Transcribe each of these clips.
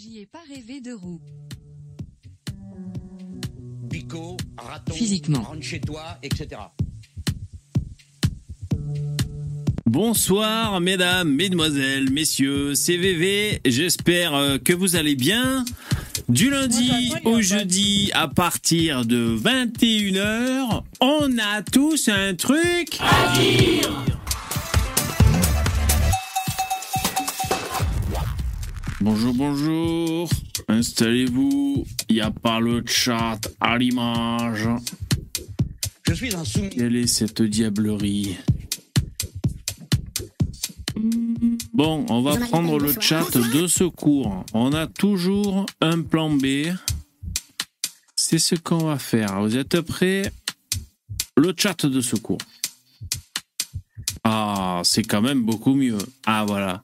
J'y ai pas rêvé de roue. Pico, raton, Physiquement. rentre chez toi, etc. Bonsoir mesdames, mesdemoiselles, messieurs, c'est VV, j'espère euh, que vous allez bien. Du lundi au jeudi à partir de 21h, on a tous un truc à dire. Bonjour, bonjour, installez-vous, il n'y a pas le chat à l'image. Je suis un soumis. Quelle est cette diablerie? Bon, on va prendre le chat de secours. On a toujours un plan B. C'est ce qu'on va faire. Vous êtes prêts? Le chat de secours. Ah, c'est quand même beaucoup mieux. Ah, voilà.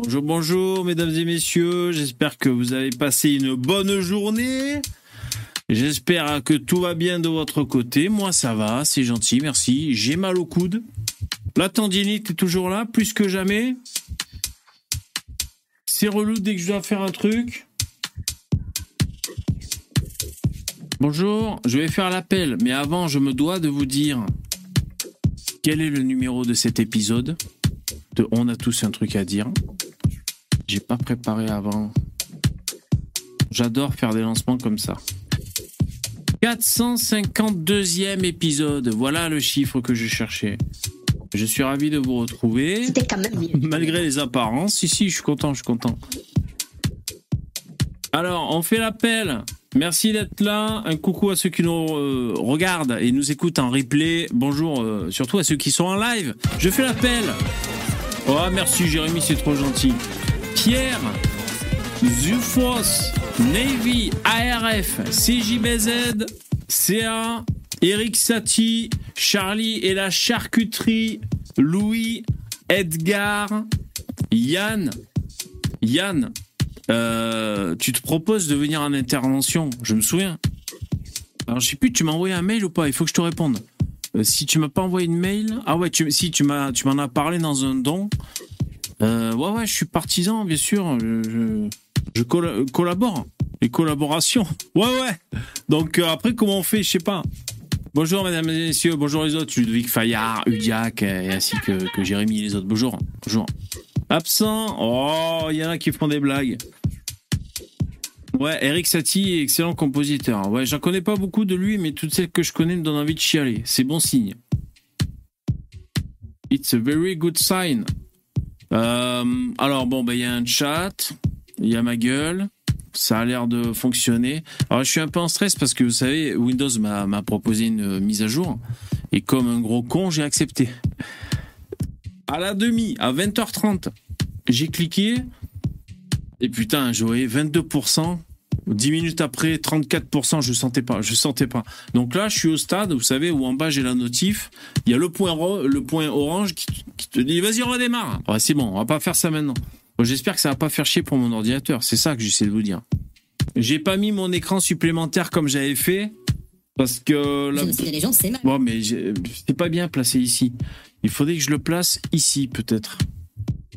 Bonjour, bonjour, mesdames et messieurs. J'espère que vous avez passé une bonne journée. J'espère que tout va bien de votre côté. Moi, ça va, c'est gentil, merci. J'ai mal au coude. La tendinite est toujours là, plus que jamais. C'est relou dès que je dois faire un truc. Bonjour, je vais faire l'appel, mais avant, je me dois de vous dire quel est le numéro de cet épisode? De On a tous un truc à dire. J'ai pas préparé avant. J'adore faire des lancements comme ça. 452e épisode, voilà le chiffre que je cherchais. Je suis ravi de vous retrouver. C'était quand même mieux. Malgré les apparences, si, si, je suis content, je suis content. Alors, on fait l'appel. Merci d'être là. Un coucou à ceux qui nous euh, regardent et nous écoutent en replay. Bonjour, euh, surtout à ceux qui sont en live. Je fais l'appel. Oh, merci Jérémy, c'est trop gentil. Pierre, Zufos, Navy, ARF, CJBZ, CA, Eric Satie, Charlie et la charcuterie, Louis, Edgar, Yann. Yann, euh, tu te proposes de venir en intervention, je me souviens. Alors je sais plus, tu m'as envoyé un mail ou pas Il faut que je te réponde. Euh, si tu m'as pas envoyé une mail, ah ouais, si m'as, tu m'en as parlé dans un don. Euh, ouais ouais, je suis partisan, bien sûr. Je, je, je colla- collabore. Les collaborations. Ouais ouais. Donc euh, après comment on fait, je sais pas. Bonjour mesdames et messieurs, bonjour les autres, Ludovic Fayard, Udiac, euh, et ainsi que, que Jérémy et les autres. Bonjour, bonjour. Absent, oh, il y en a qui font des blagues. Ouais, Eric Satie, excellent compositeur. Ouais, j'en connais pas beaucoup de lui, mais toutes celles que je connais me donnent envie de chialer. C'est bon signe. It's a very good sign. Euh, alors bon, bah il y a un chat, il y a ma gueule, ça a l'air de fonctionner. Alors je suis un peu en stress parce que vous savez, Windows m'a proposé une euh, mise à jour et comme un gros con, j'ai accepté. À la demi, à 20h30, j'ai cliqué et putain, j'aurais 22%. 10 minutes après, 34%, je sentais pas, je sentais pas. Donc là, je suis au stade, vous savez, où en bas j'ai la notif, il y a le point, le point orange qui, qui te dit, vas-y, redémarre. Ouais, c'est bon, on va pas faire ça maintenant. Bon, J'espère que ça va pas faire chier pour mon ordinateur, c'est ça que j'essaie de vous dire. J'ai pas mis mon écran supplémentaire comme j'avais fait, parce que la... Je me suis dit, les gens, c'est mal. Bon, mais c'est pas bien placé ici. Il faudrait que je le place ici, peut-être.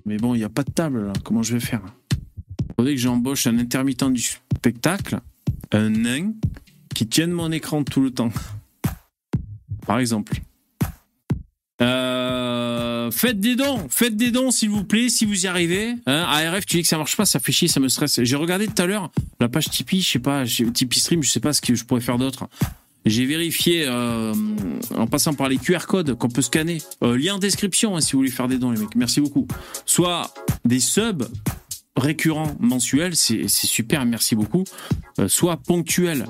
Mais bon, il n'y a pas de table, là. Comment je vais faire? Il faudrait que j'embauche un intermittent du spectacle, un nain, qui tienne mon écran tout le temps. Par exemple. Euh, faites des dons, faites des dons s'il vous plaît, si vous y arrivez. Hein, ARF, tu dis que ça marche pas, ça fait chier, ça me stresse. J'ai regardé tout à l'heure la page Tipeee, je sais pas, Tipeee Stream, je sais pas ce que je pourrais faire d'autre. J'ai vérifié euh, en passant par les QR codes qu'on peut scanner. Euh, lien en description hein, si vous voulez faire des dons, les mecs. Merci beaucoup. Soit des subs récurrents mensuels, c'est super, merci beaucoup. Euh, soit ponctuels.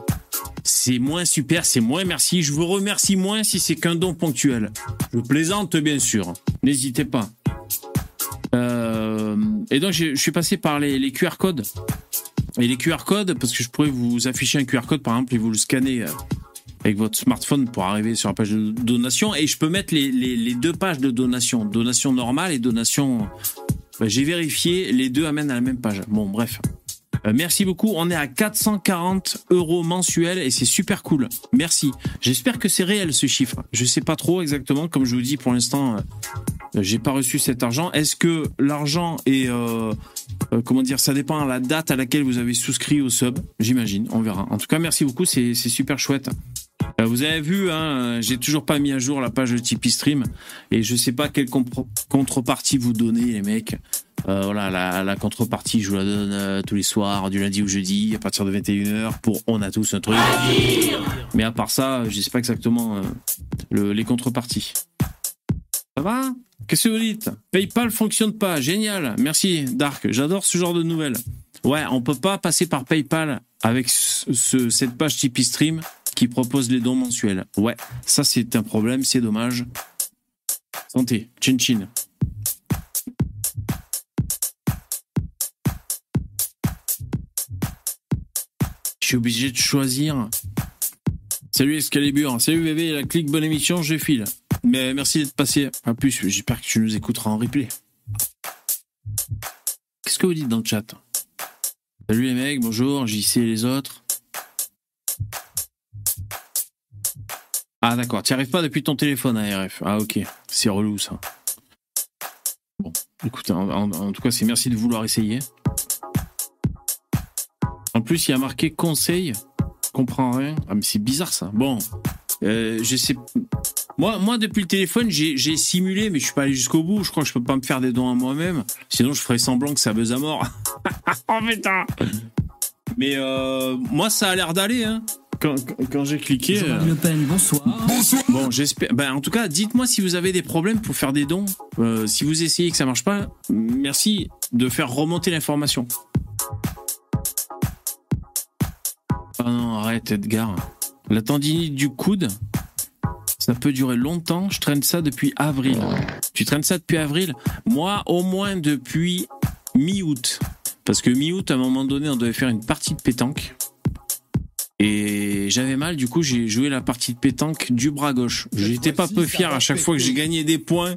C'est moins super, c'est moins merci. Je vous remercie moins si c'est qu'un don ponctuel. Je plaisante, bien sûr. N'hésitez pas. Euh, et donc, je suis passé par les, QR codes. Et les QR codes, parce que je pourrais vous afficher un QR code, par exemple, et vous le scannez euh, avec votre smartphone pour arriver sur la page de donation. Et je peux mettre les, les deux pages de donation. Donation normale et donation... J'ai vérifié, les deux amènent à la même page. Bon, bref. Euh, merci beaucoup. On est à 440 euros mensuels et c'est super cool. Merci. J'espère que c'est réel ce chiffre. Je sais pas trop exactement. Comme je vous dis, pour l'instant, euh, j'ai pas reçu cet argent. Est-ce que l'argent est euh, euh, comment dire, ça dépend de la date à laquelle vous avez souscrit au sub, j'imagine, on verra. En tout cas, merci beaucoup, c'est super chouette. Euh, vous avez vu, hein, j'ai toujours pas mis à jour la page de Tipeee Stream et je sais pas quelle contrepartie vous donnez, les mecs. Euh, voilà, la, contrepartie, je vous la donne euh, tous les soirs, du lundi au jeudi, à partir de 21h, pour On a tous un truc. Mais à part ça, je sais pas exactement euh, le- les contreparties. Ça va? Qu'est-ce que vous dites? PayPal fonctionne pas, génial. Merci Dark, j'adore ce genre de nouvelles. Ouais, on peut pas passer par PayPal avec ce- ce- cette page Tipeee Stream qui propose les dons mensuels. Ouais, ça c'est un problème, c'est dommage. Santé, chin chin. Je suis obligé de choisir. Salut Excalibur, salut bébé, la clique bonne émission, je file. Mais merci d'être passé. À plus, j'espère que tu nous écouteras en replay. Qu'est-ce que vous dites dans le chat? Salut les mecs, bonjour, JC et les autres. Ah d'accord, tu arrives pas depuis ton téléphone ARF. Ah ok, c'est relou ça. Bon, écoute, en, tout cas, c'est merci de vouloir essayer. En plus, il y a marqué conseil, comprends rien. Ah mais c'est bizarre ça. Bon, euh, je sais. Moi, moi, depuis le téléphone, j'ai j'ai simulé, mais je suis pas allé jusqu'au bout. Je crois que je peux pas me faire des dons à moi-même. Sinon, je ferais semblant que ça buzz à mort. oh putain Mais euh, moi, ça a l'air d'aller. Hein. Quand, j'ai cliqué. euh, Le Pen, bonsoir. Bon, j'espère. Ben, en tout cas, dites-moi si vous avez des problèmes pour faire des dons. Euh, si vous essayez que ça marche pas, merci de faire remonter l'information. Ah non, arrête, Edgar. La tendinite du coude, ça peut durer longtemps. Je traîne ça depuis avril. Tu traînes ça depuis avril? Moi, au moins depuis mi-août. Parce que mi-août, à un moment donné, on devait faire une partie de pétanque. Et j'avais mal, du coup, j'ai joué la partie de pétanque du bras gauche. J'étais pas peu fier à chaque fois que j'ai gagné des points.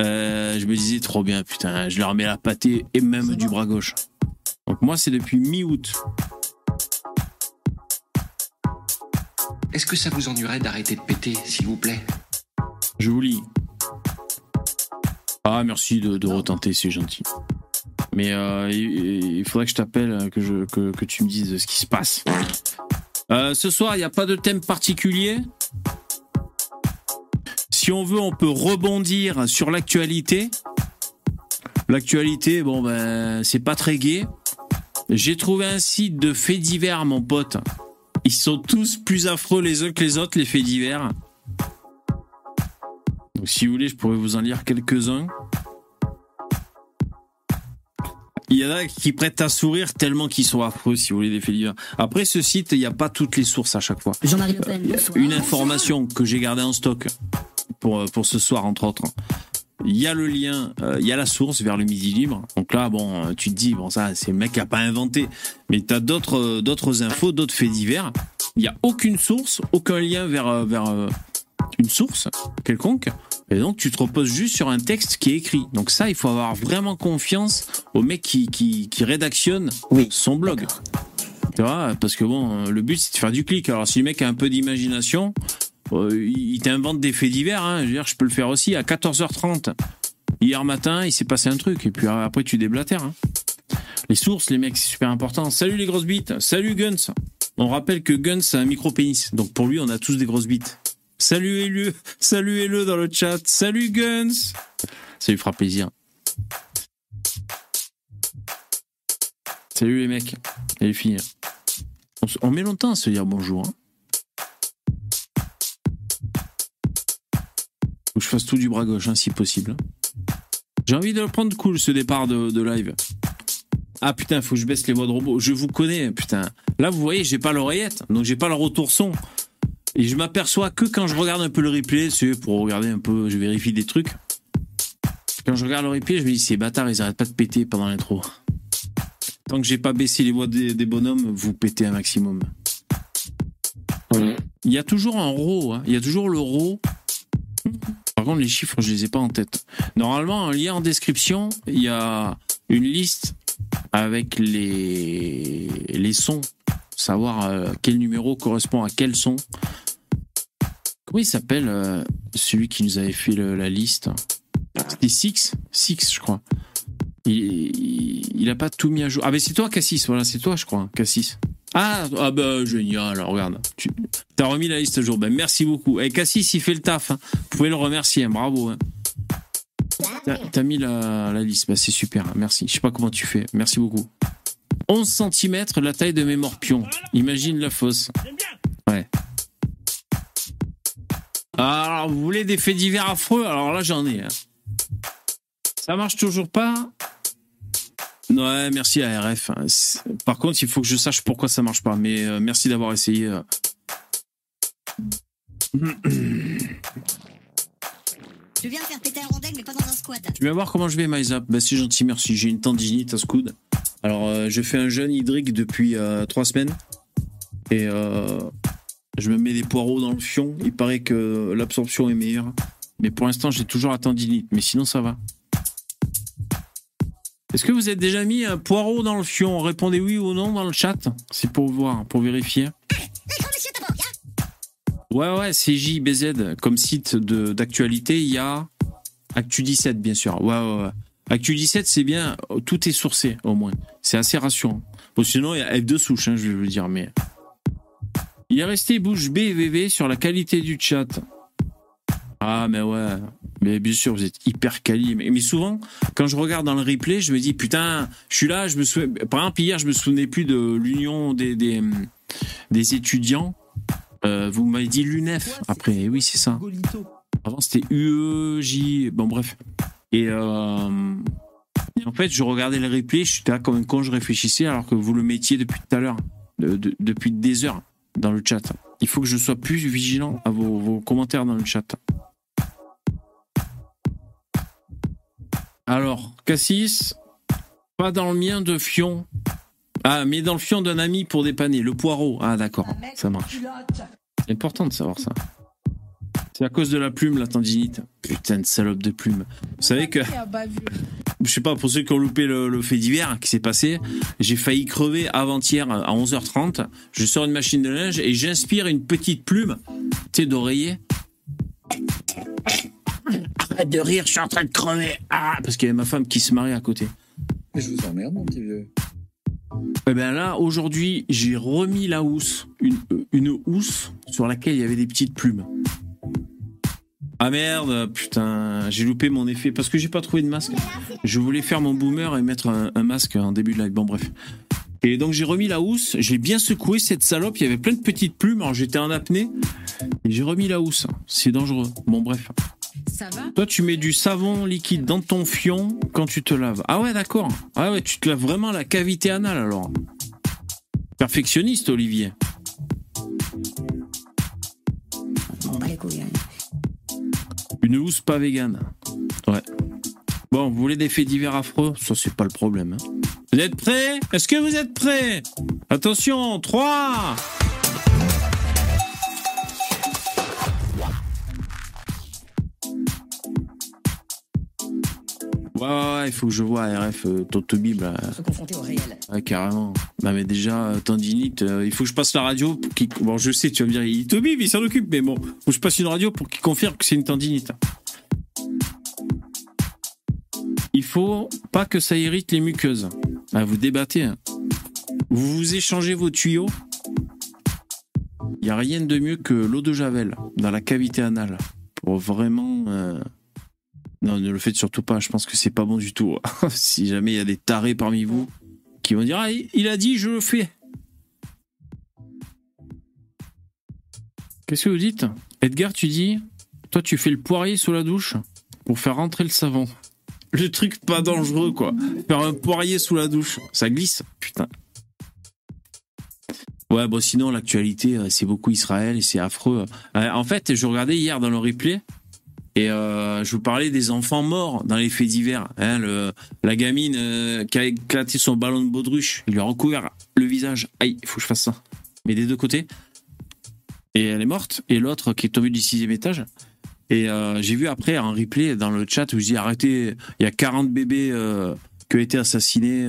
Euh, je me disais trop bien, putain, je leur mets la pâtée et même du bras gauche. Donc moi, c'est depuis mi-août. Est-ce que ça vous ennuierait d'arrêter de péter, s'il vous plaît? Je vous lis. Ah, merci de, de retenter, c'est gentil. Mais euh, il, faudrait que je t'appelle, que, que tu me dises ce qui se passe. Euh, ce soir, il n'y a pas de thème particulier? Si on veut, on peut rebondir sur l'actualité. L'actualité, bon, ben, c'est pas très gai. J'ai trouvé un site de faits divers, mon pote. Ils sont tous plus affreux les uns que les autres, les faits divers. Donc, si vous voulez, je pourrais vous en lire quelques-uns. Il y en a qui prêtent à sourire tellement qu'ils sont affreux, si vous voulez, des faits divers. Après, ce site, il n'y a pas toutes les sources à chaque fois. Jean-Marie Le Pen. Une information que j'ai gardée en stock pour, pour ce soir, entre autres. Il y a le lien, euh, il y a la source vers le Midi Libre. Donc là, bon, euh, tu te dis, bon, ça, c'est le mec qui a pas inventé. Mais tu as d'autres, euh, d'autres infos, d'autres faits divers. Il n'y a aucune source, aucun lien vers, euh, vers euh, une source quelconque. Et donc, tu te reposes juste sur un texte qui est écrit. Donc ça, il faut avoir vraiment confiance au mec qui, qui, qui rédactionne Oui. son blog. Tu vois, parce que bon, euh, le but, c'est de faire du clic. Alors, si le mec a un peu d'imagination, euh, il t'invente des faits divers. Hein. Je veux dire, je peux le faire aussi à 14h30. Hier matin, il s'est passé un truc. Et puis après, tu déblatères. Hein. Les sources, les mecs, c'est super important. Salut les grosses bites. Salut Guns. On rappelle que Guns a un micro-pénis. Donc pour lui, on a tous des grosses bites. Saluez-le. Saluez-le dans le chat. Salut Guns. Ça lui fera plaisir. Salut les mecs et les filles. On, met longtemps à se dire bonjour. hein. Faut que je fasse tout du bras gauche, hein, si possible. J'ai envie de le prendre cool, ce départ de, de live. Ah putain, faut que je baisse les voix de robot. Je vous connais, putain. Là, vous voyez, j'ai pas l'oreillette, donc j'ai pas le retour son. Et je m'aperçois que quand je regarde un peu le replay, c'est pour regarder un peu, je vérifie des trucs. Quand je regarde le replay, je me dis, ces bâtards, ils arrêtent pas de péter pendant l'intro. Tant que j'ai pas baissé les voix des, des bonhommes, vous pétez un maximum. Il y a toujours un RAW, hein. il y a toujours le RAW. Par contre, les chiffres, je les ai pas en tête. Normalement, en lien en description, il y a une liste avec les, les sons, savoir euh, quel numéro correspond à quel son. Comment il s'appelle euh, celui qui nous avait fait la liste? C'était Six? Six, je crois. Il, il, a pas tout mis à jour. Ah, mais c'est toi, Cassis. Voilà, c'est toi, je crois, Cassis. Ah, ah bah génial. Regarde, tu as remis la liste à jour. Ben merci beaucoup. Et Cassis, il fait le taf. hein. Vous pouvez le remercier. hein. Bravo. hein. T'as mis la, liste. Bah, c'est super. Merci. Je sais pas comment tu fais. Merci beaucoup. 11 cm, la taille de mes morpions. Imagine la fosse. Ouais. Alors, vous voulez des faits divers affreux? Alors là, j'en ai. hein. Ça marche toujours pas? Ouais, merci à RF. C'est- Par contre, il faut que je sache pourquoi ça marche pas. Mais euh, merci d'avoir essayé. Tu viens voir comment je vais, Maïzap Bah, c'est gentil, merci. J'ai une tendinite à ce coude. Alors, euh, je fais un jeûne hydrique depuis euh, trois semaines. Et euh, je me mets des poireaux dans le fion. Il paraît que l'absorption est meilleure. Mais pour l'instant, j'ai toujours la tendinite. Mais sinon, ça va. Est-ce que vous êtes déjà mis un poireau dans le fion? Répondez oui ou non dans le chat. C'est pour voir, pour vérifier. Ouais, ouais, CJBZ, comme site d'actualité, il y a Actu17, bien sûr. Ouais, ouais, ouais. Actu17, c'est bien, tout est sourcé, au moins. C'est assez rassurant. Bon, sinon, il y a F2 souche, hein, je vais vous dire, mais. Il est resté bouche bée et VV sur la qualité du chat. Ah, mais ouais. Mais bien sûr, vous êtes hyper quali. Mais, mais souvent, quand je regarde dans le replay, je me dis, putain, je suis là, je me souviens. Par exemple, hier, je me souvenais plus de l'union des, des, des étudiants. Euh, vous m'avez dit l'UNEF après, oui, c'est ça. Avant, c'était UEJ. Bon, bref. Et, euh, et en fait, je regardais le replay, j'étais là comme un con, je réfléchissais, alors que vous le mettiez depuis tout à l'heure, de- de- depuis des heures dans le chat. Il faut que je sois plus vigilant à vos, vos commentaires dans le chat. Alors, Cassis, pas dans le mien de Fion. Ah, mais dans le fion d'un ami pour dépanner. Le poireau. Ah, d'accord, ça marche. C'est important de savoir ça. C'est à cause de la plume, la tendinite. Putain de salope de plume. Vous savez que, je sais pas, pour ceux qui ont loupé le, le fait divers qui s'est passé, j'ai failli crever avant-hier à 11h30. Je sors une machine de linge et j'inspire une petite plume, tu sais, d'oreiller. Arrête de rire, je suis en train de crever. Ah, parce qu'il y avait ma femme qui se mariait à côté. Mais je vous emmerde, mon petit vieux. Eh ben là, aujourd'hui, j'ai remis la housse, une, euh, une housse sur laquelle il y avait des petites plumes. Ah merde, putain, j'ai loupé mon effet parce que j'ai pas trouvé de masque. Je voulais faire mon boomer et mettre un, un masque en début de live. Bon, bref. Et donc j'ai remis la housse, j'ai bien secoué cette salope, il y avait plein de petites plumes, alors j'étais en apnée. Et j'ai remis la housse. C'est dangereux. Bon, bref. Ça va? Toi, tu mets du savon liquide dans ton fion quand tu te laves. Ah ouais, d'accord. Ah ouais, tu te laves vraiment la cavité anale alors. Perfectionniste, Olivier. Bon, les couilles. hein. Une housse pas végane. Ouais. Bon, vous voulez des faits divers affreux? Ça, c'est pas le problème. hein. Vous êtes prêts? Est-ce que vous êtes prêts? Attention, 3 Ouais, ouais, ouais, il faut que je vois RF euh, Totobib, là. Se confronter au réel. Ouais, carrément. Bah, mais déjà, euh, tendinite, euh, il faut que je passe la radio pour qu'il. Bon, je sais, tu vas me dire, il Tobib, il s'en occupe, mais bon, faut que je passe une radio pour qu'il confirme que c'est une tendinite. Il faut pas que ça irrite les muqueuses. Ah, vous débattez. hein. Vous vous échangez vos tuyaux. Il n'y a rien de mieux que l'eau de Javel dans la cavité anale. Pour vraiment. Non, ne le faites surtout pas. Je pense que c'est pas bon du tout. si jamais il y a des tarés parmi vous qui vont dire Ah, il a dit, je le fais. Qu'est-ce que vous dites? Edgar, tu dis Toi, tu fais le poirier sous la douche pour faire rentrer le savon. Le truc pas dangereux, quoi. Faire un poirier sous la douche. Ça glisse. Putain. Ouais, bon, sinon, l'actualité, euh, c'est beaucoup Israël et c'est affreux. Euh, en fait, je regardais hier dans le replay et euh, je vous parlais des enfants morts dans les faits divers. Hein, la gamine euh, qui a éclaté son ballon de baudruche, il lui a recouvert le visage. Aïe, il faut que je fasse ça. Mais des deux côtés. Et elle est morte. Et l'autre qui est tombée du sixième étage. Et euh, j'ai vu après un replay dans le chat où je dis arrêtez, il y a 40 bébés qui ont été assassinés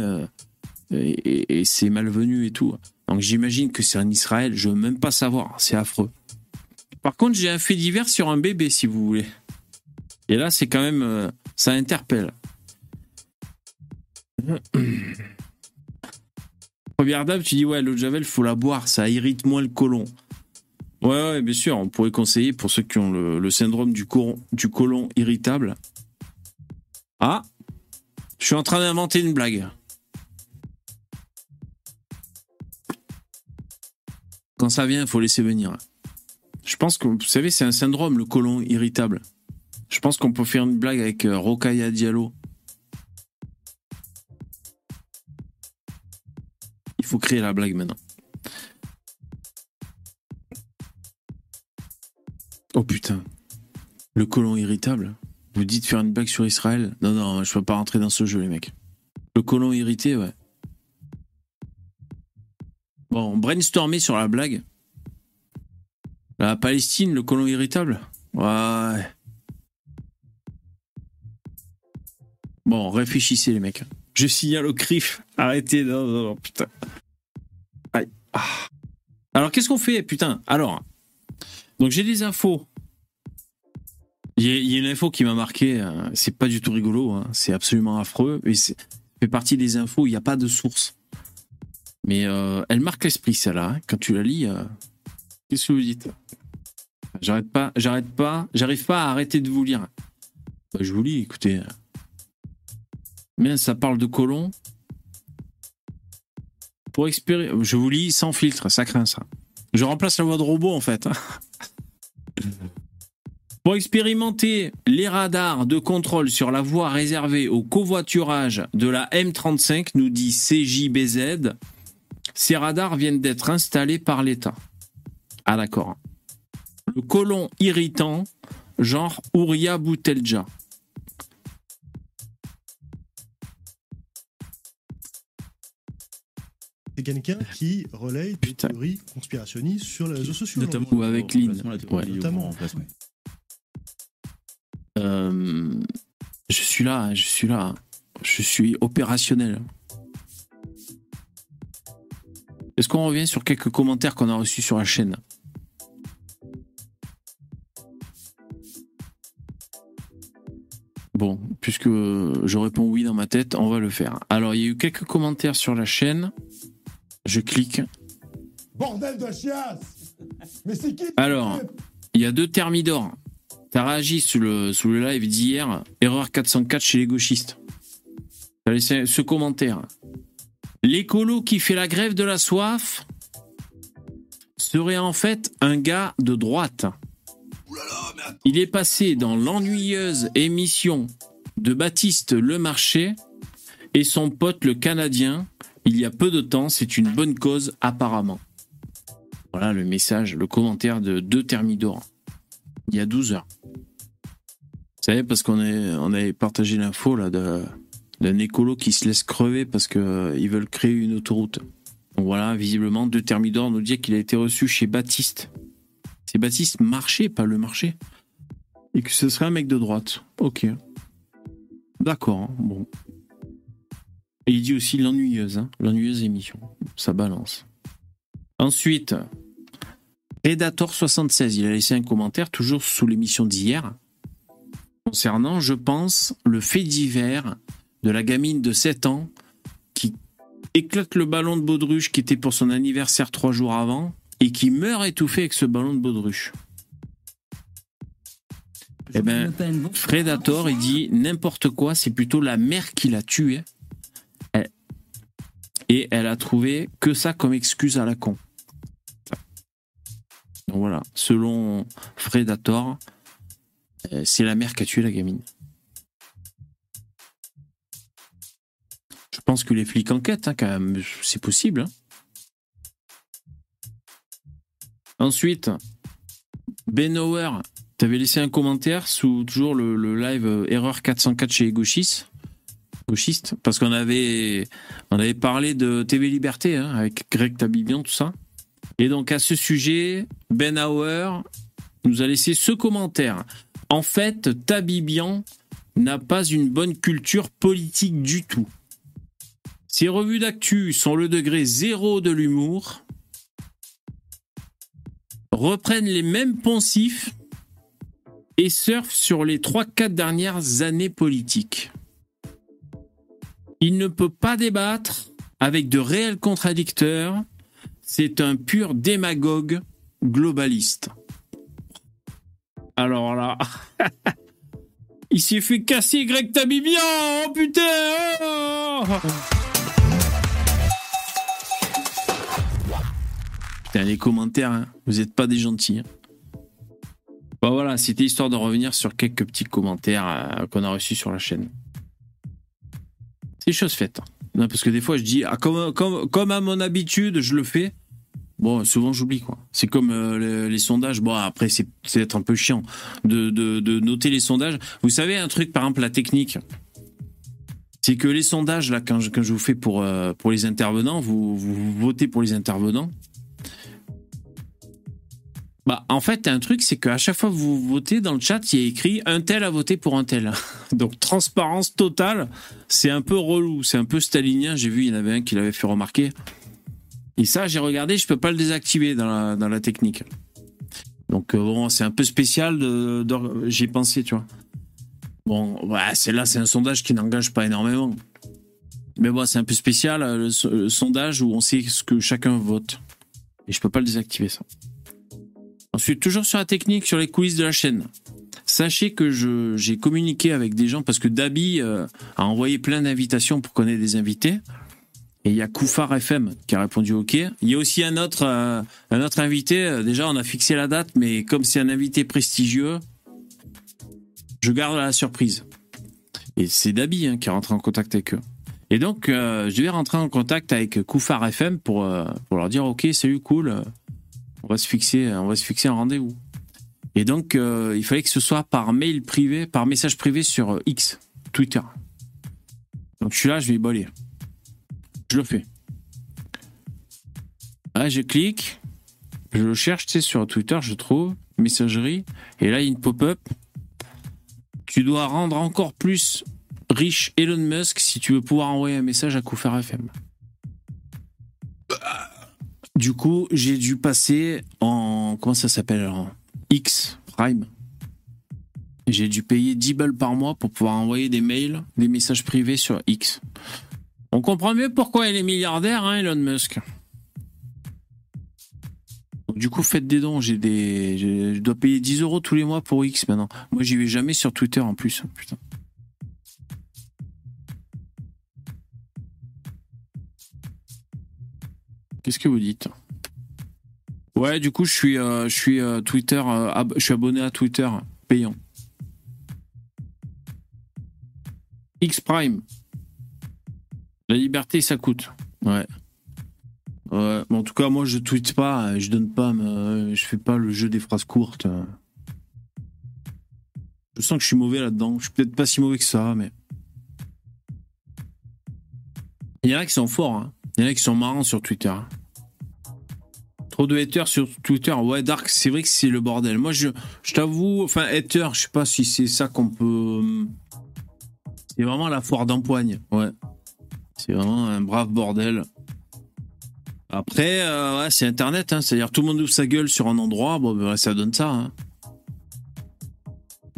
et, et- et c'est malvenu et tout. Donc j'imagine que c'est en Israël, je veux même pas savoir, c'est affreux. Par contre, j'ai un fait divers sur un bébé si vous voulez. Et là, c'est quand même, euh, ça interpelle. Première dame, tu dis ouais, l'eau de javel, faut la boire, ça irrite moins le côlon. Ouais, ouais, bien sûr, on pourrait conseiller pour ceux qui ont le, le syndrome du, côlon- du côlon irritable. Ah, je suis en train d'inventer une blague. Quand ça vient, il faut laisser venir. Je pense que, vous savez, c'est un syndrome, le côlon irritable. Je pense qu'on peut faire une blague avec euh, Rokhaya Diallo. Il faut créer la blague maintenant. Oh putain. Le colon irritable. Vous dites faire une blague sur Israël? Non, non, je peux pas rentrer dans ce jeu, les mecs. Le colon irrité, ouais. Bon, brainstormer sur la blague. La Palestine, le colon irritable? Ouais. Bon, réfléchissez, les mecs. Je signale au CRIF. Arrêtez, non, non, non, putain. Aïe. Ah. Alors, qu'est-ce qu'on fait, putain? Alors, donc j'ai des infos. Il y, a- une info qui m'a marqué. euh, C'est pas du tout rigolo. hein, C'est absolument affreux. Mais c'est fait partie des infos. Il n'y a pas de source. Mais euh, elle marque l'esprit, celle-là. hein. Quand tu la lis, euh, qu'est-ce que vous dites? J'arrête pas, j'arrête pas, j'arrive pas à arrêter de vous lire. Bah, je vous lis, écoutez. Ça parle de colon. Pour je vous lis sans filtre, ça craint ça. Je remplace la voix de robot en fait. Pour expérimenter les radars de contrôle sur la voie réservée au covoiturage de la M35, nous dit CJBZ, ces radars viennent d'être installés par l'État. Ah d'accord. Le colon irritant, genre Ouria Boutelja. C'est quelqu'un qui relaye des Putain. théories conspirationnistes sur les réseaux sociaux. Notamment Ou avec Lynn. Ouais. Notamment. Euh, je suis là, je suis là. Je suis opérationnel. Est-ce qu'on revient sur quelques commentaires qu'on a reçus sur la chaîne? Bon, puisque je réponds oui dans ma tête, on va le faire. Alors, il y a eu quelques commentaires sur la chaîne. Je clique. Bordel de chiasse Mais c'est qui Alors, il y a deux thermidors. T'as réagi sous le, sous le live d'hier. Erreur 404 chez les gauchistes. T'as laissé ce commentaire. L'écolo qui fait la grève de la soif serait en fait un gars de droite. Il est passé dans l'ennuyeuse émission de Baptiste Lemarché et son pote le Canadien il y a peu de temps. C'est une bonne cause apparemment. Voilà le message, le commentaire de deux Thermidor. Il y a 12 heures. Vous savez, parce qu'on on avait partagé l'info là d'un écolo qui se laisse crever parce que euh, veulent créer une autoroute. Donc voilà, visiblement, deux Thermidor nous dit qu'il a été reçu chez Baptiste. C'est Baptiste Marché, pas le marché. Et que ce serait un mec de droite. Ok. D'accord, hein, bon. Et il dit aussi l'ennuyeuse, hein, l'ennuyeuse émission. Ça balance. Ensuite, Predator76, il a laissé un commentaire toujours sous l'émission d'hier concernant, je pense, le fait divers de la gamine de 7 ans qui éclate le ballon de baudruche qui était pour son anniversaire trois jours avant et qui meurt étouffé avec ce ballon de baudruche. Eh ben, Predator, il dit n'importe quoi, c'est plutôt la mère qui l'a tué. Et elle a trouvé que ça comme excuse à la con. Donc voilà, selon Predator, euh, c'est la mère qui a tué la gamine. Je pense que les flics enquêtent, hein, quand même, c'est possible. hein. Ensuite, Ben Hauer, t'avais laissé un commentaire sous toujours le, live euh, Erreur 404 chez les gauchistes parce qu'on avait, on avait parlé de TV Liberté hein, avec Greg Tabibian, tout ça. Et donc à ce sujet, Ben Hauer nous a laissé ce commentaire. En fait, Tabibian n'a pas une bonne culture politique du tout. Ses revues d'actu sont le degré zéro de l'humour, reprennent les mêmes poncifs et surfent sur les 3-4 dernières années politiques. Il ne peut pas débattre avec de réels contradicteurs. C'est un pur démagogue globaliste. Alors là, il s'est fait casser Greg Tabibian, oh putain oh Putain, les commentaires, hein, vous n'êtes pas des gentils. hein. Bon voilà, c'était histoire de revenir sur quelques petits commentaires euh, qu'on a reçus sur la chaîne. C'est chose faite. hein. Non, parce que des fois, je dis, ah, comme, comme, comme à mon habitude, je le fais. Bon, souvent, j'oublie, quoi. C'est comme euh, les, sondages. Bon, après, c'est être un peu chiant de, noter les sondages. Vous savez, un truc, par exemple, la technique. C'est que les sondages, là, quand je, vous fais pour, euh, pour les intervenants, vous, vous votez pour les intervenants. Bah, en fait, un truc, c'est qu'à chaque fois que vous votez dans le chat, il y a écrit un tel a voté pour un tel. Donc, transparence totale, c'est un peu relou, c'est un peu stalinien. J'ai vu, il y en avait un qui l'avait fait remarquer. Et ça, j'ai regardé, je peux pas le désactiver dans la, technique. Donc, euh, bon, c'est un peu spécial, de, j'y ai pensé, tu vois. Bon, ouais, c'est là, c'est un sondage qui n'engage pas énormément. Mais bon, c'est un peu spécial, euh, le, le sondage où on sait ce que chacun vote. Et je peux pas le désactiver, ça. Ensuite, toujours sur la technique, sur les coulisses de la chaîne. Sachez que j'ai communiqué avec des gens parce que Dabi euh, a envoyé plein d'invitations pour qu'on ait des invités. Et il y a Koufar FM qui a répondu OK. Il y a aussi un autre, euh, invité. Euh, Déjà, on a fixé la date, mais comme c'est un invité prestigieux, je garde la surprise. Et c'est Dabi hein, qui est rentré en contact avec eux. Et donc, je vais rentrer en contact avec Koufar FM pour, pour leur dire OK, salut, cool. On va se fixer, un rendez-vous. Et donc, euh, il fallait que ce soit par mail privé, par message privé sur euh, X, Twitter. Donc, je suis là, je vais y baler. Je le fais. Là, je clique, je le cherche, tu sais, sur Twitter, je trouve, messagerie, et là, il y a une pop-up. Tu dois rendre encore plus riche Elon Musk si tu veux pouvoir envoyer un message à Koufer FM. Du coup, j'ai dû passer en. Comment ça s'appelle X Prime. J'ai dû payer 10 balles par mois pour pouvoir envoyer des mails, des messages privés sur X. On comprend mieux pourquoi il est milliardaire, hein, Elon Musk. Du coup, faites des dons. J'ai des, je dois payer 10 euros tous les mois pour X maintenant. Moi, j'y vais jamais sur Twitter en plus. Putain. Qu'est-ce que vous dites? Ouais, du coup, je suis, euh, euh, Twitter, euh, je suis abonné à Twitter payant. X Prime. La liberté, ça coûte. Ouais. Ouais. En tout cas, moi, je tweete pas, je donne pas, je fais pas le jeu des phrases courtes. Je sens que je suis mauvais là-dedans. Je suis peut-être pas si mauvais que ça, mais. Il y en a qui sont forts. hein. Y en a qui sont marrants sur Twitter. Trop de haters sur Twitter. Ouais, Dark, c'est vrai que c'est le bordel. Moi, je, je t'avoue, enfin, haters, je sais pas si c'est ça qu'on peut. euh, C'est vraiment la foire d'empoigne. Ouais. C'est vraiment un brave bordel. Après, euh, ouais, c'est Internet, hein, c'est-à-dire tout le monde ouvre sa gueule sur un endroit, bon, ben, ça donne ça. hein.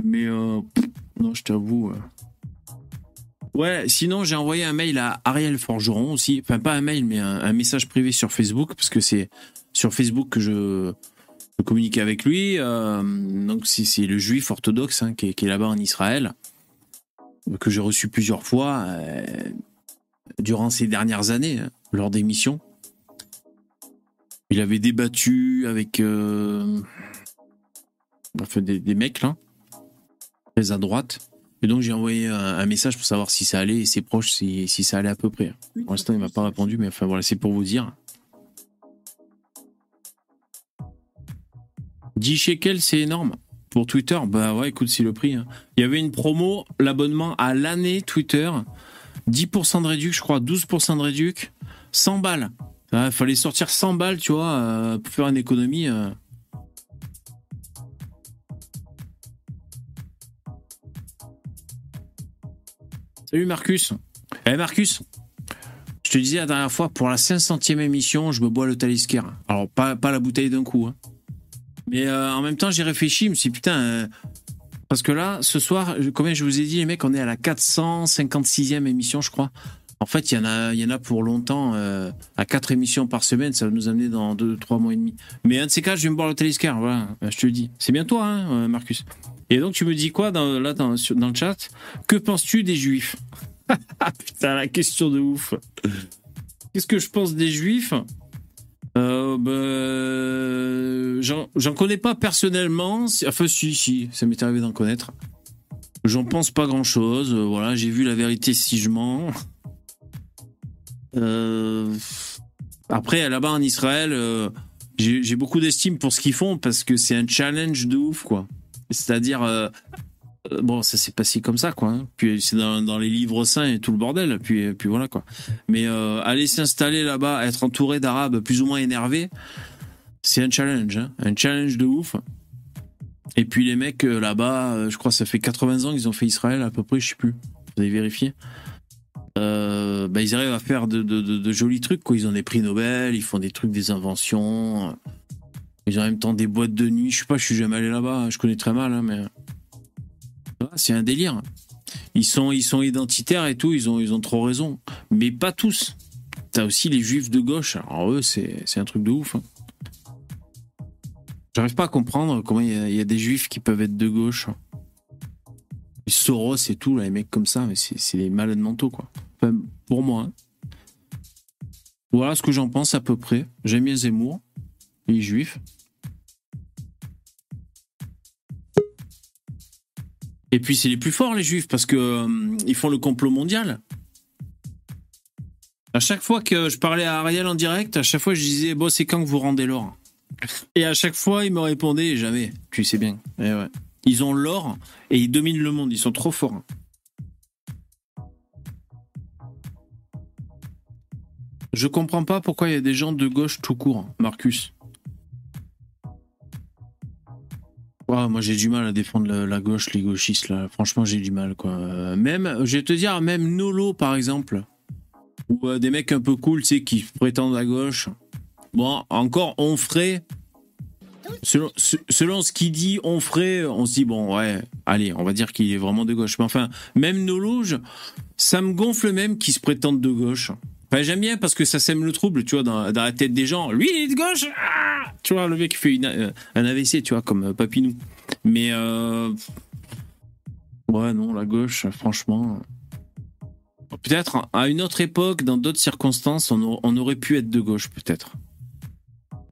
Mais euh, non, je t'avoue. Ouais, sinon j'ai envoyé un mail à Ariel Forgeron aussi, enfin pas un mail, mais un, message privé sur Facebook, parce que c'est sur Facebook que je, communique avec lui. euh, donc c'est le juif orthodoxe hein, qui est, là-bas en Israël, que j'ai reçu plusieurs fois euh, durant ces dernières années, hein, lors des missions. Il avait débattu avec euh, des, des mecs là, très à droite. Et donc j'ai envoyé un, un message pour savoir si ça allait et ses proches si, si ça allait à peu près. Pour l'instant il m'a pas répondu, mais enfin voilà, c'est pour vous dire. 10 shekels, c'est énorme. Pour Twitter, bah ouais, écoute, c'est le prix. hein. Il y avait une promo, l'abonnement à l'année Twitter, 10% de réduc, je crois, 12% de réduc, 100 balles. Il fallait sortir 100 balles, tu vois, euh, pour faire une économie. euh. Salut Marcus. Eh Marcus, je te disais la dernière fois, pour la 500e émission, je me bois le Talisker. Alors, pas, la bouteille d'un coup. hein. Mais euh, en même temps, j'ai réfléchi, je me suis dit, putain, euh, parce que là, ce soir, combien je vous ai dit, les mecs, on est à la 456e émission, je crois. En fait, il y en a, pour longtemps. euh, à quatre émissions par semaine, ça va nous amener dans deux, trois mois et demi. Mais un de ces cas, je vais me boire le téléscar. Voilà, je te le dis. C'est bien toi, hein, Marcus. Et donc, tu me dis quoi dans, là dans, dans le chat? Que penses-tu des juifs? Ah putain, la question de ouf. Qu'est-ce que je pense des juifs? Euh, ben, j'en- connais pas personnellement. Enfin, si, si, ça m'est arrivé d'en connaître. J'en pense pas grand chose. Voilà, j'ai vu la vérité si je mens. Euh, Après, là-bas en Israël, euh, j'ai beaucoup d'estime pour ce qu'ils font parce que c'est un challenge de ouf, quoi. C'est-à-dire, euh, euh, bon, ça s'est passé comme ça, quoi. hein. Puis c'est dans, les livres saints et tout le bordel. Puis, puis voilà, quoi. Mais euh, aller s'installer là-bas, être entouré d'Arabes plus ou moins énervés, c'est un challenge, hein. un challenge de ouf. Et puis les mecs là-bas, je crois que ça fait 80 ans qu'ils ont fait Israël à peu près, je sais plus. Vous avez vérifié euh, bah, ils arrivent à faire de- de jolis trucs. Quoi. Ils ont des prix Nobel, ils font des trucs, des inventions. Ils ont en même temps des boîtes de nuit. Je sais pas, je suis jamais allé là-bas. Je connais très mal, hein, mais Ouais, c'est un délire. Ils sont, ils sont identitaires et tout. Ils ont, ils ont trop raison. Mais pas tous. T'as aussi les juifs de gauche. Alors eux, c'est, un truc de ouf. hein. J'arrive pas à comprendre comment il y, a- des juifs qui peuvent être de gauche. Les Soros et tout, là, les mecs comme ça, mais c'est, des malades mentaux, quoi. Pour moi. hein. Voilà ce que j'en pense à peu près. J'aime bien Zemmour, il est juif. Et puis c'est les plus forts les juifs parce que euh, ils font le complot mondial. À chaque fois que je parlais à Ariel en direct, à chaque fois je disais bon c'est quand que vous rendez l'or? Et à chaque fois il me répondait jamais. Tu sais bien. Eh. Ils ont l'or et ils dominent le monde. Ils sont trop forts. Je comprends pas pourquoi il y a des gens de gauche tout court, Marcus. Moi j'ai du mal à défendre la, gauche, les gauchistes là. Franchement, j'ai du mal quoi. Euh, Même, je vais te dire, même Nolo par exemple, ou euh, des mecs un peu cool, tu sais, qui prétendent à gauche. Bon, encore. Selon, se- selon ce qu'il dit Onfray, on se dit bon ouais, allez, on va dire qu'il est vraiment de gauche. Mais enfin, même Nolo, je- ça me gonfle même qu'il se prétende de gauche. Enfin, j'aime bien parce que ça sème le trouble, tu vois, dans, dans la tête des gens. Lui, il est de gauche. ah tu vois, le mec qui fait une, euh, un AVC, tu vois, comme euh, Papinou. Mais euh, ouais, non, la gauche, franchement. Peut-être à une autre époque, dans d'autres circonstances, on, aurait pu être de gauche, peut-être.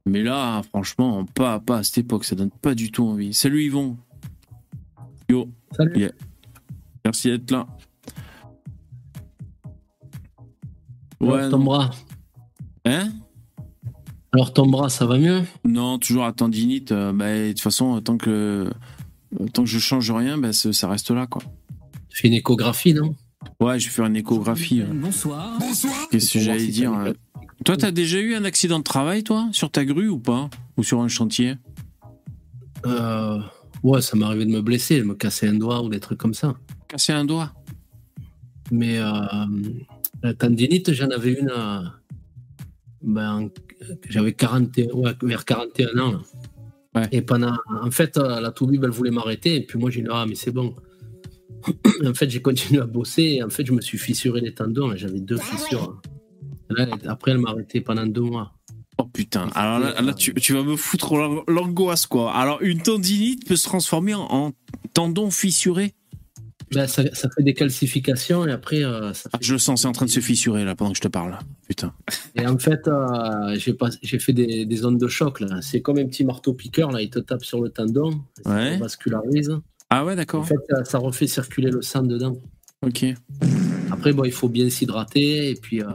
Mais là, franchement, pas, pas à cette époque, ça donne pas du tout envie. Salut Yvon. Yo. Salut. Yeah. Merci d'être là. Alors, Ouais, ton non. bras. Hein? Alors ton bras, ça va mieux? Non, toujours à tendinite. euh, bah, de toute façon, tant que, euh, tant que je change rien, bah, ça reste là, quoi. Tu fais une échographie, non? Ouais, je vais faire une échographie. euh. Bonsoir. Qu'est-ce que j'allais dire euh? Toi, t'as déjà eu un accident de travail, toi, sur ta grue ou pas? Ou sur un chantier? Euh, Ouais, ça m'est arrivé de me blesser, de me casser un doigt ou des trucs comme ça. Casser un doigt? Mais euh, la tendinite, j'en avais une euh, ben, j'avais 41, ouais, vers 41 ans. Ouais. Et pendant, en fait, euh, la toubib, elle voulait m'arrêter. Et puis moi, j'ai dit, ah, mais c'est bon. en fait, j'ai continué à bosser. Et en fait, je me suis fissuré les tendons. J'avais deux fissures. Là, après, elle m'a arrêté pendant deux mois. Oh putain, alors là, là, tu, tu vas me foutre l'ang- l'angoisse, quoi. Alors, une tendinite peut se transformer en, en tendon fissuré? Ben, ça, ça fait des calcifications et après, euh, ça Ah, Je le sens, c'est en train de se fissurer, là, pendant que je te parle. Putain. Et en fait, euh, j'ai pas- j'ai fait des, des zones de choc. là. C'est comme un petit marteau-piqueur. Là, il te tape sur le tendon, ça Ouais. vascularise. Ah ouais, En d'accord. fait, ça, ça refait circuler le sang dedans. Ok. Après, bon, il faut bien s'hydrater et puis euh,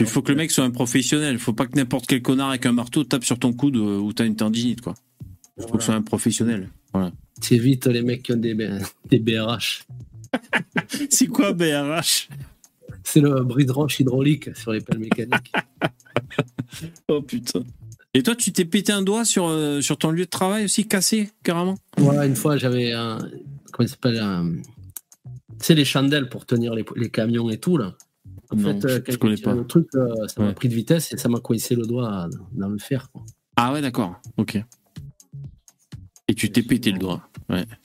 Il faut que le mec soit un professionnel. Il faut pas que n'importe quel connard avec un marteau tape sur ton coude euh, où t'as une tendinite, quoi. Il faut que ce soit un professionnel. T'évites les mecs qui ont des BRH. C'est quoi BRH C'est le bris de roche hydraulique sur les pelles mécaniques. Oh putain. Et toi, tu t'es pété un doigt sur, euh, sur ton lieu de travail aussi, cassé, carrément? Voilà, une fois, j'avais un. Comment ça s'appelle un- sais, les chandelles pour tenir les, les camions et tout, là. En Non, fait, je- euh, je connais pas. le truc, euh, ça m'a Ouais. pris de vitesse et ça m'a coincé le doigt dans le fer. quoi. Ah ouais, d'accord. Ok. Et tu t'es pété le doigt.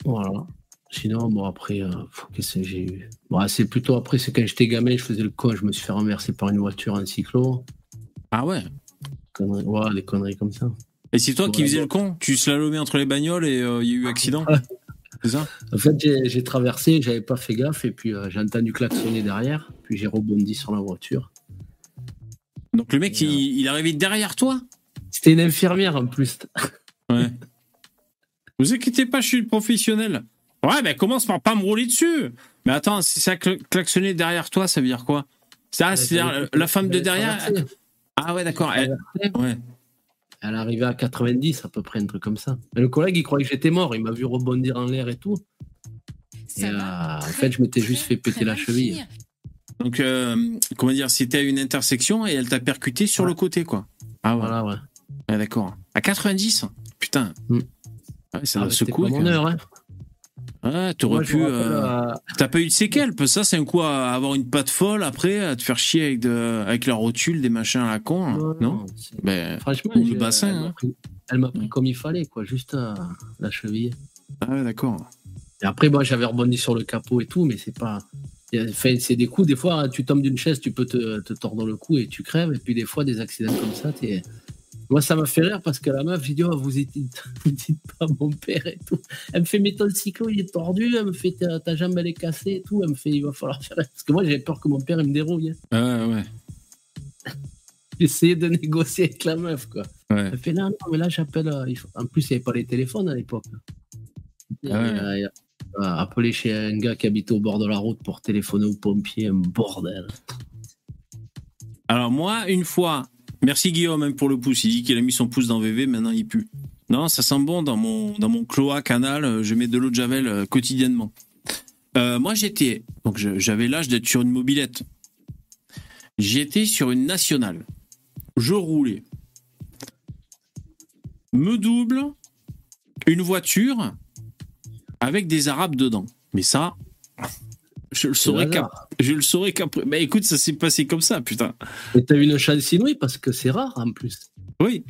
Voilà. Sinon, bon, après, euh, qu'est-ce que j'ai eu? Bon, C'est plutôt après, c'est quand j'étais gamin, je faisais le con, je me suis fait renverser par une voiture en cyclo. Ah ouais? Conneries- ouais, des conneries comme ça. Et c'est toi qui faisais le con? Tu slalomais entre les bagnoles et euh, il y a eu accident? C'est ça? En fait, j'ai traversé, j'avais pas fait gaffe, et puis euh, j'ai entendu klaxonner derrière, puis j'ai rebondi sur la voiture. Donc le mec, Et, il, il est arrivé derrière toi? C'était une infirmière en plus. Ouais. Vous inquiétez pas, je suis le professionnel. Ouais, mais commence par pas me rouler dessus. Mais attends, si ça klaxonnait derrière toi, ça veut dire quoi? Ça, c'est-à-dire la femme de derrière. Ah ouais, d'accord. Elle... Ouais. Elle arrivait à 90 à peu près, un truc comme ça. Le collègue, il croyait que j'étais mort. Il m'a vu rebondir en l'air et tout. Et euh, en fait, je m'étais juste fait péter la cheville. Donc, euh, comment dire, c'était à une intersection et elle t'a percuté sur le côté, quoi. Ah ouais, Voilà, ouais. Ouais, d'accord. À 90 Putain. Mm. Ouais, ça Ah, doit bah, c'était secouer. pas mon heure, hein. Ouais, t'aurais pu. euh, euh, T'as pas eu de séquelles parce que ça, c'est un coup à avoir une patte folle après, à te faire chier avec, de... avec la rotule, des machins à la con, là. non, Ben, Franchement, Ou le j'ai- bassin, elle m'a hein. pris, comme il fallait, quoi, juste euh, la cheville. Ah ouais, d'accord. Et après, moi, j'avais rebondi sur le capot et tout, mais c'est pas. enfin, c'est des coups, des fois, tu tombes d'une chaise, tu peux te, te tordre le cou et tu crèves. Et puis, des fois, des accidents comme ça, t'es. Moi, ça m'a fait rire parce que la meuf, j'ai dit, oh, vous dites, vous dites pas mon père et tout. Elle me fait, mais ton cyclo, il est tordu. Elle me fait, ta, ta jambe, elle est cassée et tout. Elle me fait, il va falloir faire. Parce que moi, j'avais peur que mon père, il me dérouille. hein. Ouais, ouais. J'ai essayé de négocier avec la meuf, quoi. Ouais. Elle fait, non, non, mais là, j'appelle. euh, faut- En plus, il n'y avait pas les téléphones à l'époque. Ah ouais. Euh, euh, appeler chez un gars qui habitait au bord de la route pour téléphoner aux pompiers, un bordel. Alors, moi, une fois, merci Guillaume hein, pour le pouce. Il dit qu'il a mis son pouce dans VV, maintenant il pue. Non, ça sent bon dans mon, dans mon cloaque canal. euh, Je mets de l'eau de Javel euh, quotidiennement. Euh, moi, j'étais. Donc, j'avais l'âge d'être sur une mobilette. J'étais sur une nationale. Je roulais. Me double une voiture avec des Arabes dedans. Mais ça, je le saurais qu'après. Je le saurais qu'après. Mais écoute, ça s'est passé comme ça, putain. Et t'as eu une chance inouïe parce que c'est rare en plus. Oui,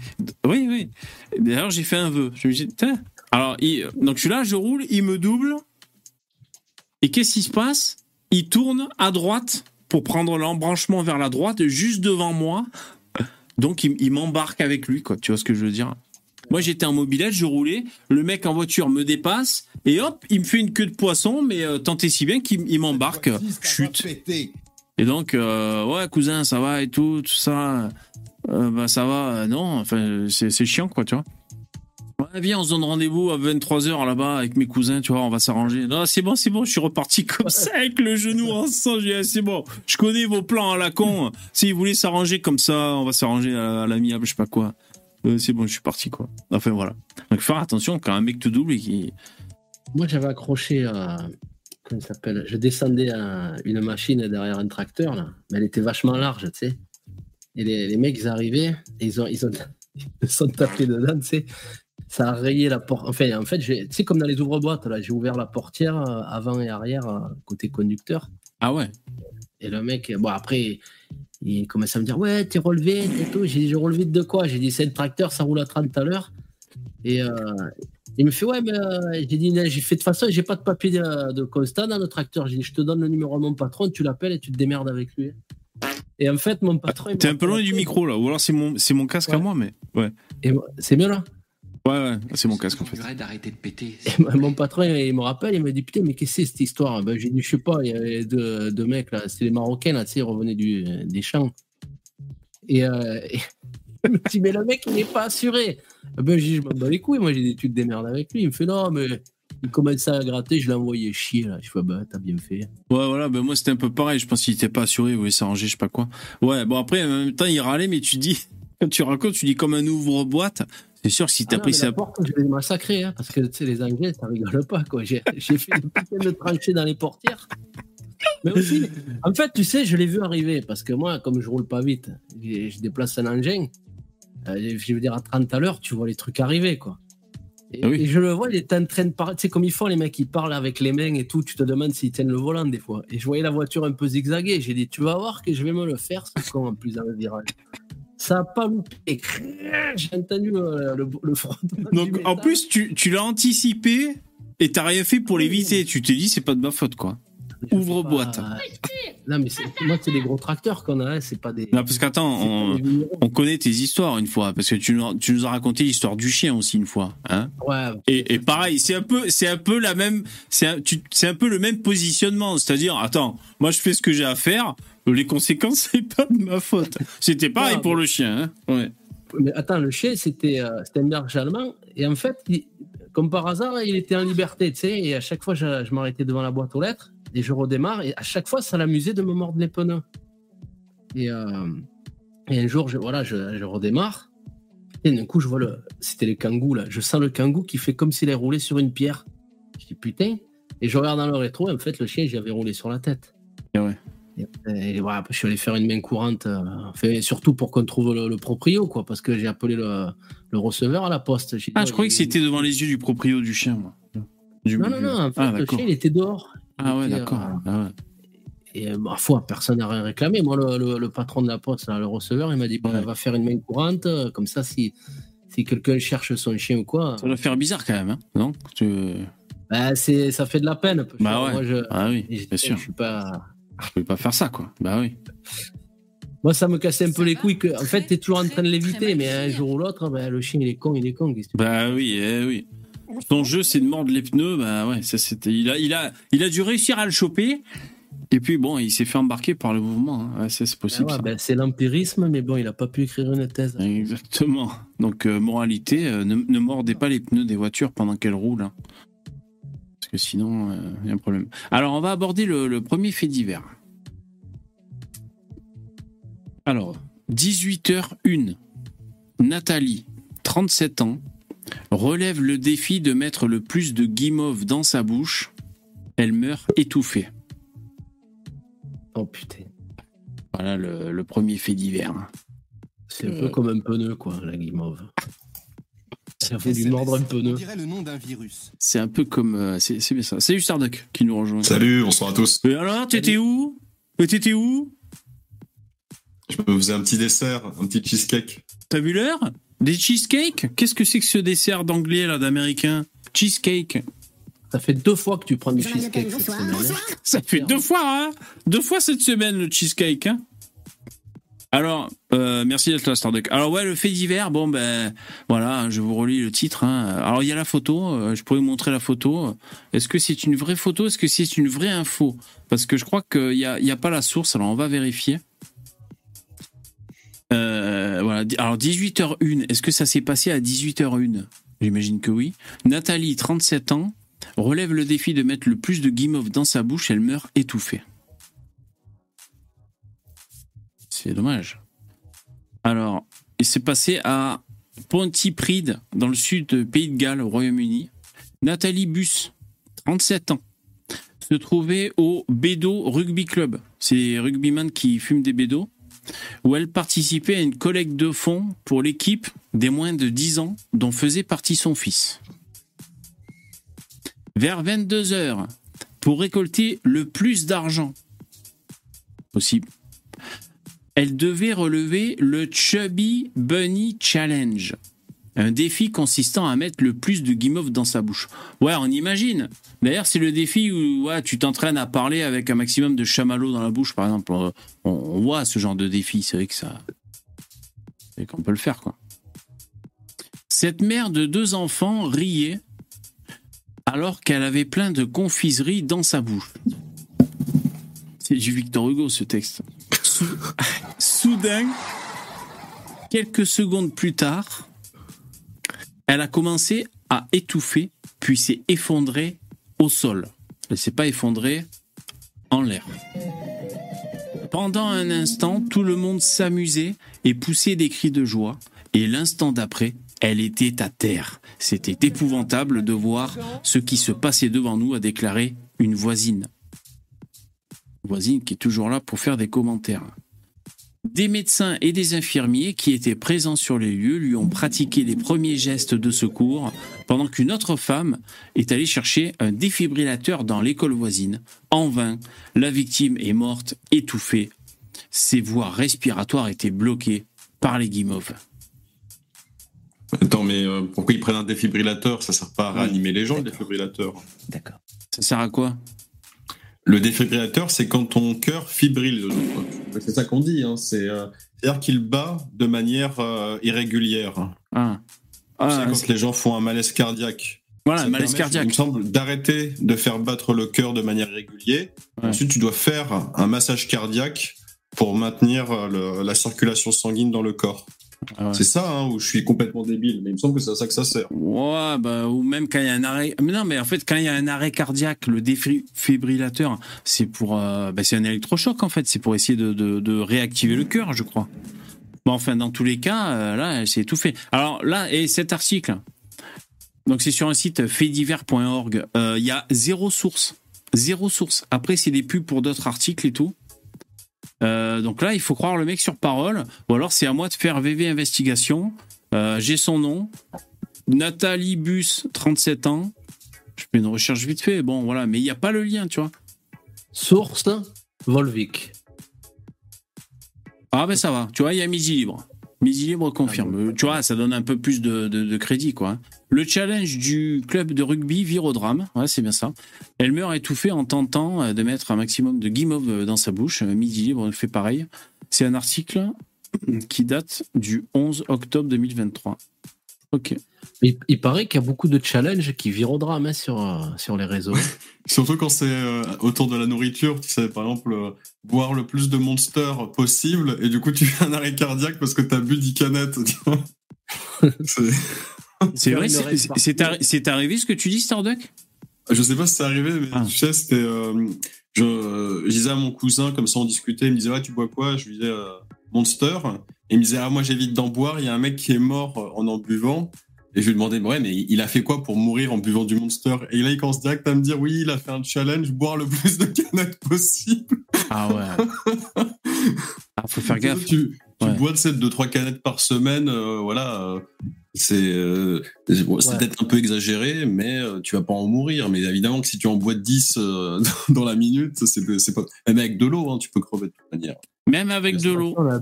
oui, oui. D'ailleurs, j'ai fait un vœu. Je me dis, tiens. Alors, il- donc je suis là, je roule, il me double. Et qu'est-ce qui se passe? Il tourne à droite pour prendre l'embranchement vers la droite, juste devant moi. Donc, il, il m'embarque avec lui, quoi. Tu vois ce que je veux dire? Moi, j'étais en mobilette, je roulais. Le mec en voiture me dépasse. Et hop, il me fait une queue de poisson, mais euh, tant et si bien qu'il il m'embarque. Chute. Et donc, euh, ouais, cousin, ça va et tout, tout ça. Euh, bah, ça va, euh, non, enfin, c'est chiant, quoi, tu vois. Ouais, viens, on se donne rendez-vous à 23h là-bas avec mes cousins, tu vois, on va s'arranger. Non, c'est bon, c'est bon, je suis reparti comme ça avec le genou en sang. J'ai ah, c'est bon, je connais vos plans à la con. S'ils voulaient s'arranger comme ça, on va s'arranger à, à l'amiable, je sais pas quoi. Euh, c'est bon, je suis parti, quoi. Enfin, voilà. Donc, faire attention quand un mec te double et qui. Moi, j'avais accroché. euh, comment ça s'appelle Je descendais à une machine derrière un tracteur, là, mais elle était vachement large, tu sais. Et les, les mecs, ils arrivaient, et ils ont, ils ont, ils sont tapés dedans, tu sais. Ça a rayé la porte. Enfin, en fait, tu sais, comme dans les ouvre-boîtes, là, j'ai ouvert la portière euh, avant et arrière, euh, côté conducteur. Ah ouais Et le mec, bon, après, il commence à me dire Ouais, t'es relevé et tout. J'ai dit J'ai relevé de quoi? J'ai dit C'est le tracteur, ça roule à 30 à l'heure. Et euh, il me fait Ouais, mais euh, j'ai dit J'ai fait de toute façon, j'ai pas de papier de, de constat dans le tracteur. J'ai dit Je te donne le numéro de mon patron, tu l'appelles et tu te démerdes avec lui. Et en fait, mon patron. T'es un peu loin du micro, là. Ou alors, c'est mon, mon casque à moi, mais. Ouais. C'est mieux là? Ouais, ouais, c'est mon casque, en fait. D'arrêter de péter. Moi, mon patron, il me rappelle, il me dit Putain, mais qu'est-ce que c'est cette histoire? Ben, J'ai dit Je sais pas, il y avait deux, deux mecs là, c'était les Marocains là, tu sais, ils revenaient du, des champs. Et, euh, et il me dit Mais le mec, il n'est pas assuré. Ben, j'ai dit Je m'en bats les couilles, moi j'ai dit Tu te démerdes avec lui. Il me fait Non, mais il commence à gratter, je l'ai envoyé chier là. Je fais Bah, t'as bien fait. Ouais, voilà, ben moi c'était un peu pareil. Je pense qu'il était pas assuré, il voulait s'arranger, je sais pas quoi. Ouais, bon après, en même temps, il râlait, mais tu dis, quand tu racontes, tu dis comme un ouvre-boîte. C'est sûr que si t'as Ah pris ça. porte, je l'ai massacré, hein, parce que tu sais, les Anglais, ça rigole pas. quoi. J'ai fait une putain de tranchée dans les portières. Mais aussi, en fait, tu sais, je l'ai vu arriver, parce que moi, comme je roule pas vite, je, déplace un engin. euh, je veux dire, à 30 à l'heure, tu vois les trucs arriver, quoi. Et, Ah oui. et je le vois, il est en train de parler. Tu sais, comme ils font, les mecs, ils parlent avec les mains et tout. Tu te demandes s'ils tiennent le volant, des fois. Et je voyais la voiture un peu zigzaguer. J'ai dit, tu vas voir que je vais me le faire, ce con, en plus, dans le virage. Ça a pas loupé. J'ai entendu le, le, le frottement Donc en plus, tu, tu l'as anticipé et t'as rien fait pour l'éviter. Tu te dis, c'est pas de ma faute, quoi. Ouvre boîte. pas- Non, mais c'est- moi, c'est des gros tracteurs qu'on a, hein, c'est pas des. Non, parce qu'attends, on, des vignerons. on connaît tes histoires une fois, parce que tu, nous- tu nous as raconté l'histoire du chien aussi une fois, hein. Ouais, Et, et pareil, c'est un peu, c'est un peu la même, c'est un, un peu le même positionnement, c'est-à-dire, attends, moi je fais ce que j'ai à faire, les conséquences c'est pas de ma faute. C'était pareil Ouais, pour le chien, hein. Ouais. Mais attends, le chien, c'était euh, un berger allemand. Et en fait, il- comme par hasard, il était en liberté, tu sais. Et à chaque fois, je, m'arrêtais devant la boîte aux lettres et je redémarre. Et à chaque fois, ça l'amusait de me mordre les pneus. Et, euh, un jour, je, voilà, je, redémarre. Et d'un coup, je vois le. C'était le kangou, là. Je sens le kangou qui fait comme s'il avait roulé sur une pierre. Je dis putain. Et je regarde dans le rétro. Et en fait, le chien, j'y avais roulé sur la tête. Ouais. Et, voilà, je suis allé faire une main courante, euh, surtout pour qu'on trouve le, le proprio, quoi, parce que j'ai appelé le, le receveur à la poste. Dit, Ah, je croyais que c'était devant les yeux du proprio du chien, moi. Du- Non, non, non, en fait, Ah, le chien, il était dehors. Ah ouais, d'accord. euh, Ah ouais. Et euh, ma foi, personne n'a rien réclamé. Moi, le, patron de la poste, là, le receveur, il m'a dit, bah, Ouais. va faire une main courante, comme ça, si, si quelqu'un cherche son chien ou quoi, Ça doit faire bizarre quand même, hein, non? Tu- bah, c'est, ça fait de la peine. Bah ouais. Moi, je, Ah oui, bien sûr. je suis pas... Je peux pas faire ça, quoi. Bah oui. Moi, ça me cassait un peu les couilles. Que, en fait, tu es toujours en train de l'éviter, mais un jour ou l'autre, bah, le chien, il est con, il est con. Bah oui, eh oui. Ton jeu, c'est de mordre les pneus. Bah ouais, ça c'était. Il a, il a, il a dû réussir à le choper. Et puis bon, il s'est fait embarquer par le mouvement. hein. Ouais, c'est Ah possible. ouais, ben, c'est l'empirisme, mais bon, il a pas pu écrire une thèse. Exactement. Donc euh, moralité, euh, ne, ne mordez pas les pneus des voitures pendant qu'elles roulent. hein. Que sinon, il y a un problème. Alors, on va aborder le, le premier fait divers. Alors, 18h01. Nathalie, 37 ans, relève le défi de mettre le plus de guimauve dans sa bouche. Elle meurt étouffée. Oh putain. Voilà le, le premier fait divers. C'est un Euh. peu comme un pneu, quoi, la guimauve. Ça fait lui mordre un On pneu. dirait le nom d'un virus. C'est un peu comme. euh, c'est c'est bien ça. Salut Starduck qui nous rejoint. Salut, bonsoir à tous. Et alors, t'étais où? T'étais où? Je me faisais un petit dessert, un petit cheesecake. T'as vu l'heure? Des cheesecakes? Qu'est-ce que c'est que ce dessert d'anglais, là, d'américain? Cheesecake. Ça fait deux fois que tu prends du cheesecake cette bonsoir. semaine. hein. Ça fait deux fois, hein Deux fois cette semaine, le cheesecake, hein alors, euh, merci d'être là, Starduck. Alors ouais, le fait divers, bon ben voilà, je vous relis le titre. hein. Alors il y a la photo, euh, je pourrais vous montrer la photo. Est-ce que c'est une vraie photo? Est-ce que c'est une vraie info? Parce que je crois qu'il n'y a, a pas la source, alors on va vérifier. Euh, voilà. Alors 18h01, est-ce que ça s'est passé à 18h01 J'imagine que oui. Nathalie, 37 ans, relève le défi de mettre le plus de guimauve dans sa bouche, elle meurt étouffée. C'est dommage. Alors, il s'est passé à Pontypridd, dans le sud de Pays de Galles, au Royaume-Uni. Nathalie Bus, 37 ans, se trouvait au Bédo Rugby Club. C'est rugbyman qui fument des bédos. Où elle participait à une collecte de fonds pour l'équipe des moins de 10 ans dont faisait partie son fils. Vers 22 heures, pour récolter le plus d'argent possible, elle devait relever le Chubby Bunny Challenge. Un défi consistant à mettre le plus de guimauve dans sa bouche. Ouais, on imagine. D'ailleurs, c'est le défi où ouais, tu t'entraînes à parler avec un maximum de chamallows dans la bouche, par exemple. On, voit ce genre de défi. C'est vrai que ça. C'est qu'on peut le faire, quoi. Cette mère de deux enfants riait alors qu'elle avait plein de confiseries dans sa bouche. C'est du Victor Hugo, ce texte. Sou- Soudain, quelques secondes plus tard, elle a commencé à étouffer, puis s'est effondrée au sol. Elle s'est pas effondrée en l'air. Pendant un instant, tout le monde s'amusait et poussait des cris de joie, et l'instant d'après, elle était à terre. C'était épouvantable de voir ce qui se passait devant nous, a déclaré une voisine. Voisine qui est toujours là pour faire des commentaires. Des médecins et des infirmiers qui étaient présents sur les lieux lui ont pratiqué les premiers gestes de secours pendant qu'une autre femme est allée chercher un défibrillateur dans l'école voisine. En vain, la victime est morte étouffée. Ses voies respiratoires étaient bloquées par les guimauves. Attends, mais euh, pourquoi ils prennent un défibrillateur? Ça sert pas à réanimer les gens, le défibrillateur. D'accord. Ça sert à quoi? Le défibrillateur, c'est quand ton cœur fibrille. C'est ça qu'on dit. Hein. C'est, euh, C'est-à-dire qu'il bat de manière euh, irrégulière. Ah. Sais, Ah, quand c'est- les gens font un malaise cardiaque. voilà, Ça malaise permet, cardiaque. Il me semble d'arrêter de faire battre le cœur de manière régulière. Ouais. Ensuite, tu dois faire un massage cardiaque pour maintenir euh, le- la circulation sanguine dans le corps. Ah ouais. C'est ça hein, où je suis complètement débile, mais il me semble que c'est à ça que ça sert. Ouais, bah, ou même quand il y a un arrêt. Mais non, mais en fait, quand il y a un arrêt cardiaque, le défibrillateur, c'est pour, euh, bah, c'est un électrochoc en fait. C'est pour essayer de, de, de réactiver le cœur, je crois. Bon, enfin, dans tous les cas, euh, là, c'est tout fait. Alors là, et cet article, donc c'est sur un site faitdivers.org. euh, Il y a zéro source, zéro source. Après, c'est des pubs pour d'autres articles et tout. Euh, donc là, il faut croire le mec sur parole, ou alors c'est à moi de faire VV investigation. Euh, J'ai son nom, Nathalie Bus, 37 ans. Je fais une recherche vite fait, bon voilà, mais il n'y a pas le lien, tu vois. Source Volvic. Ah ben ça va, tu vois, il y a Midi Libre. Midi Libre confirme. tu vois, ça donne un peu plus de, de- de crédit, quoi. Le challenge du club de rugby vire au drame, ouais, c'est bien ça. Elle meurt étouffée en tentant euh, de mettre un maximum de guimauve euh, dans sa bouche. Euh, Midi Libre fait pareil. C'est un article qui date du 11 octobre 2023. Ok. Il, il paraît qu'il y a beaucoup de challenges qui virent au drame hein, sur, euh, sur les réseaux. Surtout quand c'est euh, autour de la nourriture, tu sais, par exemple, euh, boire le plus de Monster possible, et du coup tu fais un arrêt cardiaque parce que t'as bu 10 canettes. C'est- vrai, c'est- arrivé ce que tu dis, Starduck? Je sais pas si c'est arrivé, mais Ah. tu sais, c'était. euh, je, je disais à mon cousin, comme ça on discutait, il me disait Ouais, tu bois quoi? Je lui disais euh, Monster. Il me disait Ah, moi j'évite d'en boire, il y a un mec qui est mort euh, en en buvant. Et je lui demandais Ouais, mais il a fait quoi pour mourir en buvant du Monster? Et là, il commence direct à me dire Oui, il a fait un challenge, boire le plus de canettes possible. Ah ouais. ah, faut faire gaffe. Tu, tu Ouais. bois de cette 2-3 canettes par semaine, euh, voilà. euh, c'est euh, c'est bon, c'est Ouais. peut-être un peu exagéré, mais tu vas pas en mourir. Mais évidemment que si tu en bois 10 euh, dans la minute, c'est c'est pas. Même avec de l'eau, hein, tu peux crever de toute manière. Même avec de l'eau. Hein.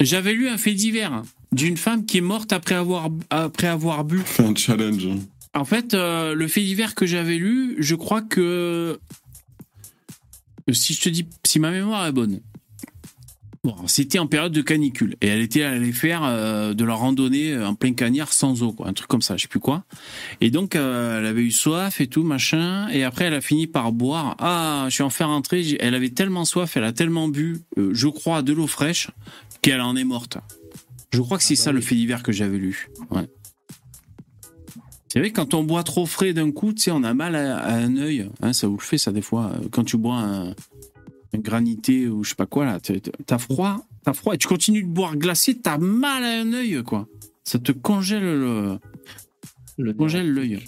J'avais lu un fait divers d'une femme qui est morte après avoir, après avoir bu. Fais un challenge. hein. En fait, euh, le fait divers que j'avais lu, je crois que. Si je te dis. Si ma mémoire est bonne. Bon, c'était en période de canicule. Et elle était allée faire euh, de la randonnée en plein cagnard sans eau, quoi. Un truc comme ça, je sais plus quoi. Et donc, euh, elle avait eu soif et tout, machin. Et après, elle a fini par boire. Ah, je suis en faire rentrer. Elle avait tellement soif, elle a tellement bu, euh, je crois, de l'eau fraîche, qu'elle en est morte. Je crois que c'est bah ça le fait divers que j'avais lu. Ouais. C'est vrai, quand on boit trop frais d'un coup, tu sais, on a mal à, à un œil. Hein, ça vous le fait, ça, des fois. Quand tu bois un granité ou je sais pas quoi, là, t'as- froid, t'as froid, et tu continues de boire glacé, t'as mal à un œil, quoi. Ça te congèle le, Le congèle l'œil.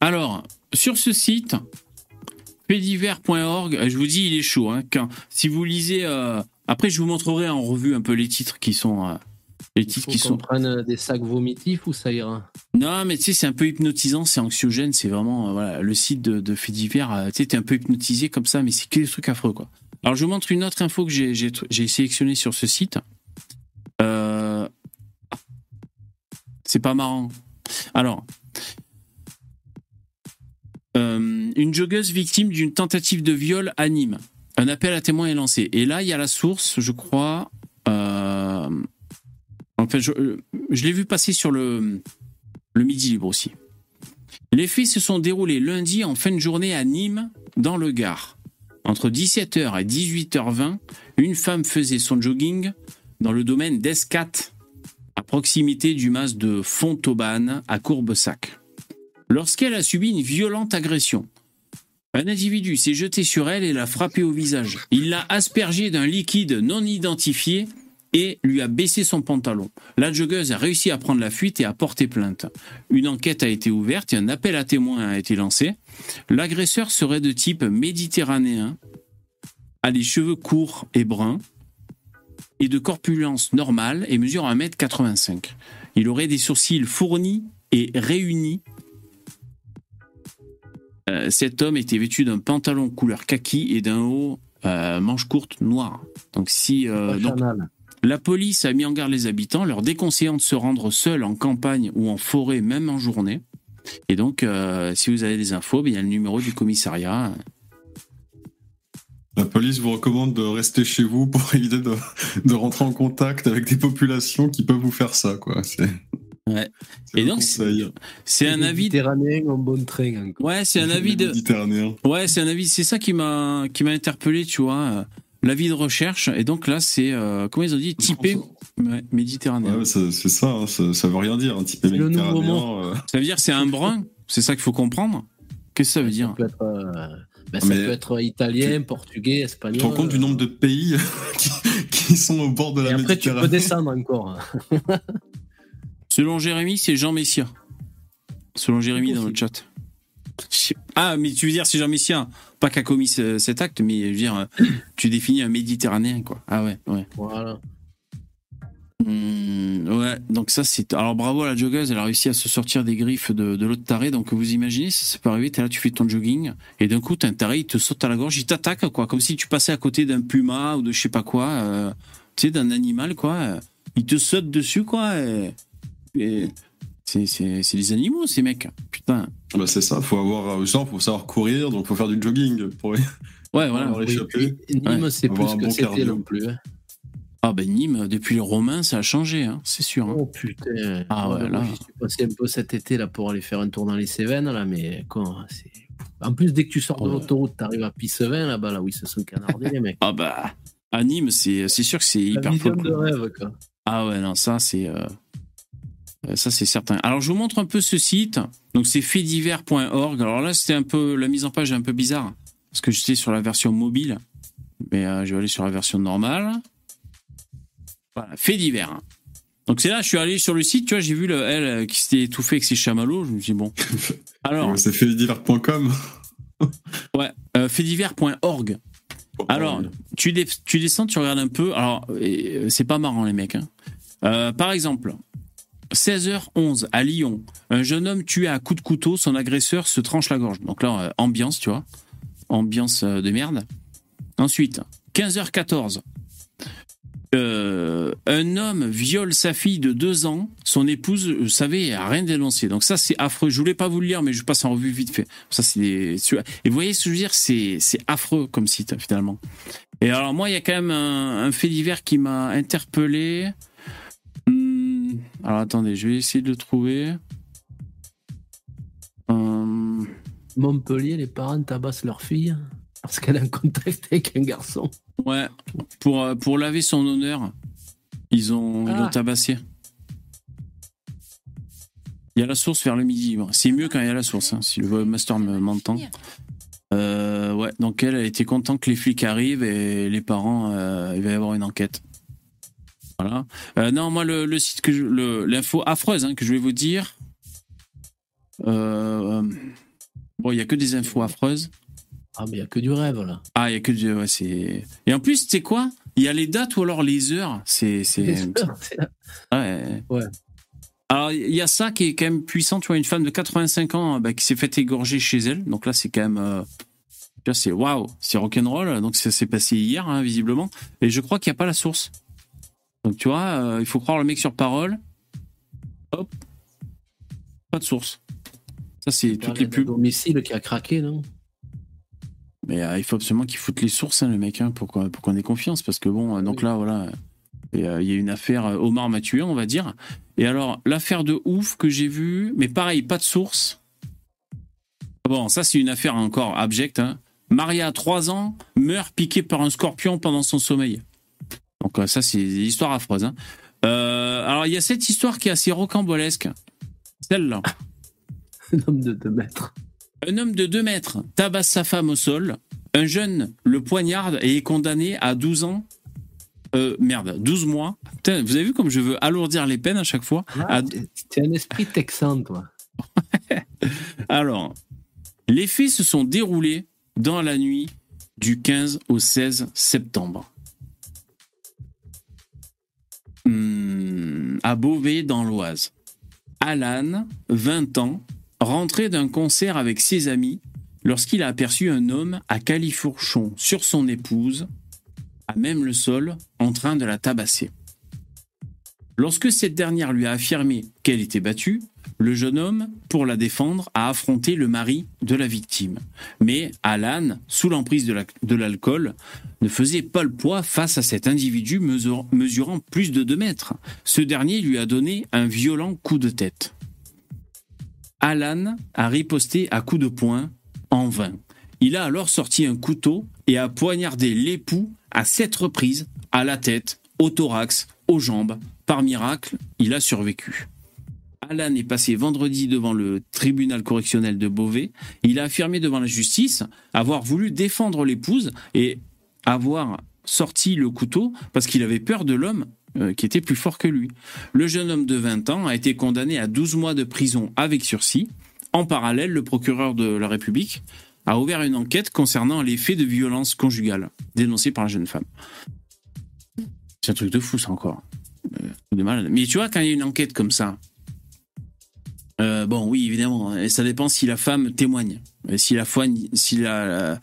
Alors, sur ce site, faitdivers.org, je vous dis, il est chaud. Hein, quand, si vous lisez... euh, après, je vous montrerai en revue un peu les titres qui sont... euh, les titres qui sont... prenne des sacs vomitifs ou ça ira? Non, mais tu sais, c'est un peu hypnotisant, c'est anxiogène, c'est vraiment euh, voilà, le site de, de faits divers. euh, tu sais, t'es un peu hypnotisé comme ça, mais c'est que des trucs affreux, quoi. Alors, je vous montre une autre info que j'ai- sélectionnée sur ce site. Euh, C'est pas marrant. Alors, euh, une joggeuse victime d'une tentative de viol à Nîmes. Un appel à témoins est lancé. Et là, il y a la source, je crois. Je, euh, je l'ai vu passer sur le, le Midi Libre aussi. Les faits se sont déroulés lundi en fin de journée à Nîmes, dans le Gard. Entre 17h et 18h20, une femme faisait son jogging dans le domaine d'Escat, à proximité du mas de Fontauban, à Courbesac. Lorsqu'elle a subi une violente agression, un individu s'est jeté sur elle et l'a frappée au visage. Il l'a aspergée d'un liquide non identifié et lui a baissé son pantalon. La joggeuse a réussi à prendre la fuite et a porté plainte. Une enquête a été ouverte et un appel à témoins a été lancé. L'agresseur serait de type méditerranéen, a les cheveux courts et bruns, et de corpulence normale et mesure 1m85. Il aurait des sourcils fournis et réunis. Euh, cet homme était vêtu d'un pantalon couleur kaki et d'un haut euh, manche courte noire. Donc si euh, donc. La police a mis en garde les habitants, leur déconseillant de se rendre seuls en campagne ou en forêt, même en journée. Et donc, euh, si vous avez des infos, ben, il y a le numéro du commissariat. La police vous recommande de rester chez vous pour éviter de, de rentrer en contact avec des populations qui peuvent vous faire ça, quoi. C'est. Ouais. c'est Et donc. C'est un avis. en train. Ouais, c'est un avis de. Méditerranéen. Ouais, c'est un avis. C'est ça qui m'a qui m'a interpellé, tu vois. L'avis de recherche. Et donc là, c'est euh, comment ils ont dit typé ouais, méditerranéen. Ouais, c'est c'est ça, hein, ça, ça veut rien dire, le nouveau méditerranéen. euh, Ça veut dire c'est un brun. C'est ça qu'il faut comprendre. Qu'est-ce que ça veut Ça dire peut être, euh, ben, ça Mais peut être italien, portugais, espagnol. Tu te rends compte du nombre de pays qui, qui sont au bord de Et la après, tu peux Méditerranée descendre encore. Selon Jérémy, c'est Jean Messia. Selon Jérémy dans le chat. Ah, mais tu veux dire c'est Jean Messia, pas qui a commis ce- cet acte, mais je veux dire, euh, tu définis un méditerranéen, quoi. Ah ouais, ouais. Voilà. Hmm, ouais, donc ça c'est. Alors bravo à la joggeuse, elle a réussi à se sortir des griffes de, de l'autre taré. Donc vous imaginez, ça, ça peut arriver, t'es là, tu fais ton jogging, et d'un coup t'as un taré, il te saute à la gorge, il t'attaque, quoi, comme si tu passais à côté d'un puma ou de je sais pas quoi, euh, tu sais, d'un animal, quoi. euh, il te saute dessus, quoi. Et, et c'est, c'est, c'est des animaux, ces mecs. Putain. Bah, c'est ça, faut avoir, euh, genre, faut savoir courir, donc faut faire du jogging pour Ouais, voilà. Oui, puis Nîmes, c'est plus que bon c'était non plus. hein. Ah ben Nîmes, depuis les Romains, ça a changé, hein, c'est sûr. hein. Oh putain. Ah ouais, là. J'y suis passé un peu cet été là pour aller faire un tour dans les Cévennes là, mais quoi, c'est. En plus, dès que tu sors de Ouais. l'autoroute, t'arrives à Pissevin là-bas, là où ils se sont canardés les mecs. Ah bah, à Nîmes, c'est, c'est sûr que c'est hyper vision de rêve quoi. Ah ouais, non, ça c'est euh, euh, ça c'est certain. Alors je vous montre un peu ce site. Donc c'est faitdivers.org. Alors là, c'était un peu la mise en page est un peu bizarre parce que j'étais sur la version mobile, mais euh, je vais aller sur la version normale. Voilà, fait divers. hein. Donc c'est là, je suis allé sur le site, tu vois, j'ai vu le, elle euh, qui s'était étouffée avec ses chamallows. Je me suis dit bon. Alors, Euh, C'est faitdivers.com. ouais, euh, faitdivers.org. Alors, tu, descends, tu regardes un peu. Alors, euh, c'est pas marrant, les mecs. hein. Euh, par exemple, 16h11 à Lyon, un jeune homme tué à coups de couteau, son agresseur se tranche la gorge. Donc là, euh, ambiance, tu vois. Ambiance euh, de merde. Ensuite, 15h14. euh, un homme viole sa fille de deux ans, son épouse, vous savez, a rien dénoncé. Donc ça, c'est affreux. Je voulais pas vous le lire, mais je passe en revue vite fait. Ça, c'est Et vous voyez ce que je veux dire? C'est c'est affreux comme site, finalement. Et alors, moi, il y a quand même un, un fait divers qui m'a interpellé. Alors, attendez, je vais essayer de le trouver. Hum, Montpellier, les parents tabassent leur fille parce qu'elle est en contact avec un garçon. ouais, pour, euh, pour laver son honneur, ils ont, ils Ah. l'ont tabassé. Il y a la source vers le midi. C'est mieux quand il y a la source, hein, si le master me- m'entend. Euh, ouais, donc elle, elle était contente que les flics arrivent et les parents, euh, il va y avoir une enquête. Voilà. Euh, non, moi, le, le site que l'info affreuse hein, que je vais vous dire. euh, bon, il y a que des infos affreuses. Ah, mais il n'y a que du rêve là. Ah, il y a que du. Ouais, c'est. Et en plus, tu sais quoi? Il y a les dates ou alors les heures. C'est. c'est... La- Ouais. Ouais. Alors, il y a ça qui est quand même puissant. Tu vois, une femme de 85 ans bah, qui s'est fait égorger chez elle. Donc là, c'est quand même. euh, c'est waouh, c'est rock'n'roll. Donc ça s'est passé hier, hein, visiblement. Et je crois qu'il n'y a pas la source. Donc tu vois, euh, il faut croire le mec sur parole. Hop. Pas de source. Ça, c'est toutes les pubs. domicile qui a craqué, non? Mais euh, il faut absolument qu'il foute les sources, hein, le mec, hein, pour qu'on pour qu'on ait confiance. Parce que bon, euh, donc là, voilà. Il y a une affaire Omar m'a tué, on va dire. Et alors, l'affaire de ouf que j'ai vue, mais pareil, pas de source. Bon, ça, c'est une affaire encore abjecte. Hein. Maria, 3 ans, meurt piquée par un scorpion pendant son sommeil. Donc, euh, ça, c'est des histoires affreuses. hein. Euh, alors, il y a cette histoire qui est assez rocambolesque. Celle-là. Un homme de 2 mètres. Un homme de 2 mètres tabasse sa femme au sol. Un jeune le poignarde et est condamné à 12 ans. Euh, merde, 12 mois. Putain, vous avez vu comme je veux alourdir les peines à chaque fois? Ah, À- T'es un esprit texan, toi. Alors, les faits se sont déroulés dans la nuit du 15 au 16 septembre. Hmm, à Beauvais, dans l'Oise. Alan, 20 ans, rentrait d'un concert avec ses amis lorsqu'il a aperçu un homme à califourchon sur son épouse, à même le sol, en train de la tabasser. Lorsque cette dernière lui a affirmé qu'elle était battue, le jeune homme, pour la défendre, a affronté le mari de la victime. Mais Alan, sous l'emprise de la- de l'alcool, ne faisait pas le poids face à cet individu mesur- mesurant plus de 2 mètres. Ce dernier lui a donné un violent coup de tête. Alan a riposté à coups de poing en vain. Il a alors sorti un couteau et a poignardé l'époux à sept reprises, à la tête, au thorax, aux jambes. Par miracle, il a survécu. Alan est passé vendredi devant le tribunal correctionnel de Beauvais. Il a affirmé devant la justice avoir voulu défendre l'épouse et avoir sorti le couteau parce qu'il avait peur de l'homme euh, qui était plus fort que lui. Le jeune homme de 20 ans a été condamné à 12 mois de prison avec sursis. En parallèle, le procureur de la République a ouvert une enquête concernant les faits de violence conjugale dénoncés par la jeune femme. C'est un truc de fou, ça encore. Euh, de. Mais tu vois, quand il y a une enquête comme ça, euh, bon, oui, évidemment, et ça dépend si la femme témoigne. Si la, foi- si la,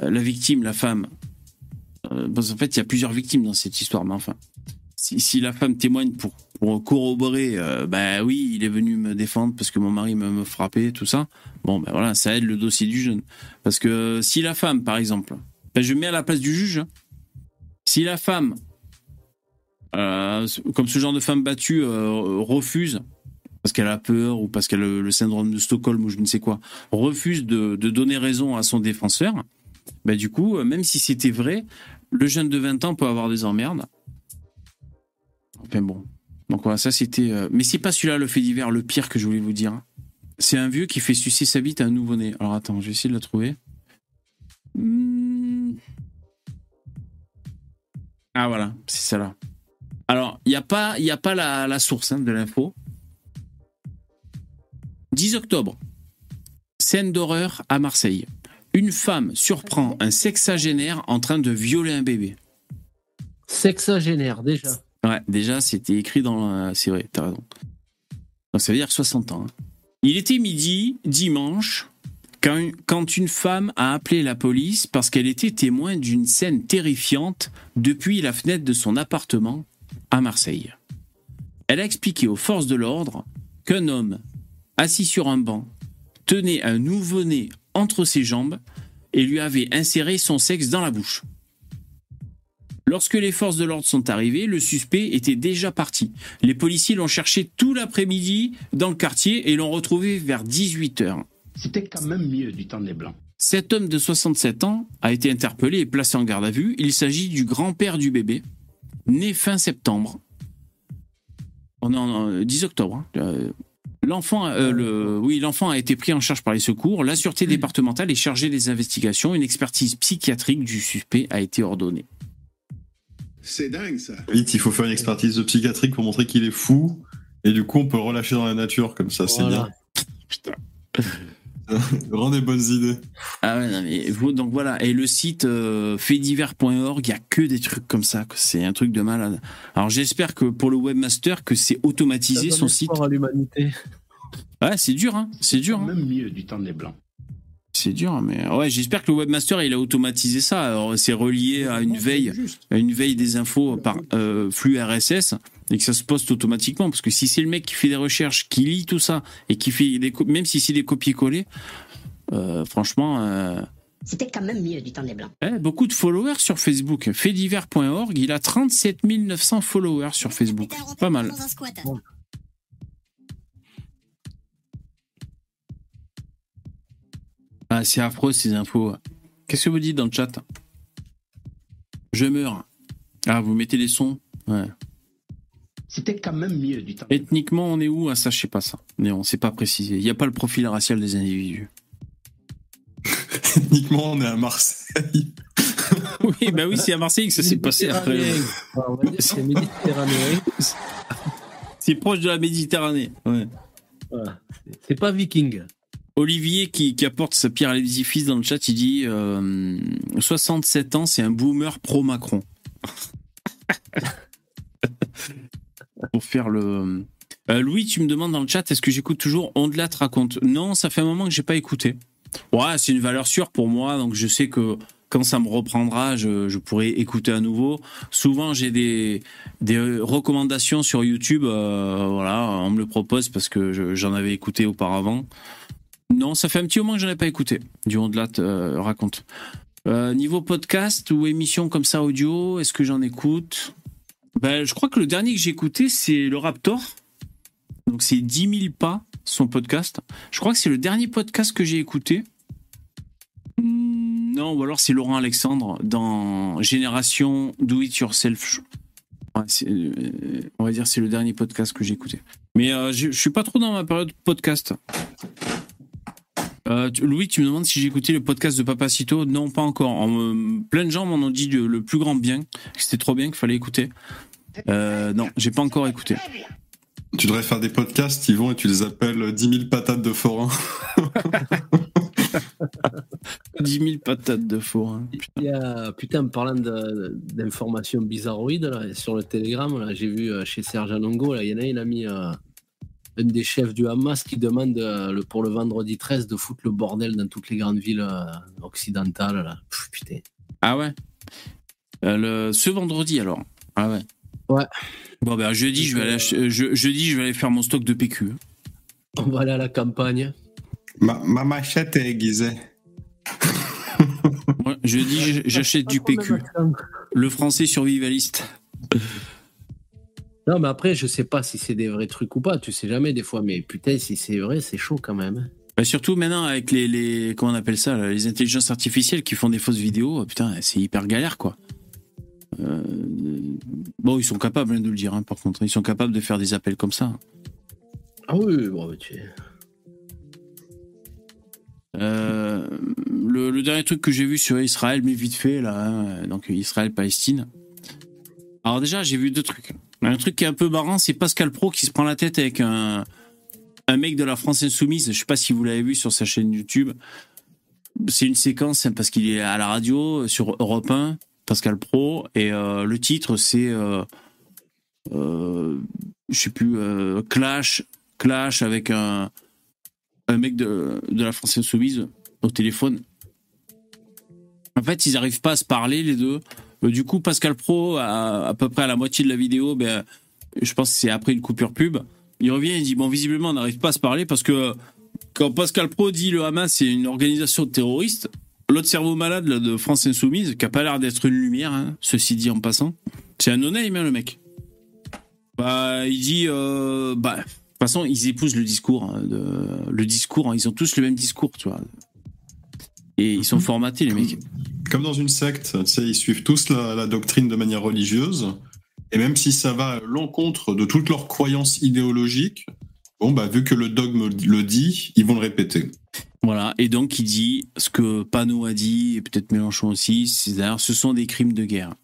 la, la victime, la femme, euh, parce qu'en fait, il y a plusieurs victimes dans cette histoire, mais enfin, si, si la femme témoigne pour, pour corroborer, euh, bah oui, il est venu me défendre parce que mon mari me, frappait, tout ça. Bon, ben voilà, ça aide le dossier du jeune. Parce que si la femme, par exemple, ben je me mets à la place du juge, hein. si la femme, euh, comme ce genre de femme battue, euh, refuse parce qu'elle a peur ou parce qu'elle a le, syndrome de Stockholm ou je ne sais quoi, refuse de, de donner raison à son défenseur, ben du coup, euh, même si c'était vrai, le jeune de 20 ans peut avoir des emmerdes. Enfin bon. Donc voilà, ça c'était. euh, Mais c'est pas celui-là le fait divers, le pire que je voulais vous dire. C'est un vieux qui fait sucer sa bite à un nouveau-né. Alors attends, je vais essayer de la trouver. Hmm. Ah voilà, c'est ça-là. Alors, il n'y a pas, y a pas la, la source hein, de l'info. 10 octobre. Scène d'horreur à Marseille. Une femme surprend un sexagénaire en train de violer un bébé. Sexagénaire, déjà. Ouais, déjà, c'était écrit dans. la- C'est vrai, t'as raison. Donc, ça veut dire 60 ans. hein. Il était midi, dimanche, quand une, quand une femme a appelé la police parce qu'elle était témoin d'une scène terrifiante depuis la fenêtre de son appartement à Marseille. Elle a expliqué aux forces de l'ordre qu'un homme, assis sur un banc, tenait un nouveau-né entre ses jambes et lui avait inséré son sexe dans la bouche. Lorsque les forces de l'ordre sont arrivées, le suspect était déjà parti. Les policiers l'ont cherché tout l'après-midi dans le quartier et l'ont retrouvé vers 18h. C'était quand même mieux du temps des Blancs. Cet homme de 67 ans a été interpellé et placé en garde à vue. Il s'agit du grand-père du bébé, né fin septembre. On est en euh, 10 octobre. hein. L'enfant, euh, le, oui, l'enfant a été pris en charge par les secours. La sûreté départementale est chargée des investigations. Une expertise psychiatrique du suspect a été ordonnée. C'est dingue ça. Vite, il faut faire une expertise psychiatrique pour montrer qu'il est fou. Et du coup, on peut le relâcher dans la nature comme ça, c'est bien. Vraiment des bonnes idées. Ah ouais, non, mais vous- donc voilà. Et le site euh, faitdivers.org, il y a que des trucs comme ça. que C'est un truc de malade. Alors j'espère que pour le webmaster, que c'est automatisé Ça son site. à l'humanité. Ouais, c'est dur, hein. C'est dur. hein. Même mieux du temps des Blancs. C'est dur, mais ouais, j'espère que le webmaster il a automatisé ça. Alors c'est relié à une veille, à une veille des infos par euh, flux RSS et que ça se poste automatiquement. Parce que si c'est le mec qui fait des recherches, qui lit tout ça et qui fait des, même si c'est des copier-coller, euh, franchement. euh, C'était quand même mieux du temps des Blancs. Eh, beaucoup de followers sur Facebook. Faitdivers.org, il a 37 900 followers sur Facebook. Pas mal. Ah, c'est affreux ces infos. Qu'est-ce que vous dites dans le chat? Je meurs. Ah, vous mettez les sons? Ouais. C'était quand même mieux du temps. Ethniquement, on est où? Ah, ça, je sais pas ça. Mais on sait pas préciser. Il n'y a pas le profil racial des individus. Techniquement, on est à Marseille. oui, bah oui, c'est à Marseille que ça s'est passé après. Méditerranéen. Enfin, on va dire que C'est méditerranéen. C'est proche de la Méditerranée. Ouais. Voilà. C'est pas viking. Olivier qui, qui apporte sa pierre à l'édifice dans le chat, il dit euh, 67 ans, c'est un boomer pro-Macron. Pour faire le. Euh, Louis, tu me demandes dans le chat, est-ce que j'écoute toujours Ondelat te raconte? Non, ça fait un moment que j'ai pas écouté. Ouais, c'est une valeur sûre pour moi, donc je sais que quand ça me reprendra, je, je pourrai écouter à nouveau. Souvent, j'ai des, des recommandations sur YouTube. euh, voilà, on me le propose parce que je- j'en avais écouté auparavant. Non, ça fait un petit moment que j'en ai pas écouté. Du Ondelat euh, raconte. Niveau podcast ou émission comme ça audio, est-ce que j'en écoute? Ben, Je crois que le dernier que j'ai écouté, c'est le Raptor. Donc c'est 10 000 pas, son podcast. Je crois que c'est le dernier podcast que j'ai écouté. Hmm, Non, ou alors c'est Laurent Alexandre dans Génération Do It Yourself. Euh, on va dire c'est le dernier podcast que j'ai écouté. Mais euh, je, je suis pas trop dans ma période podcast. Euh, Louis, tu me demandes si j'ai écouté le podcast de Papacito. Non, pas encore. Plein de gens m'en ont dit le, plus grand bien, c'était trop bien, qu'il fallait écouter. Euh, non, j'ai pas encore écouté. Tu devrais faire des podcasts, ils vont et tu les appelles 10 000 patates de forain. 10 000 patates de forain. Il y a, putain, en parlant d'informations bizarroïdes, là, sur le Telegram, là, j'ai vu euh, chez Serge Anongo, là, il y en a, il a mis euh, un des chefs du Hamas qui demande euh, le, pour le vendredi 13 de foutre le bordel dans toutes les grandes villes euh, occidentales. Là. Pff, putain. Ah ouais Euh, le, Ce vendredi alors Ah ouais Ouais. Bon ben jeudi je vais aller euh, je- jeudi je vais aller faire mon stock de PQ. On va aller à la campagne. Ma, ma machette est aiguisée. Ouais, jeudi j'achète du PQ. Le français survivaliste. Non, mais après, je sais pas si c'est des vrais trucs ou pas, tu sais jamais des fois, mais putain, si c'est vrai, c'est chaud quand même. Bah, surtout maintenant avec les, les comment on appelle ça là, les intelligences artificielles qui font des fausses vidéos, putain c'est hyper galère quoi. Euh, bon ils sont capables hein, de le dire hein, par contre, ils sont capables de faire des appels comme ça. Ah oui, bon, tu Euh, le, le dernier truc que j'ai vu sur Israël, mais vite fait, là, hein, donc Israël-Palestine. Alors déjà, j'ai vu deux trucs. Un truc qui est un peu marrant, c'est Pascal Pro qui se prend la tête avec un, un mec de la France Insoumise. Je sais pas si vous l'avez vu sur sa chaîne YouTube. C'est une séquence hein, parce qu'il est à la radio sur Europe 1, Pascal Pro, et euh, le titre c'est, euh, euh, je sais plus, Clash, Clash avec un, mec de, la France Insoumise au téléphone. En fait, ils n'arrivent pas à se parler, les deux. Du coup, Pascal Pro, à, à peu près à la moitié de la vidéo, ben, je pense que c'est après une coupure pub, il revient et dit Bon, visiblement, on n'arrive pas à se parler parce que quand Pascal Pro dit le Hamas, c'est une organisation terroriste, l'autre cerveau malade de France Insoumise, qui a pas l'air d'être une lumière, hein, ceci dit en passant, c'est un no-name, hein, le mec. Bah, il dit euh, Bah, de toute façon, ils épousent le discours. hein, le discours, hein, ils ont tous le même discours, tu vois. Et ils sont formatés, les mecs. Comme dans une secte, ils suivent tous la, la doctrine de manière religieuse. Et même si ça va à l'encontre de toutes leurs croyances idéologiques, bon, bah, vu que le dogme le dit, ils vont le répéter. Voilà, et donc il dit ce que Panot a dit, et peut-être Mélenchon aussi, c'est d'ailleurs ce sont des crimes de guerre.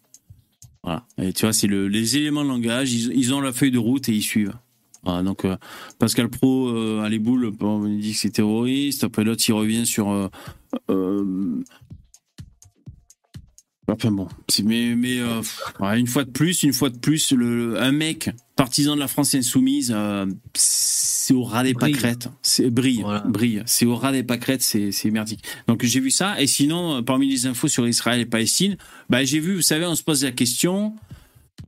Voilà, et tu vois, c'est le, les éléments de langage, ils, ont la feuille de route et ils suivent. Voilà, donc euh, Pascal Pro euh, a les boules, il dit que c'est terroriste, après l'autre il revient sur... euh, euh, Enfin bon, mais, mais euh, une fois de plus, une fois de plus, le, un mec partisan de la France insoumise, euh, c'est au ras des Brille. pâquerettes. C'est brille, brille. C'est au ras des pâquerettes, c'est c'est merdique. Donc j'ai vu ça. Et sinon, euh, parmi les infos sur Israël et Palestine, bah j'ai vu, vous savez, on se pose la question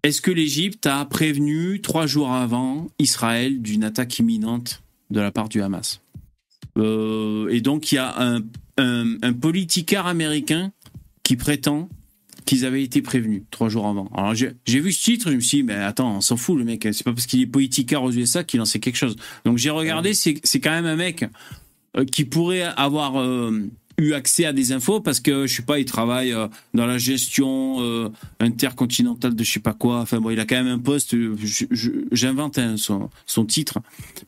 est-ce que l'Égypte a prévenu trois jours avant Israël d'une attaque imminente de la part du Hamas? Euh, Et donc il y a un, un, un politicard américain qui prétend qu'ils avaient été prévenus trois jours avant. Alors j'ai vu ce titre, je me suis dit, mais attends, on s'en fout le mec, c'est pas parce qu'il est politicard aux USA qu'il en sait quelque chose. Donc j'ai regardé, c'est c'est quand même un mec euh, qui pourrait avoir euh, eu accès à des infos parce que je sais pas, il travaille euh, dans la gestion euh, intercontinentale de je sais pas quoi. Enfin bon, il a quand même un poste. J'invente hein, son, son titre,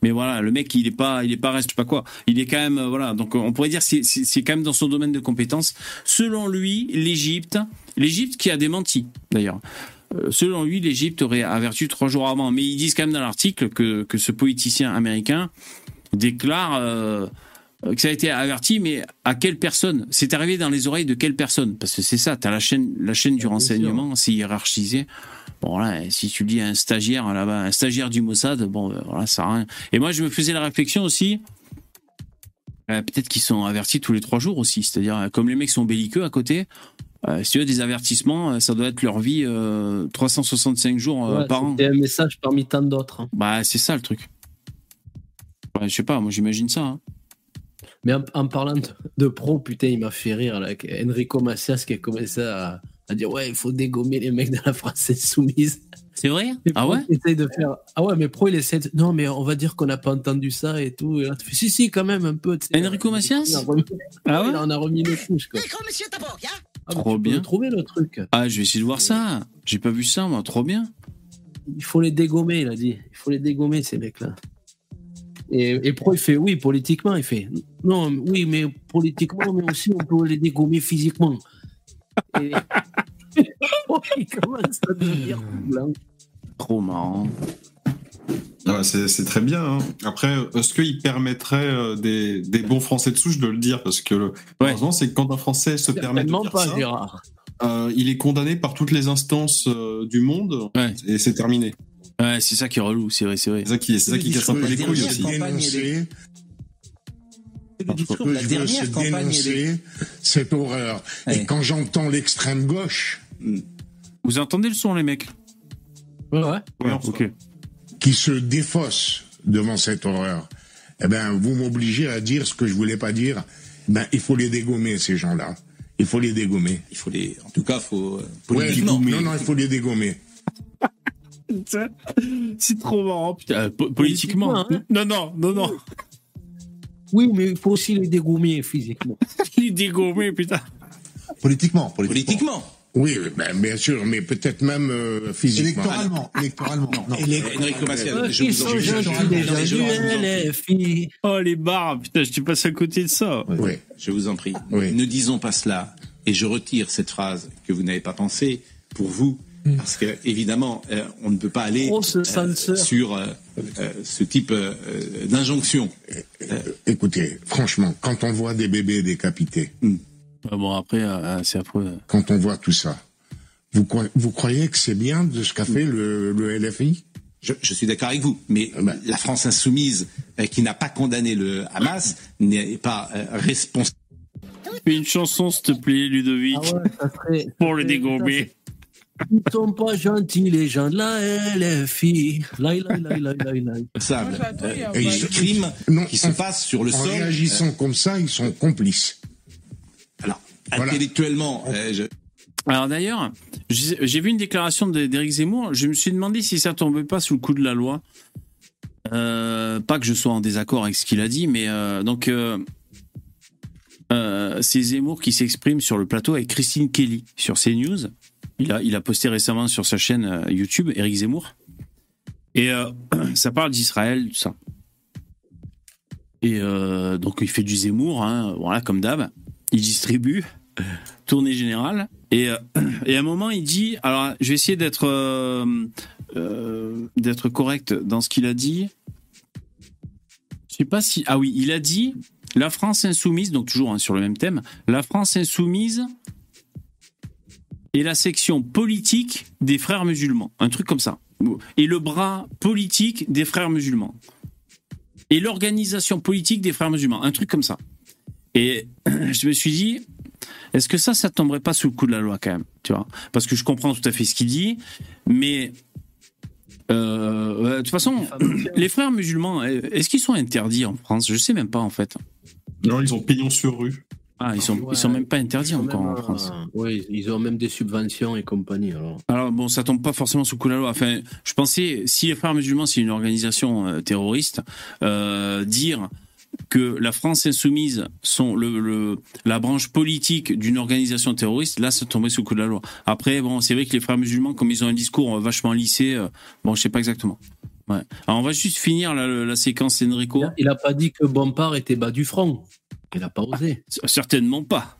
mais voilà, le mec il est pas, il est pas reste je sais pas quoi. Il est quand même voilà. Donc on pourrait dire c'est quand même dans son domaine de compétences. Selon lui, l'Égypte, l'Égypte qui a démenti d'ailleurs. Euh, Selon lui, l'Égypte aurait averti trois jours avant, mais ils disent quand même dans l'article que, que ce politicien américain déclare euh, que ça a été averti, mais à quelle personne? C'est arrivé dans les oreilles de quelle personne? Parce que c'est ça, tu as la chaîne, la chaîne du renseignement, c'est hiérarchisé. Bon, là, si tu dis à un stagiaire là-bas, un stagiaire du Mossad, bon, euh, voilà, ça rien. Et moi, je me faisais la réflexion aussi. Euh, Peut-être qu'ils sont avertis tous les trois jours aussi. C'est-à-dire, comme les mecs sont belliqueux à côté, euh, si tu veux des avertissements, euh, ça doit être leur vie euh, 365 jours euh, Ouais, par an. C'était un message parmi tant d'autres. hein. Bah, c'est ça le truc. Ouais, je sais pas, moi j'imagine ça. hein. Mais en, en parlant de, de pro, putain, il m'a fait rire. Là, avec Enrico Macias qui a commencé à, à dire Ouais, il faut dégommer les mecs de la France insoumise. C'est vrai? Ah ouais? il essaye de faire. Ah ouais, mais pro, il essaie de. Non, mais on va dire qu'on n'a pas entendu ça et tout. Et là, tu fais Si, si, quand même, un peu. Enrico Macias? Il a remis- Ah ouais? Il en a remis une couche, quoi. Ah, mais Trop tu peux bien. le trouver le truc. Ah, je vais essayer de voir ça. J'ai pas vu ça, moi. Trop bien. Il faut les dégommer, il a dit. Il faut les dégommer, ces mecs-là. Et, et Pro, il fait oui, politiquement. Il fait non, oui, mais politiquement, mais aussi on peut les dégommer physiquement. Et il commence à devenir blanc. Trop marrant. Ah, c'est c'est très bien. hein. Après, est-ce qu'il permettrait euh, des, des bons Français de souche de le dire? Parce que le c'est que quand un Français se permet de dire pas, ça, Gérard. euh, il est condamné par toutes les instances euh, du monde et c'est terminé. Ouais, c'est ça qui est relou, c'est vrai, c'est vrai. C'est ça qui, c'est ça qui casse un peu les couilles aussi. dénoncer, Le discours la dernière c'est campagne dénoncer cette horreur. Et quand j'entends l'extrême gauche Vous entendez le son, les mecs? Ouais, ouais. Ouais, ok. Qui se défausse devant cette horreur, eh ben, vous m'obligez à dire ce que je voulais pas dire. Ben, il faut les dégommer, ces gens-là. Il faut les dégommer. Il faut les. En tout cas, faut. euh, Ouais, politiquement. non, non, il faut les dégommer. C'est trop marrant, putain. Euh, po- politiquement. Politiquement, Non, non, non, non. Oui, mais il faut aussi les dégommer physiquement. Les dégommer, putain. Politiquement, Politiquement. Oui, ben, bien sûr, mais peut-être même euh, physiquement. Électoralement, électoralement. Non. Enrico Macias, Euh, je vous en. Oh, les barres, putain, je suis passé à côté de ça. Oui. Je vous en prie. Oui. Ne disons pas cela. Et je retire cette phrase que vous n'avez pas pensée pour vous. Parce que, évidemment, euh, on ne peut pas aller censeur. sur euh, euh, ce type euh, euh, d'injonction. Écoutez, franchement, quand on voit des bébés décapités, Ah bon, après, euh, c'est affreux. quand on voit tout ça, vous, croyez- vous croyez que c'est bien de ce qu'a fait le, le LFI Je, je suis d'accord avec vous, mais Ah ben. la France insoumise, euh, qui n'a pas condamné le Hamas, n'est pas euh, responsable. Fais une chanson, s'il te plaît, Ludovic, Ah ouais, ça serait. pour le dégommer. Ils sont pas gentils, les gens de la LFI. Laï, laï, laï, laï, laï, laï. responsables euh, Et du ils- crime Non, qui se en- passe sur le En sol. réagissant comme ça, ils sont complices. Voilà. intellectuellement, je- Alors d'ailleurs, j'ai vu une déclaration de- d'Éric Zemmour. Je me suis demandé si ça tombait pas sous le coup de la loi. Euh, pas que je sois en désaccord avec ce qu'il a dit, mais euh, donc euh, euh, c'est Zemmour qui s'exprime sur le plateau avec Christine Kelly sur CNews. Il a, il a posté récemment sur sa chaîne YouTube Éric Zemmour. Et euh, ça parle d'Israël, tout ça. Et euh, donc il fait du Zemmour, hein, voilà, comme d'hab. Il distribue, tournée générale. Et, euh, et à un moment, il dit, alors je vais essayer d'être euh, euh, d'être correct dans ce qu'il a dit. Je sais pas si, ah oui, il a dit la France insoumise, donc toujours hein, sur le même thème, la France insoumise est la section politique des frères musulmans, un truc comme ça, et le bras politique des frères musulmans, et l'organisation politique des frères musulmans, un truc comme ça. Et je me suis dit, est-ce que ça, ça tomberait pas sous le coup de la loi quand même, tu vois? Parce que je comprends tout à fait ce qu'il dit, mais euh, de toute façon, les frères musulmans, est-ce qu'ils sont interdits en France? Je sais même pas en fait. Non, ils ont pignon sur rue. Ah, ils sont, ils sont même pas interdits encore en France. Oui, ils ont même des subventions et compagnie. Alors. Alors bon, ça tombe pas forcément sous le coup de la loi. Enfin, je pensais, si les frères musulmans, c'est une organisation euh, terroriste, euh, dire que la France insoumise sont le, le la branche politique d'une organisation terroriste, là, ça tombait sous le coup de la loi. Après, bon, c'est vrai que les frères musulmans, comme ils ont un discours euh, vachement lissé, euh, bon, je sais pas exactement. Ouais. Alors, on va juste finir la, la séquence Enrico. Il a, il a pas dit que Bompard était bas du front. Il a pas osé. Certainement pas.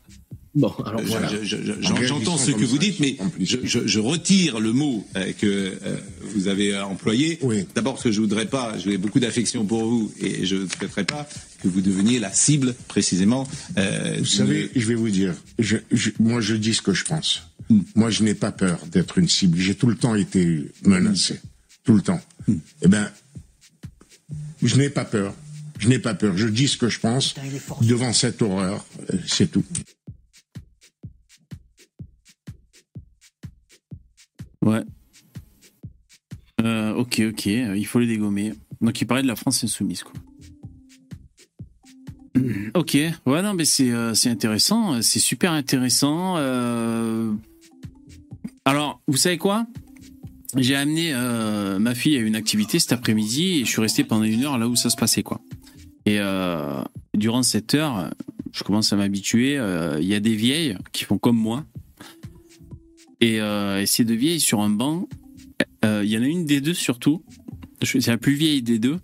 Bon, alors je- je- je- J'entends ce que vous dites, mais je, je- je retire le mot euh, que euh, vous avez euh, employé. Oui. D'abord, parce que je voudrais pas, j'ai beaucoup d'affection pour vous et je ne souhaiterais pas que vous deveniez la cible précisément. euh, Vous savez, je vais vous dire, je, je- moi je dis ce que je pense. Hmm. Moi je n'ai pas peur d'être une cible. J'ai tout le temps été menacé. Tout le temps. Hmm. Eh ben, je n'ai pas peur. Je n'ai pas peur. Je dis ce que je pense devant cette horreur. C'est tout. Ouais. Euh, ok, ok, euh, il faut les dégommer. Donc il parlait de la France insoumise, quoi. Ok, ouais, non, mais c'est euh, intéressant, c'est super intéressant. euh. Alors, vous savez quoi? J'ai amené euh, ma fille à une activité cet après-midi et je suis resté pendant une heure là où ça se passait, quoi. Et durant cette heure, je commence à m'habituer. Il y a des vieilles qui font comme moi. Et, euh, et ces deux vieilles sur un banc, euh, il y en a une des deux surtout, c'est la plus vieille des deux,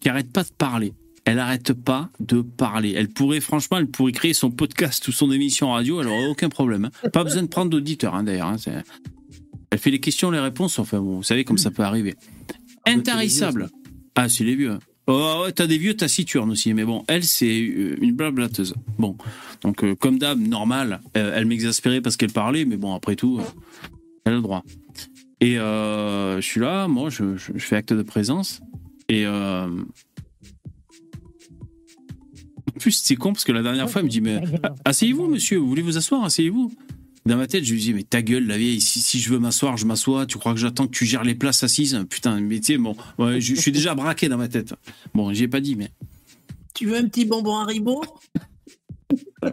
qui arrête pas de parler. Elle arrête pas de parler. Elle pourrait, franchement, elle pourrait créer son podcast ou son émission radio, elle aurait aucun problème. hein. Pas besoin de prendre d'auditeurs, hein, d'ailleurs. hein, Elle fait les questions, les réponses, enfin bon, vous savez comme ça peut arriver. Intarissable. Ah, c'est les vieux. Oh ouais, t'as des vieux taciturnes aussi, mais bon, elle, c'est euh, une blablateuse. Bon, donc euh, comme d'hab, normal, euh, elle m'exaspérait parce qu'elle parlait, mais bon, après tout, euh, elle a le droit. Et je suis là, moi, je, je- je fais acte de présence. Et en plus, c'est con parce que la dernière fois, elle me dit Mais ah, asseyez-vous, monsieur, vous voulez vous asseoir Asseyez-vous? Dans ma tête, je lui dis Mais ta gueule, la vieille, si, si je veux m'asseoir, je m'assois. Tu crois que j'attends que tu gères les places assises? Putain, mais tu sais, bon, ouais, je, je suis déjà braqué dans ma tête. Bon, j'y ai pas dit, mais. Tu veux un petit bonbon Haribo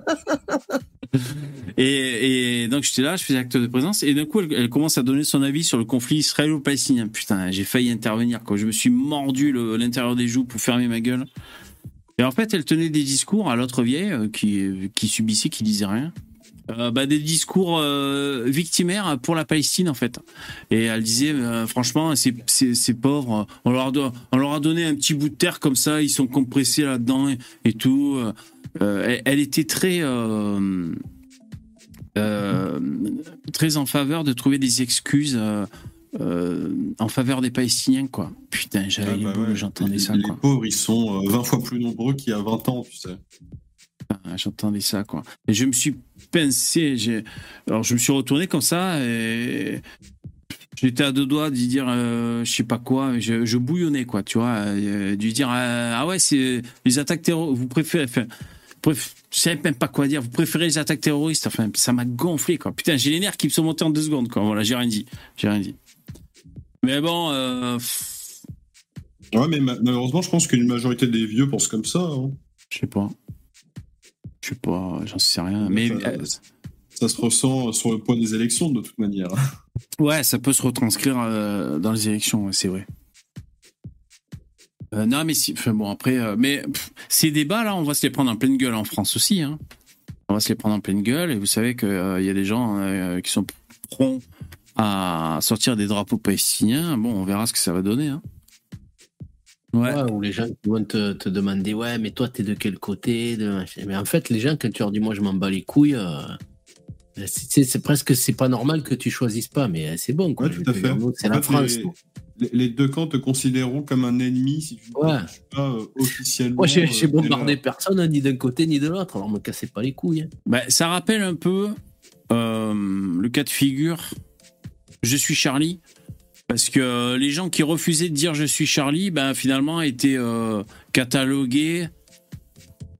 Et, et donc j'étais là, je faisais acte de présence, et d'un coup elle, elle commence à donner son avis sur le conflit israélo-palestinien. Putain, j'ai failli intervenir, quoi. Je me suis mordu l'intérieur des joues pour fermer ma gueule. Et en fait, elle tenait des discours à l'autre vieille euh, qui, qui subissait, qui disait rien. Euh, bah, des discours euh, victimaires pour la Palestine en fait. Et elle disait euh, franchement ces, ces, ces pauvres, on leur, do- on leur a donné un petit bout de terre comme ça, ils sont compressés là-dedans et, et tout. Euh, elle, elle était très très en faveur de trouver des excuses en faveur des Palestiniens quoi. Putain j'avais Ah bah ouais. j'entendais ça Les quoi. pauvres, ils sont euh, 20 fois plus nombreux qu'il y a 20 ans, tu sais. J'entendais ça, quoi. Et je me suis pincé. j'ai- Alors, je me suis retourné comme ça et j'étais à deux doigts d'y dire, euh, je sais pas quoi. Je, je bouillonnais, quoi, tu vois. euh, de lui dire, euh, ah ouais, c'est les attaques terroristes. Vous préférez. Enfin, préf- je savais même pas quoi dire. Vous préférez les attaques terroristes. Enfin, ça m'a gonflé, quoi. Putain, j'ai les nerfs qui me sont montés en deux secondes, quoi. Voilà, j'ai rien dit. J'ai rien dit. Mais bon, euh, Ouais, mais ma- malheureusement, je pense qu'une majorité des vieux pensent comme ça. hein. je sais pas. Je sais pas, j'en sais rien. Mais. ça, euh, ça se ressent sur le poids des élections, de toute manière. Ouais, ça peut se retranscrire euh, dans les élections, ouais, c'est vrai. Euh, non, mais si, enfin, bon, après, euh, mais pff, ces débats-là, on va se les prendre en pleine gueule en France aussi. Hein. On va se les prendre en pleine gueule, et vous savez qu'il y a des gens euh, qui sont prompts à sortir des drapeaux palestiniens. Bon, on verra ce que ça va donner. Hein. Ouais. Ouais, ou les gens qui vont te, te demander Ouais, mais toi, t'es de quel côté de. Mais en fait, les gens, quand tu leur dis Moi, je m'en bats les couilles, euh, c'est c'est- presque c'est pas normal que tu choisisses pas, mais euh, c'est bon, quoi. Ouais, tout à veux fait. C'est En la fait, France. les- deux camps te considéreront comme un ennemi si tu ne Ouais. suis pas euh, officiellement. Moi, j'ai euh, bombardé là. personne, hein, ni d'un côté ni de l'autre, alors me cassez pas les couilles. hein. Bah, ça rappelle un peu euh, le cas de figure Je suis Charlie. Parce que les gens qui refusaient de dire Je suis Charlie, ben, finalement, étaient euh, catalogués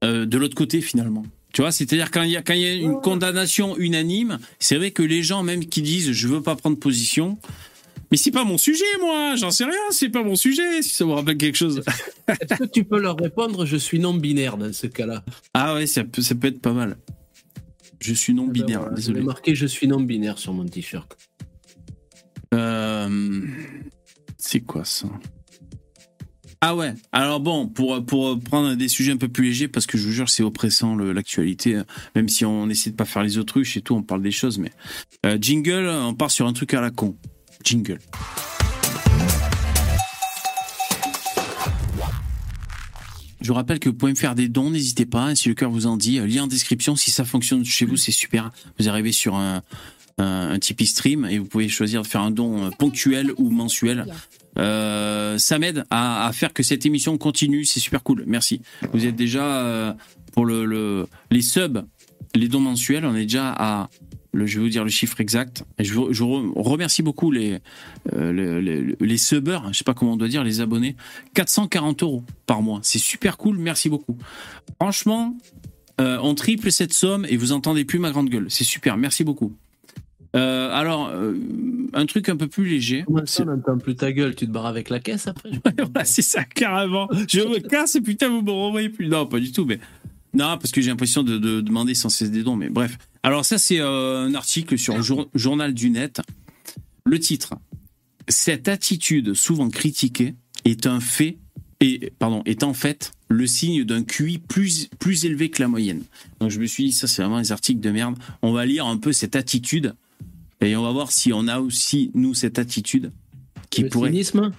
euh, de l'autre côté, finalement. Tu vois, c'est-à-dire quand il y a, quand il y a une condamnation unanime, c'est vrai que les gens, même qui disent Je veux pas prendre position, mais c'est pas mon sujet, moi, j'en sais rien, c'est pas mon sujet, si ça vous rappelle quelque chose. Est-ce que tu peux leur répondre Je suis non-binaire dans ce cas-là? Ah ouais, ça peut, ça peut être pas mal. Je suis non binaire, Alors, désolé. J'ai marqué Je suis non-binaire sur mon t-shirt. Euh, c'est quoi ça? Ah ouais. Alors bon, pour prendre des sujets un peu plus légers, parce que je vous jure, c'est oppressant l'actualité. euh, Même si on essaie de pas faire les autruches et tout, on parle des choses, mais euh, jingle, on part sur un truc à la con. Jingle. Je vous rappelle que vous pouvez me faire des dons, n'hésitez pas, hein, si le cœur vous en dit. euh, Lien en description, si ça fonctionne chez vous, c'est super. Vous arrivez sur un, un, Tipeee Stream et vous pouvez choisir de faire un don euh, ponctuel ou mensuel. Euh, ça m'aide à, à faire que cette émission continue, c'est super cool, merci. Vous êtes déjà, euh, pour le, le- les subs, les dons mensuels, on est déjà à Le, je vais vous dire le chiffre exact. Et je, remercie beaucoup les, euh, les, les, les subbers, je sais pas comment on doit dire, les abonnés. 440 euros par mois. C'est super cool, merci beaucoup. Franchement, euh, on triple cette somme et vous entendez plus ma grande gueule. C'est super, merci beaucoup. Euh, alors, euh, un truc un peu plus léger. Comment ça, n'entend plus ta gueule Tu te barres avec la caisse après Voilà, c'est ça, carrément. Je me casse et putain, vous me renvoyez plus. Non, pas du tout, mais. Non, parce que j'ai l'impression de, de demander sans cesse des dons, mais bref. Alors, ça, c'est euh, un article sur Jour- Journal du Net. Le titre Cette attitude souvent critiquée est un fait, et, pardon, est en fait le signe d'un QI plus, plus élevé que la moyenne. Donc, je me suis dit, ça, c'est vraiment des articles de merde. On va lire un peu cette attitude et on va voir si on a aussi, nous, cette attitude qui Le pourrait cynisme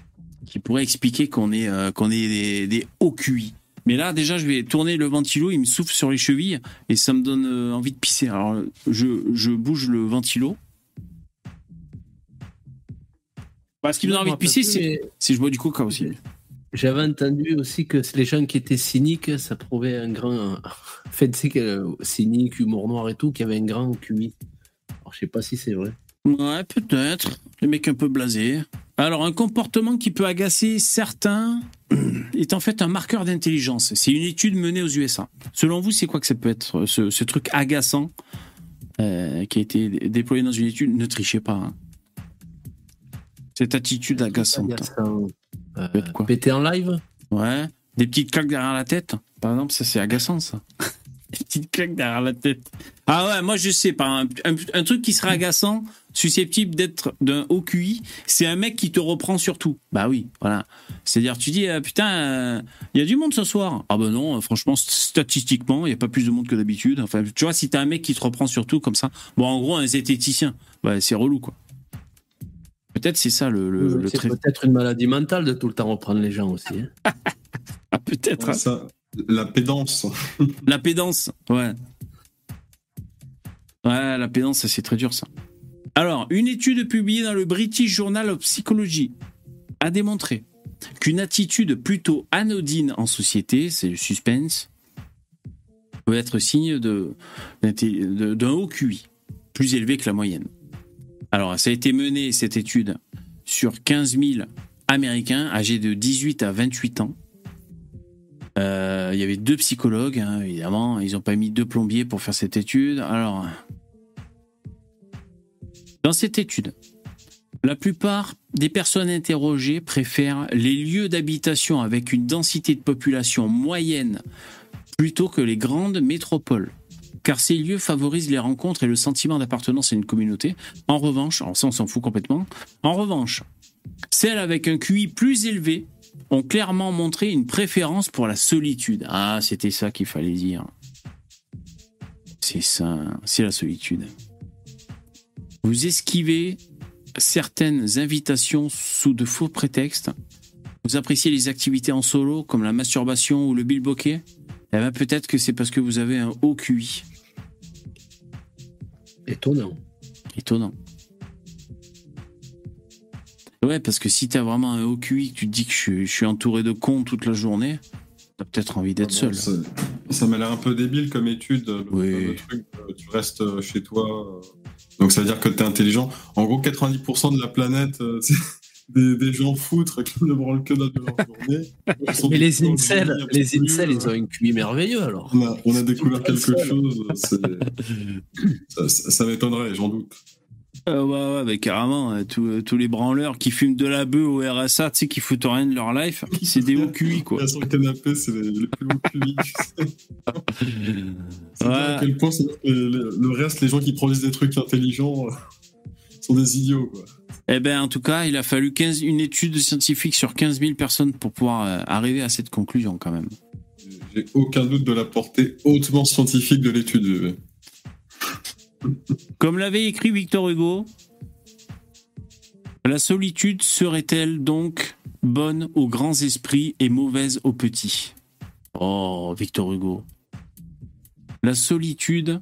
qui pourrait expliquer qu'on est, euh, qu'on est des, des hauts QI. Mais là, déjà, je vais tourner le ventilo, il me souffle sur les chevilles et ça me donne euh, envie de pisser. Alors, je, je bouge le ventilo. Bah, ce qui me donne envie de pisser, c'est si je bois du coca aussi. J'avais entendu aussi que les gens qui étaient cyniques, ça prouvait un grand. Fait, tu sais, que euh, cynique, humour noir et tout, qui avait un grand QI. Alors, je sais pas si c'est vrai. Ouais, peut-être. Les mecs un peu blasés. Alors, un comportement qui peut agacer certains est en fait un marqueur d'intelligence. C'est une étude menée aux USA. Selon vous, c'est quoi que ça peut être, ce, ce truc agaçant euh, qui a été dé- déployé dans une étude? Ne trichez pas. hein. Cette attitude agaçante. Agaçant. Euh, peut être quoi? Péter en live? Ouais. Des petites claques derrière la tête. Par exemple, ça c'est agaçant ça. Des petites claques derrière la tête. Ah ouais, moi je sais pas. Un, un- un truc qui serait agaçant, susceptible d'être d'un haut QI, c'est un mec qui te reprend sur tout. Bah oui, voilà. C'est-à-dire, tu dis, euh, putain, il y a du monde ce soir. Ah ben non, euh, franchement, st- statistiquement, il n'y a pas plus de monde que d'habitude. Enfin, tu vois, si t'as un mec qui te reprend sur tout comme ça, bon, en gros, un zététicien, bah, c'est relou quoi. Peut-être c'est ça le, le, le C'est peut-être une maladie mentale de tout le temps reprendre les gens aussi. hein. Ah, peut-être. hein. Ça, la pédance. La pédance, ouais. Ouais, la pédance, c'est très dur, ça. Alors, une étude publiée dans le British Journal of Psychology a démontré qu'une attitude plutôt anodine en société, c'est le suspense, peut être signe d'un haut QI, plus élevé que la moyenne. Alors, ça a été mené, cette étude, sur 15 000 Américains âgés de 18 à 28 ans. Euh, il y avait deux psychologues, hein, évidemment. Ils n'ont pas mis deux plombiers pour faire cette étude. Alors, dans cette étude, la plupart des personnes interrogées préfèrent les lieux d'habitation avec une densité de population moyenne plutôt que les grandes métropoles. Car ces lieux favorisent les rencontres et le sentiment d'appartenance à une communauté. En revanche, alors ça on s'en fout complètement, en revanche, celles avec un QI plus élevé ont clairement montré une préférence pour la solitude. Ah, c'était ça qu'il fallait dire. C'est ça, c'est la solitude. Vous esquivez certaines invitations sous de faux prétextes. Vous appréciez les activités en solo comme la masturbation ou le bilboquet Eh bien peut-être que c'est parce que vous avez un haut QI. Étonnant. Étonnant. Ouais, parce que si t'as vraiment un haut QI, que tu te dis que je, suis- je suis entouré de cons toute la journée, t'as peut-être envie d'être seul. Ça, ça m'a l'air un peu débile comme étude. Le, le truc, euh, tu restes euh, chez toi. euh, Donc ça veut dire que tu es intelligent. En gros, 90% de la planète, euh, c'est des, des gens foutres qui ne branlent que leur journée. Mais les incels, les incels, ils ont un QI merveilleux alors. On a, on a découvert quelque chose. c'est- Ça, ça- ça m'étonnerait, j'en doute. Euh, ouais, ouais, bah, carrément, euh, tous, euh, tous les branleurs qui fument de la bœuf au RSA, tu sais, qui foutent rien de leur life, c'est des hauts QI, quoi. Sur le canapé, c'est les, les plus hauts QI. C'est Ouais. à quel point le, le reste, les gens qui produisent des trucs intelligents, euh, sont des idiots. Quoi. Eh ben, en tout cas, il a fallu 15, une étude scientifique sur 15 000 personnes pour pouvoir arriver à cette conclusion, quand même. J'ai aucun doute de la portée hautement scientifique de l'étude. Comme l'avait écrit Victor Hugo, la solitude serait-elle donc bonne aux grands esprits et mauvaise aux petits? Oh, Victor Hugo. La solitude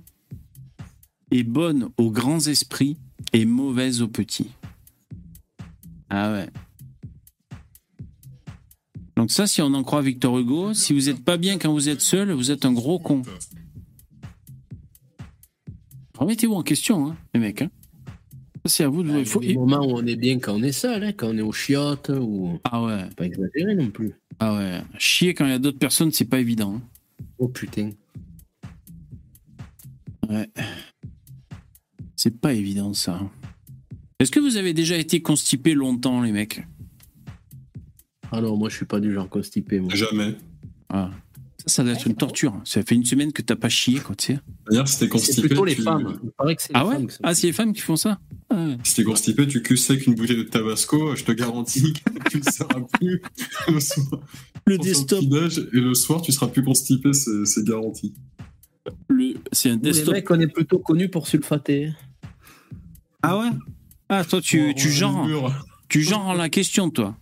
est bonne aux grands esprits et mauvaise aux petits. Ah ouais. Donc ça, si on en croit Victor Hugo, si vous n'êtes pas bien quand vous êtes seul, vous êtes un gros con. Ah Remettez-vous en question, hein, les mecs. Hein. C'est à vous de. Il il faut- des moments où on est bien quand on est seul, hein, quand on est aux chiottes, ou. Ah ouais. Pas exagéré non plus. Ah ouais. Chier quand il y a d'autres personnes, c'est pas évident. hein. Oh putain. Ouais. C'est pas évident ça. Est-ce que vous avez déjà été constipé longtemps, les mecs? Ah non, moi je suis pas du genre constipé. Moi. Jamais. Ah. Ça, doit être une torture. Ça fait une semaine que t'as pas chié, quoi, tu sais. D'ailleurs, si t'es C'est constipé. plutôt les tu- femmes. Il paraît que c'est Ah les ouais femmes Ah, c'est les femmes qui font ça Ah ouais. Si t'es constipé, tu cues sec une bouteille de tabasco, je te garantis que tu ne seras plus le soir. Le desktop. Et le soir, tu seras plus constipé, c'est c'est garanti. Le- C'est un Nous, Les desktop. mecs, on est plutôt connus pour sulfater. Ah ouais Ah, toi, tu, On- tu genres. Tu genres la question, toi.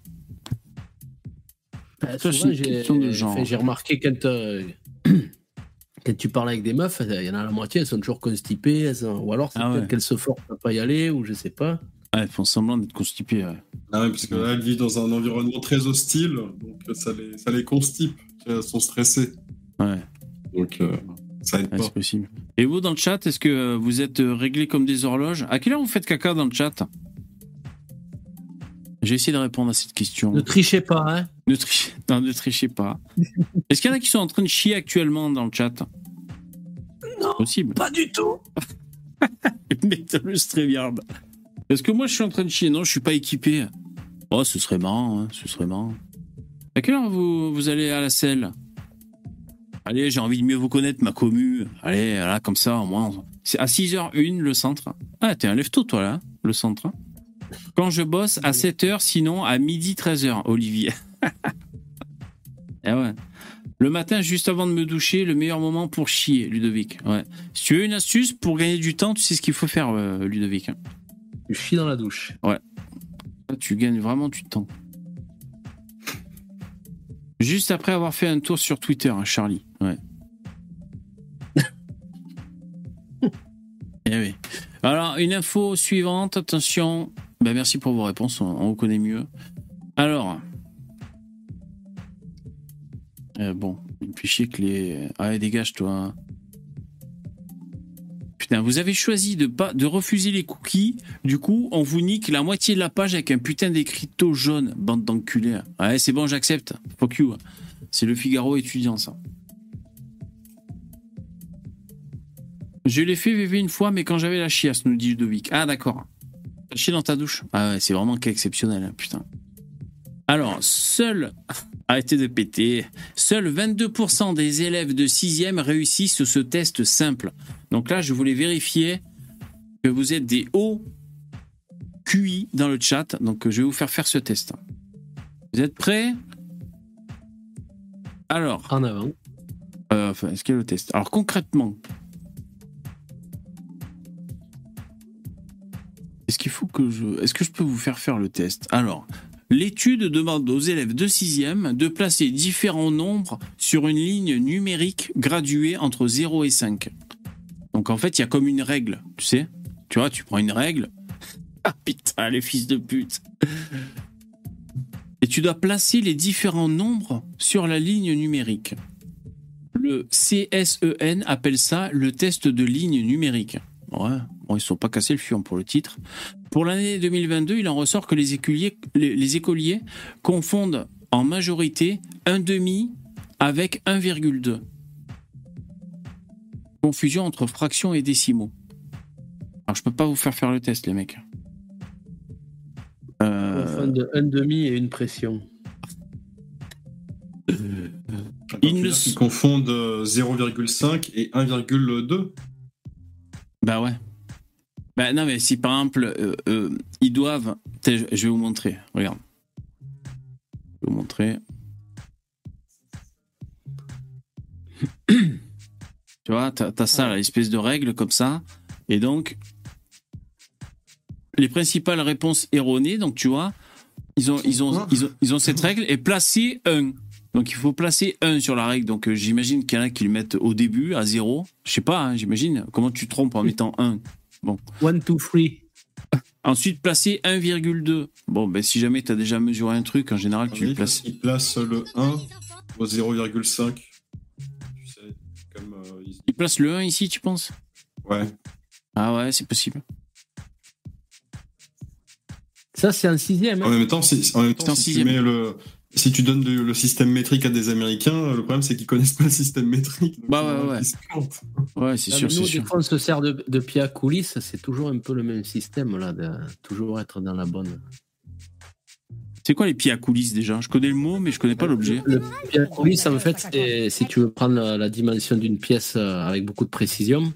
Bah, souvent, j'ai remarqué quand, euh, quand tu parles avec des meufs, il y en a la moitié, elles sont toujours constipées, elles sont- ou alors c'est Ah peut-être ouais. qu'elles se forcent à pas y aller, ou je sais pas. Ouais, elles font semblant d'être constipées. ouais. Ah ouais, parce que là, elles vivent dans un environnement très hostile, donc ça les, ça les constipe. Elles sont stressées. Ouais, Donc, euh, ça aide ouais, pas. c'est possible. Et vous, dans le chat, est-ce que euh, vous êtes euh, réglés comme des horloges? À quelle heure vous faites caca dans le chat? J'ai essayé de répondre à cette question. Ne trichez pas, hein. Ne trichez, non, ne trichez pas. Est-ce qu'il y en a qui sont en train de chier actuellement dans le chat? Non. Possible. Pas du tout. Mettez le StreamYard. Est-ce que moi je suis en train de chier Non, je suis pas équipé. Oh, ce serait marrant, hein, ce serait marrant. À quelle heure vous, vous allez à la selle? Allez, j'ai envie de mieux vous connaître, ma commu. Allez, là, comme ça, au moins. C'est à 6h01 le centre. Ah, t'es un lève-tôt, toi, là, le centre. Quand je bosse, à 7h, sinon à midi 13h, Olivier. eh ouais. Le matin, juste avant de me doucher, le meilleur moment pour chier, Ludovic. Ouais. Si tu veux une astuce pour gagner du temps, tu sais ce qu'il faut faire, euh, Ludovic. hein. Tu chies dans la douche. Ouais. Là, tu gagnes vraiment du temps. Juste après avoir fait un tour sur Twitter, hein, Charlie. Ouais. Eh oui. Alors, une info suivante, attention. Ben, merci pour vos réponses, on, on vous connaît mieux. Alors. Euh, bon, il me que les. Ah, dégage, toi. Putain, vous avez choisi de pas de refuser les cookies. Du coup, on vous nique la moitié de la page avec un putain d'écriteau jaune, bande d'enculés. Ouais, c'est bon, j'accepte. Fuck you. C'est le Figaro étudiant, ça. Je l'ai fait VV une fois, mais quand j'avais la chiasse, nous dit Ludovic. Ah, d'accord. T'as chié dans ta douche Ah ouais, c'est vraiment cas exceptionnel, hein, putain. Alors, seul. Arrêtez de péter. Seuls 22% des élèves de 6e réussissent ce test simple. Donc là, je voulais vérifier que vous êtes des hauts QI dans le chat. Donc je vais vous faire faire ce test. Vous êtes prêts? Alors. En avant. Euh, enfin, est-ce qu'il y a le test? Alors concrètement. Est-ce qu'il faut que je. Est-ce que je peux vous faire faire le test? Alors. L'étude demande aux élèves de 6e de placer différents nombres sur une ligne numérique graduée entre 0 et 5. Donc en fait, il y a comme une règle, tu sais Tu vois, tu prends une règle. Ah putain, les fils de pute. Et tu dois placer les différents nombres sur la ligne numérique. Le CSEN appelle ça le test de ligne numérique. Ouais, bon, ils ne sont pas cassés le fion pour le titre. Pour l'année 2022, il en ressort que les écoliers, les, les écoliers confondent en majorité un demi avec 1,2. Confusion entre fractions et décimaux. Alors je peux pas vous faire faire le test, les mecs. Euh, de un demi et une pression. Ils ne confondent euh, 0,5 et 1,2. Bah ouais. Bah non, mais si par exemple, euh, euh, ils doivent. Je je vais vous montrer. Regarde. Je vais vous montrer. tu vois, t'as as ça, l'espèce de règle comme ça. Et donc, les principales réponses erronées, donc tu vois, ils ont, ils ont, ils ont, ils ont cette règle et placer 1. Donc il faut placer 1 sur la règle. Donc euh, j'imagine qu'il y en a qui le mettent au début à 0. Je sais pas, hein, j'imagine. Comment tu te trompes en mettant 1 Bon. 1, 2, 3. Ensuite, placer 1,2. Bon, ben si jamais tu as déjà mesuré un truc, en général, tu le places. Ils placent le 1 au 0,5. Tu sais, comme. euh, Il place le 1 ici, tu penses? Ouais. Ah ouais, c'est possible. Ça, c'est un sixième. En Hein. même temps, si, en même temps, C'est en si tu sixième. mets le, si tu donnes le, le système métrique à des Américains, le problème c'est qu'ils connaissent pas le système métrique. Bah ouais, ouais. Ouais, c'est sûr, nous, sûr. on se sert de, de pied à coulisses. C'est toujours un peu le même système, là, de toujours être dans la bonne. C'est quoi les pieds à coulisses déjà? Je connais le mot, mais je connais pas l'objet. Le pied à coulisses, en fait, c'est si tu veux prendre la, la dimension d'une pièce euh, avec beaucoup de précision,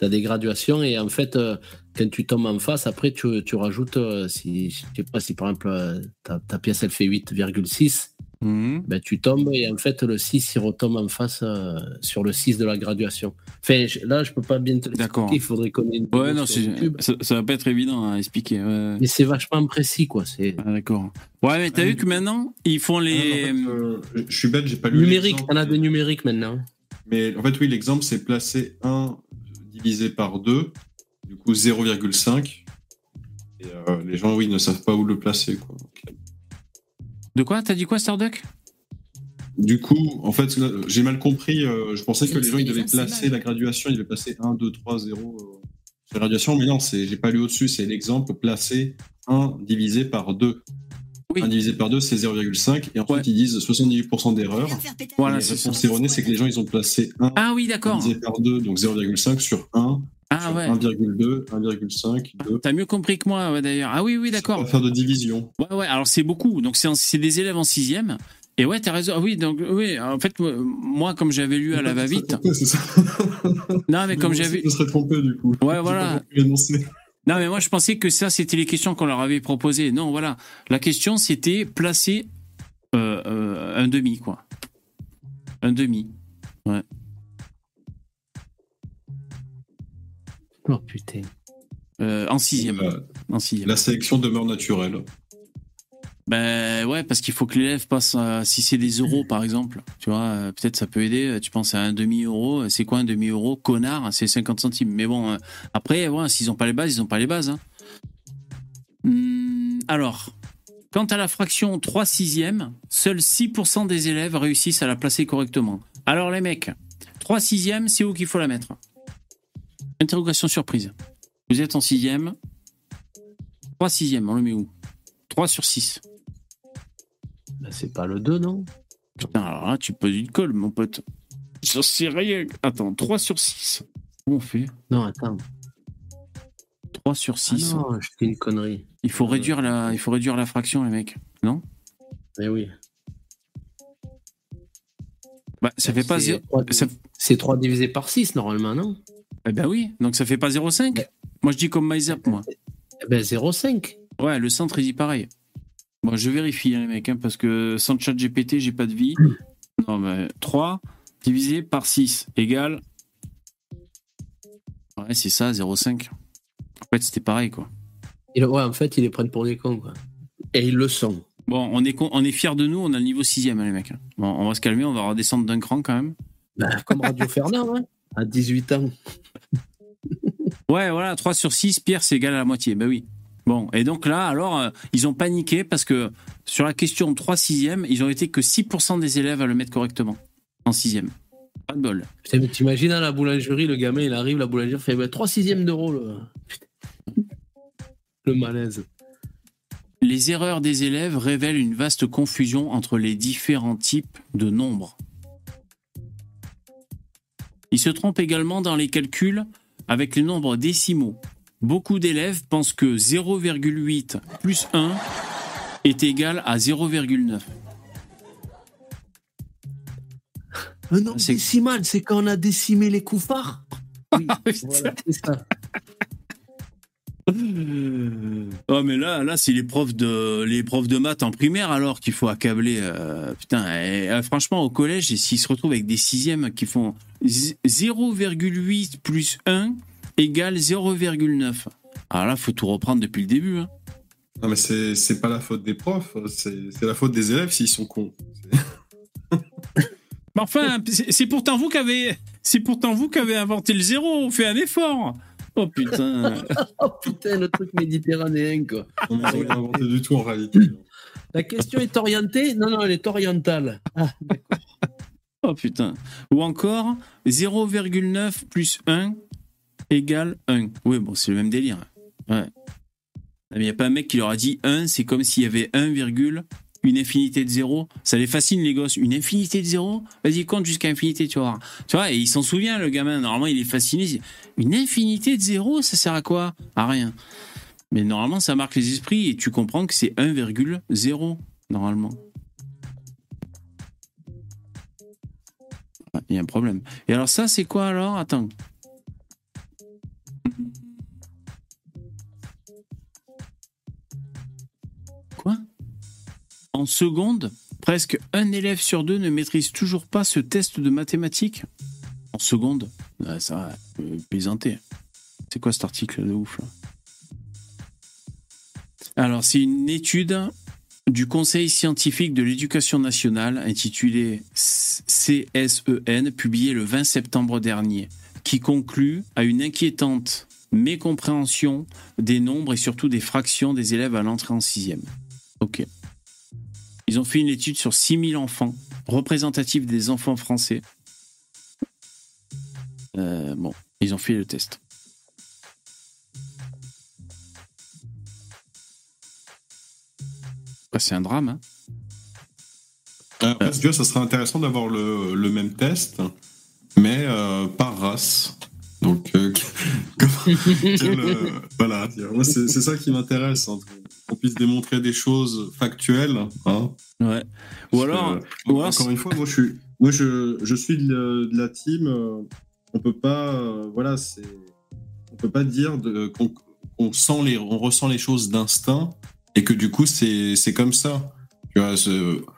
tu as des graduations et en fait, euh, quand tu tombes en face, après, tu, tu rajoutes, euh, si, je sais pas, si par exemple euh, ta, ta pièce elle fait 8,6, Mhm. ben, tu tombes et en fait, le 6 il retombe en face euh, sur le 6 de la graduation. Enfin, je- là, je peux pas bien te D'accord. l'expliquer, il faudrait qu'on ait une Ouais, non, sur c'est- YouTube. ça, ça va pas être évident à expliquer. ouais. Mais c'est vachement précis, quoi. C'est Ah, D'accord. Ouais, mais t'as vu que maintenant, ils font les. Ah non, en fait, euh, je- suis bête, j'ai pas lu numérique, on a des numériques maintenant. Mais en fait, oui, l'exemple, c'est placer 1 divisé par 2, du coup 0,5. Et euh, les gens, oui, ne savent pas où le placer. Quoi. De quoi? T'as dit quoi, Starduck Du coup, en fait, j'ai mal compris. euh, je pensais que les gens, ils devaient placer la graduation, ils devaient placer 1, 2, 3, 0 euh, sur la graduation. Mais non, c'est- j'ai pas lu au-dessus, c'est l'exemple placer 1 divisé par 2. Oui. 1 divisé par 2, c'est 0,5. Et ensuite, ils disent 78% d'erreur. Voilà, la réponse erronée, c'est que les gens, ils ont placé 1 Ah oui, d'accord. divisé par 2, donc 0,5 sur 1. Ah ouais. 1,2, 1,5, 2. T'as mieux compris que moi, ouais, d'ailleurs. Ah oui, oui, d'accord. Faire de division. Ouais, ouais, alors c'est beaucoup. Donc c'est des élèves en sixième. Et ouais, t'as raison. Ah Oui, donc oui, en fait, moi- comme j'avais lu à la va-vite. Non, mais comme j'avais. Je me serais trompé du coup. Ouais, voilà. Non, mais moi, je pensais que ça, c'était les questions qu'on leur avait proposées. Non, voilà. La question, c'était placer euh, euh, un demi, quoi. Un demi. Ouais. Oh putain. Euh, en sixième. La, En sixième. la sélection demeure naturelle. Ben ouais, parce qu'il faut que l'élève passe à, si c'est des euros par exemple, tu vois, euh, peut-être ça peut aider, tu penses à un demi-euro, c'est quoi un demi-euro Connard, c'est 50 centimes. Mais bon, euh, après, ouais, s'ils n'ont pas les bases, ils n'ont pas les bases. hein. Hum, alors, quant à la fraction 3 sixièmes, seuls 6% des élèves réussissent à la placer correctement. Alors les mecs, 3 sixièmes, c'est où qu'il faut la mettre? Interrogation surprise. Vous êtes en sixième, 3 sixièmes, on le met où? 3 sur 6. Ben, c'est pas le 2, non? Putain, alors là, tu poses une colle, mon pote. J'en sais rien. Attends, 3 sur 6. Comment on fait? Non, attends. 3 sur Ah 6. non, je fais une connerie. il, faut réduire la, il faut réduire la fraction, les mecs. Non? Eh oui. bah, Ça fait pas C'est 0. trois- Ça... C'est 3 divisé par 6 normalement, non? Eh ben oui, donc ça fait pas 0,5 Moi, je dis comme MyZap, moi. Eh ben 0,5. Ouais, le centre, il dit pareil. Moi, je vérifie, hein, les mecs, hein, parce que sans chat GPT, j'ai pas de vie. Non, mais 3 divisé par 6 égale. Ouais, c'est ça, 0,5. En fait, c'était pareil, quoi. Et, ouais, en fait, ils les prennent pour des cons, quoi. Et ils le sont. Bon, on est, con- on est fiers de nous, on a le niveau 6 les mecs. Bon, on va se calmer, on va redescendre d'un cran quand même. Ben, comme Radio Fernand, hein, à 18 ans. Ouais, voilà, 3 sur 6, Pierre, c'est égal à la moitié. Ben oui. Bon, et donc là, alors, euh, ils ont paniqué parce que sur la question 3 sixième, ils ont été que 6% des élèves à le mettre correctement. En sixième. Pas de bol. Putain, mais t'imagines à la boulangerie, le gamin, il arrive, la boulangerie fait ben, 3 sixièmes d'euros. Le... Putain. le malaise. Les erreurs des élèves révèlent une vaste confusion entre les différents types de nombres. Ils se trompent également dans les calculs avec les nombres décimaux. Beaucoup d'élèves pensent que 0,8 plus 1 est égal à 0,9. Un nombre C'est- décimal, c'est quand on a décimé les couffards. Oui, voilà, c'est ça. Oh mais là, là c'est les profs de les profs de maths en primaire alors qu'il faut accabler. euh, putain, et, euh, franchement au collège, s'ils se retrouvent avec des sixièmes qui font z- 0,8 plus 1 égale 0,9. Alors là, faut tout reprendre depuis le début. hein. Non, mais c'est c'est pas la faute des profs, c'est c'est la faute des élèves s'ils sont cons. Mais enfin, c'est c'est pourtant vous qui avez, c'est pourtant vous qui avez inventé le zéro. On fait un effort. Oh putain. Oh putain, le truc méditerranéen, quoi. On n'a rien inventé du tout en réalité. La question est orientée Non, non, elle est orientale. Ah, Oh putain. Ou encore 0,9 plus 1 égale 1. Oui, bon, c'est le même délire. Ouais. Il n'y a pas un mec qui leur a dit 1, c'est comme s'il y avait 1, virgule, une infinité de 0. Ça les fascine, les gosses. Une infinité de 0 Vas-y, compte jusqu'à infinité, tu vois. Tu vois, et il s'en souvient, le gamin. Normalement, il est fasciné. Une infinité de 0, ça sert à quoi? À rien. Mais normalement, ça marque les esprits et tu comprends que c'est 1,0, normalement. Ah, Il y a un problème. Et alors, ça, c'est quoi alors? Attends. En seconde, presque un élève sur deux ne maîtrise toujours pas ce test de mathématiques. En seconde Ça va, euh, plaisanter. C'est quoi cet article de ouf Alors, c'est une étude du Conseil scientifique de l'éducation nationale intitulée CSEN, publiée le 20 septembre dernier, qui conclut à une inquiétante mécompréhension des nombres et surtout des fractions des élèves à l'entrée en sixième. Ok. Ils ont fait une étude sur 6000 enfants, représentatifs des enfants français. Euh, bon, ils ont fait le test. C'est un drame, hein Après, vois, ça serait intéressant d'avoir le, le même test, mais euh, par race. Donc, euh, quel, euh, voilà, moi, c'est ça qui m'intéresse, hein, qu'on puisse démontrer des choses factuelles. Hein, Ouais. Ou alors, ou alors, encore une fois, moi je suis, moi je, je suis de, de la team. euh, on peut pas, euh, voilà, c'est, on peut pas dire qu'on sent les, on ressent les choses d'instinct et que du coup c'est comme ça. Tu vois,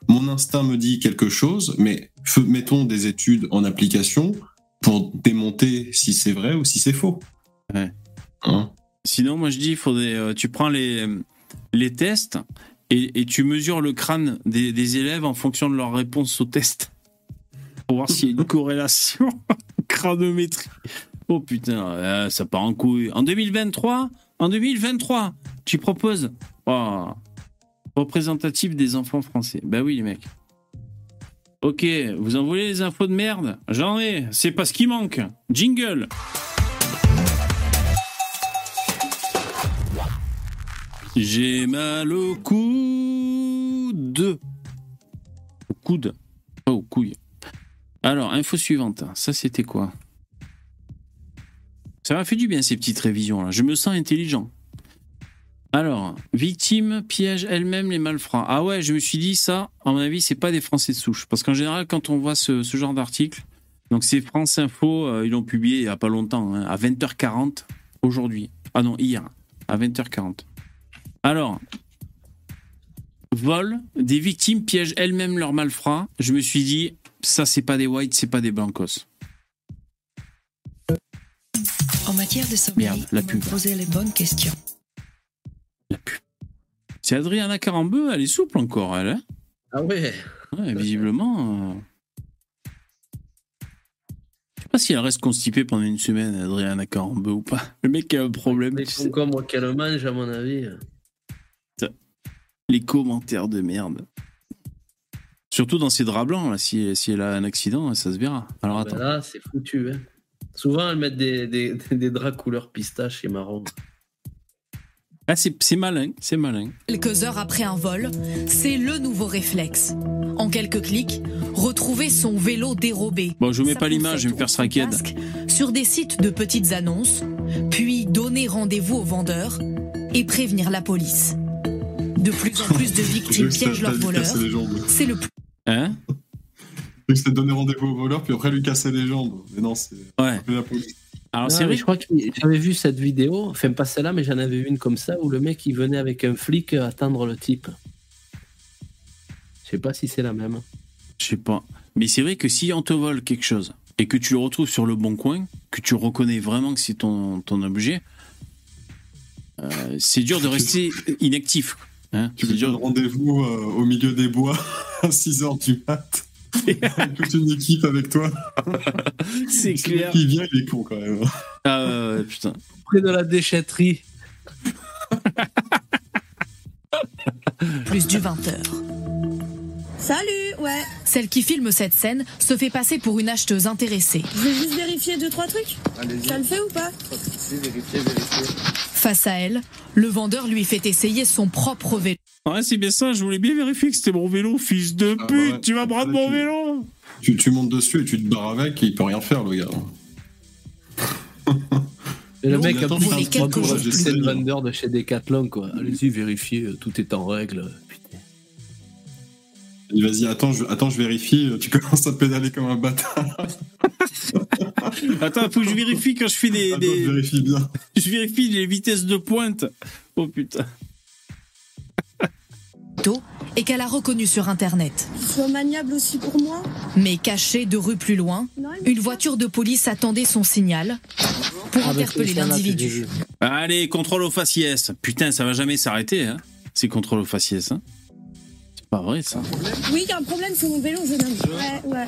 mon instinct me dit quelque chose, mais mettons des études en application pour démonter si c'est vrai ou si c'est faux. Ouais. Hein Sinon, moi je dis, il faudrait, euh, tu prends les, les tests et, et tu mesures le crâne des, des élèves en fonction de leur réponse au test. Pour voir s'il y a une corrélation crânométrie. Oh putain, euh, ça part en couille. En 2023, en 2023, tu proposes oh, représentatif des enfants français. Bah oui, les mecs. Ok, vous en voulez les infos de merde? J'en ai, c'est pas ce qui manque. Jingle J'ai mal au coude. Au coude, pas aux. Alors, info suivante. Ça, c'était quoi? Ça m'a fait du bien ces petites révisions là. Je me sens intelligent. Alors, victime piège elle-même les malfrats. Ah ouais, je me suis dit ça, à mon avis, c'est pas des Français de souche. Parce qu'en général, quand on voit ce, ce genre d'article, donc c'est France Info, euh, ils l'ont publié il y a pas longtemps, hein, à 20h40 aujourd'hui. Ah non, hier, à 20h40. Alors, vol, des victimes piègent elles-mêmes leurs malfrats. Je me suis dit, ça c'est pas des whites, c'est pas des blancos. En matière de sommeil, Merde, la pub. poser les bonnes questions. C'est Adriana Carambeu, elle est souple encore, elle. Hein? Ah ouais Ouais, visiblement. euh, Je sais pas si elle reste constipée pendant une semaine, Adriana Carambeu ou pas. Le mec a un problème. Mais comme moi qu'elle mange, à mon avis. Les commentaires de merde. Surtout dans ses draps blancs, là, si, si elle a un accident, ça se verra. Alors attends. Ben là, c'est foutu. Hein. Souvent, elles mettent des, des, des draps couleur pistache et marron. Ah, c'est malin, c'est malin. Quelques heures après un vol, c'est le nouveau réflexe. En quelques clics, retrouver son vélo dérobé. Bon, je vous mets pas l'image, je vais me faire straquer. Sur des sites de petites annonces, puis donner rendez-vous au vendeur et prévenir la police. De plus en plus de victimes piègent leurs voleurs. C'est le plus Hein? C'est donner rendez-vous au voleur, puis après lui casser les jambes. Mais non, c'est Ouais. la police. Alors Non, c'est vrai. Je crois que j'avais vu cette vidéo, enfin pas celle-là, mais j'en avais vu une comme ça où le mec il venait avec un flic attendre le type. Je sais pas si c'est la même. Je sais pas. Mais c'est vrai que si on te vole quelque chose et que tu le retrouves sur le bon coin, que tu reconnais vraiment que c'est ton, ton objet, euh, c'est dur de rester inactif. Hein Tu veux dire rendez-vous euh, au milieu des bois à 6h du mat toute une équipe avec toi. C'est Celui clair. Qui vient, il est con quand même. Ah ouais, ouais, putain. Près de la déchetterie. plus du 20h. Salut, ouais. Celle qui filme cette scène se fait passer pour une acheteuse intéressée. Je vais juste vérifier deux, trois trucs. Ça le fait ou pas Face à elle, le vendeur lui fait essayer son propre vélo. Ouais, c'est bien ça, je voulais bien vérifier que c'était mon vélo, fils de Ah pute, ouais. tu vas prendre mon Tu- vélo Tu, tu montes dessus et tu te barres avec et il peut rien faire, le gars. Et le Non, mec a attends, plus de truc, trois moi, je j'essaie sais le de- vendeur de chez Decathlon, quoi. Allez-y, vérifiez, tout est en règle. Vas-y, attends je, attends, je vérifie. Tu commences à pédaler comme un bâtard. Attends, faut que je vérifie quand je fais des. Attends, des- je vérifie bien. Je vérifie les vitesses de pointe. Oh putain. et qu'elle a reconnu sur Internet. Tu sois maniable aussi pour moi Mais cachée deux rues plus loin, une voiture de police attendait son signal pour Ah, interpeller l'individu. Allez, contrôle aux faciès. Putain, ça va jamais s'arrêter, hein. C'est contrôle aux faciès, hein. Pas vrai, ça. Oui, il y a un problème sur mon vélo, jeune homme. Ouais, ouais.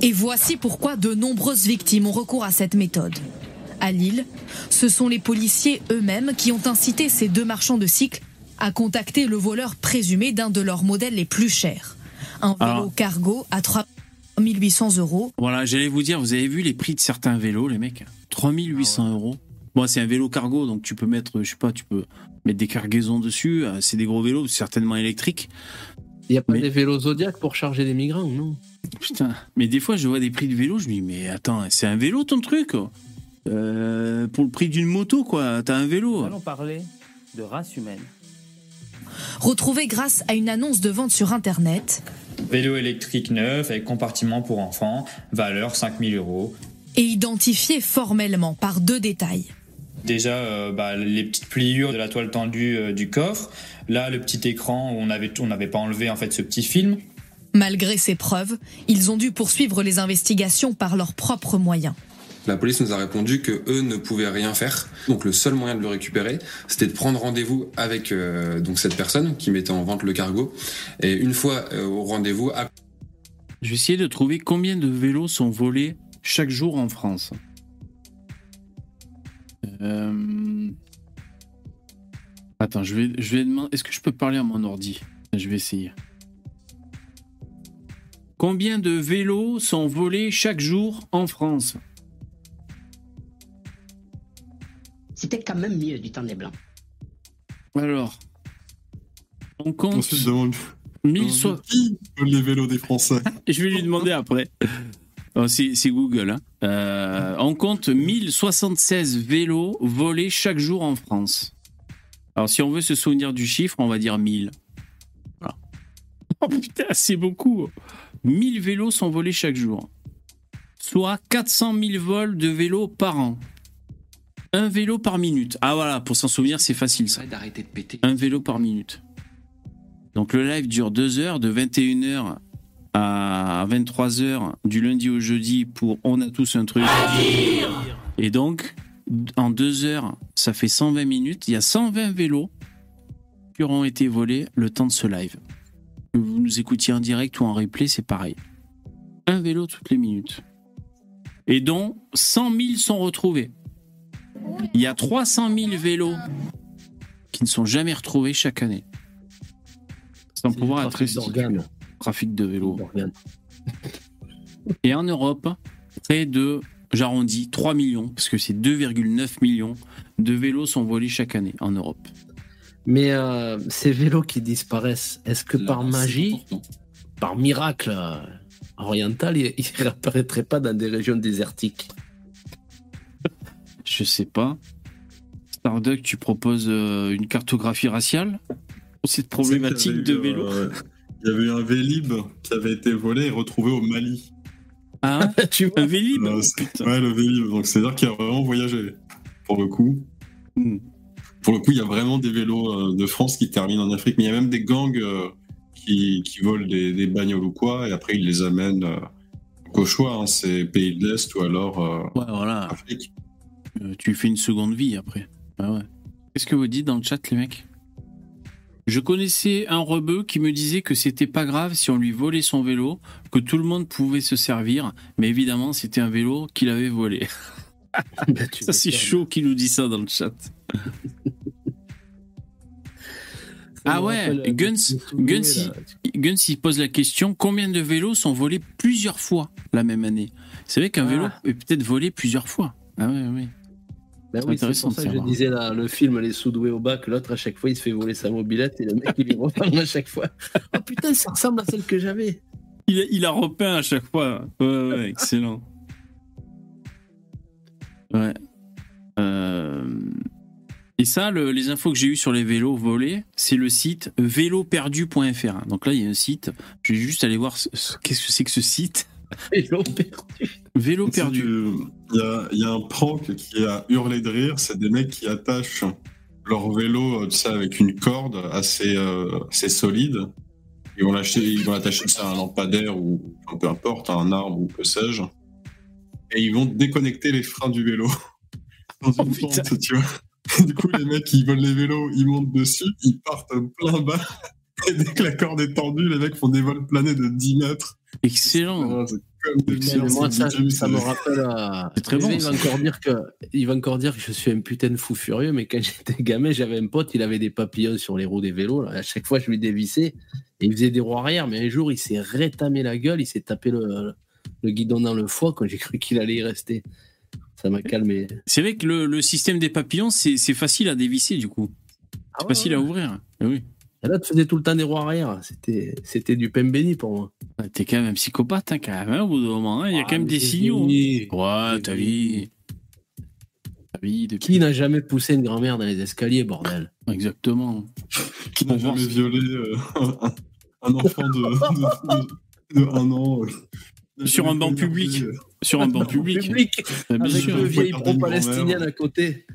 Et voici pourquoi de nombreuses victimes ont recours à cette méthode. À Lille, ce sont les policiers eux-mêmes qui ont incité ces deux marchands de cycles à contacter le voleur présumé d'un de leurs modèles les plus chers. Un vélo Alors- cargo à 3800 euros. Voilà, j'allais vous dire, vous avez vu les prix de certains vélos, les mecs? 3800 euros. Bon, c'est un vélo cargo, donc tu peux mettre, je sais pas, tu peux mettre des cargaisons dessus. euh, C'est des gros vélos, certainement électriques. Il n'y a pas Mais- des vélos Zodiac pour charger des migrants, non? Putain, mais des fois, je vois des prix de vélo, je me dis, mais attends, c'est un vélo ton truc Euh, Pour le prix d'une moto, quoi. T'as un vélo. Allons parler de race humaine. Retrouvés grâce à une annonce de vente sur Internet Vélo électrique neuf avec compartiment pour enfants, valeur 5000 euros. et identifiés formellement par deux détails. Déjà, euh, bah, les petites pliures de la toile tendue euh, du coffre. Là, le petit écran où on avait on n'avait pas enlevé en fait ce petit film. Malgré ces preuves, ils ont dû poursuivre les investigations par leurs propres moyens. La police nous a répondu que eux ne pouvaient rien faire. Donc le seul moyen de le récupérer, c'était de prendre rendez-vous avec euh, donc cette personne qui mettait en vente le cargo. Et une fois euh, au rendez-vous, à- Je vais essayer de trouver combien de vélos sont volés chaque jour en France. Euh, Attends, je vais, je vais demander. Est-ce que je peux parler à mon ordi? Je vais essayer. Combien de vélos sont volés chaque jour en France? C'était quand même mieux du temps des Blancs. Alors, on compte. Ensuite, demande, 1000 so- demande qui vole les vélos des Français. Je vais lui demander après. Oh, c'est Google. hein. Euh, on compte 1076 vélos volés chaque jour en France. Alors, si on veut se souvenir du chiffre, on va dire 1000. Voilà. Oh putain, c'est beaucoup. 1000 vélos sont volés chaque jour. Soit 400 000 vols de vélos par an. Un vélo par minute. Ah voilà, pour s'en souvenir, c'est facile ça. Un vélo par minute. Donc le live dure 2 heures, de 21h à 23h du lundi au jeudi pour On a tous un truc. Et donc, en 2 heures, ça fait 120 minutes. Il y a 120 vélos qui auront été volés le temps de ce live. Que vous nous écoutiez en direct ou en replay, c'est pareil. Un vélo toutes les minutes. Et dont 100 000 sont retrouvés. Il y a 300 000 vélos qui ne sont jamais retrouvés chaque année. Sans pouvoir être trafic de vélos. Et en Europe, près de, j'arrondis, 3 millions, parce que c'est 2,9 millions de vélos sont volés chaque année en Europe. Mais euh, ces vélos qui disparaissent, est-ce que par magie, par miracle euh, oriental, ils ne réapparaîtraient pas dans des régions désertiques? Je sais pas. Starduck, tu proposes euh, une cartographie raciale pour cette problématique de vélo euh, Il y avait un Vélib qui avait été volé et retrouvé au Mali. Ah, un Vélib Euh, ouais, le Vélib. Donc c'est-à-dire qu'il a vraiment voyagé. Pour le coup. Hmm. Pour le coup, il y a vraiment des vélos euh, de France qui terminent en Afrique. Mais il y a même des gangs euh, qui, qui volent des, des bagnoles ou quoi. Et après, ils les amènent au choix. hein, c'est pays de l'Est ou alors euh, Ouais, voilà. Afrique. Euh, tu fais une seconde vie après. Ah ouais. Qu'est-ce que vous dites dans le chat, les mecs? Je connaissais un rebeu qui me disait que c'était pas grave si on lui volait son vélo, que tout le monde pouvait se servir, mais évidemment, c'était un vélo qu'il avait volé. ça, c'est chaud qui nous dit ça dans le chat. Ah ouais, euh, Guns, il, Guns, il pose la question combien de vélos sont volés plusieurs fois la même année? C'est vrai qu'un Ah. vélo est peut-être volé plusieurs fois. Ah ouais, oui. Ben C'est oui, c'est pour ça que je disais là, le film Les Soudoués au bac, l'autre à chaque fois il se fait voler sa mobilette et le mec il lui reparle à chaque fois. Oh putain, ça ressemble à celle que j'avais. Il a, il a repeint à chaque fois. Ouais, ouais, excellent. Ouais. Euh, Et ça, le- les infos que j'ai eues sur les vélos volés, c'est le site véloperdu.fr. Donc là, il y a un site. Je vais juste aller voir ce- ce- qu'est-ce que c'est que ce site. Vélo perdu. Vélo Il y a, il y a un prank qui a hurlé de rire. C'est des mecs qui attachent leur vélo, euh, tu sais, avec une corde assez, euh, assez solide. Ils vont l'acheter, ils vont l'attacher ça à un lampadaire ou peu importe, à un arbre ou que sais-je. Et ils vont déconnecter les freins du vélo. Dans une pente, tu vois. Du coup, les mecs, ils volent les vélos, ils montent dessus, ils partent plein bas. Et dès que la corde est tendue, les mecs font des vols planés de 10 mètres. Excellent. C'est moi, ça, c'est- me rappelle. à- C'est très bon, Il va, encore dire que, il va encore dire que je suis un putain de fou furieux, mais quand j'étais gamin, j'avais un pote, il avait des papillons sur les roues des vélos. là. À chaque fois, je lui dévissais et il faisait des roues arrière. Mais un jour, il s'est rétamé la gueule, il s'est tapé le, le guidon dans le foie quand j'ai cru qu'il allait y rester. Ça m'a calmé. C'est vrai que le, le système des papillons, c'est c'est facile à dévisser du coup. C'est ouais, facile à ouvrir. Eh Oui. Et là, tu faisais tout le temps des roues arrière. C'était, c'était du pain béni pour moi. Ouais, T'es quand même un psychopathe, hein, quand même, hein, au bout d'un moment. hein. Il y a Ah, quand même mais des signaux. hein. Ouais, t'as vu. T'as vu depuis- Qui n'a jamais poussé une grand-mère dans les escaliers, bordel? Exactement. qui n'a jamais violé euh, un, un enfant de, de, de- de un an. euh, Sur un banc public. Sur un banc public. Public, Ah, bien avec sûr. deux vieilles pro-palestiniennes à côté.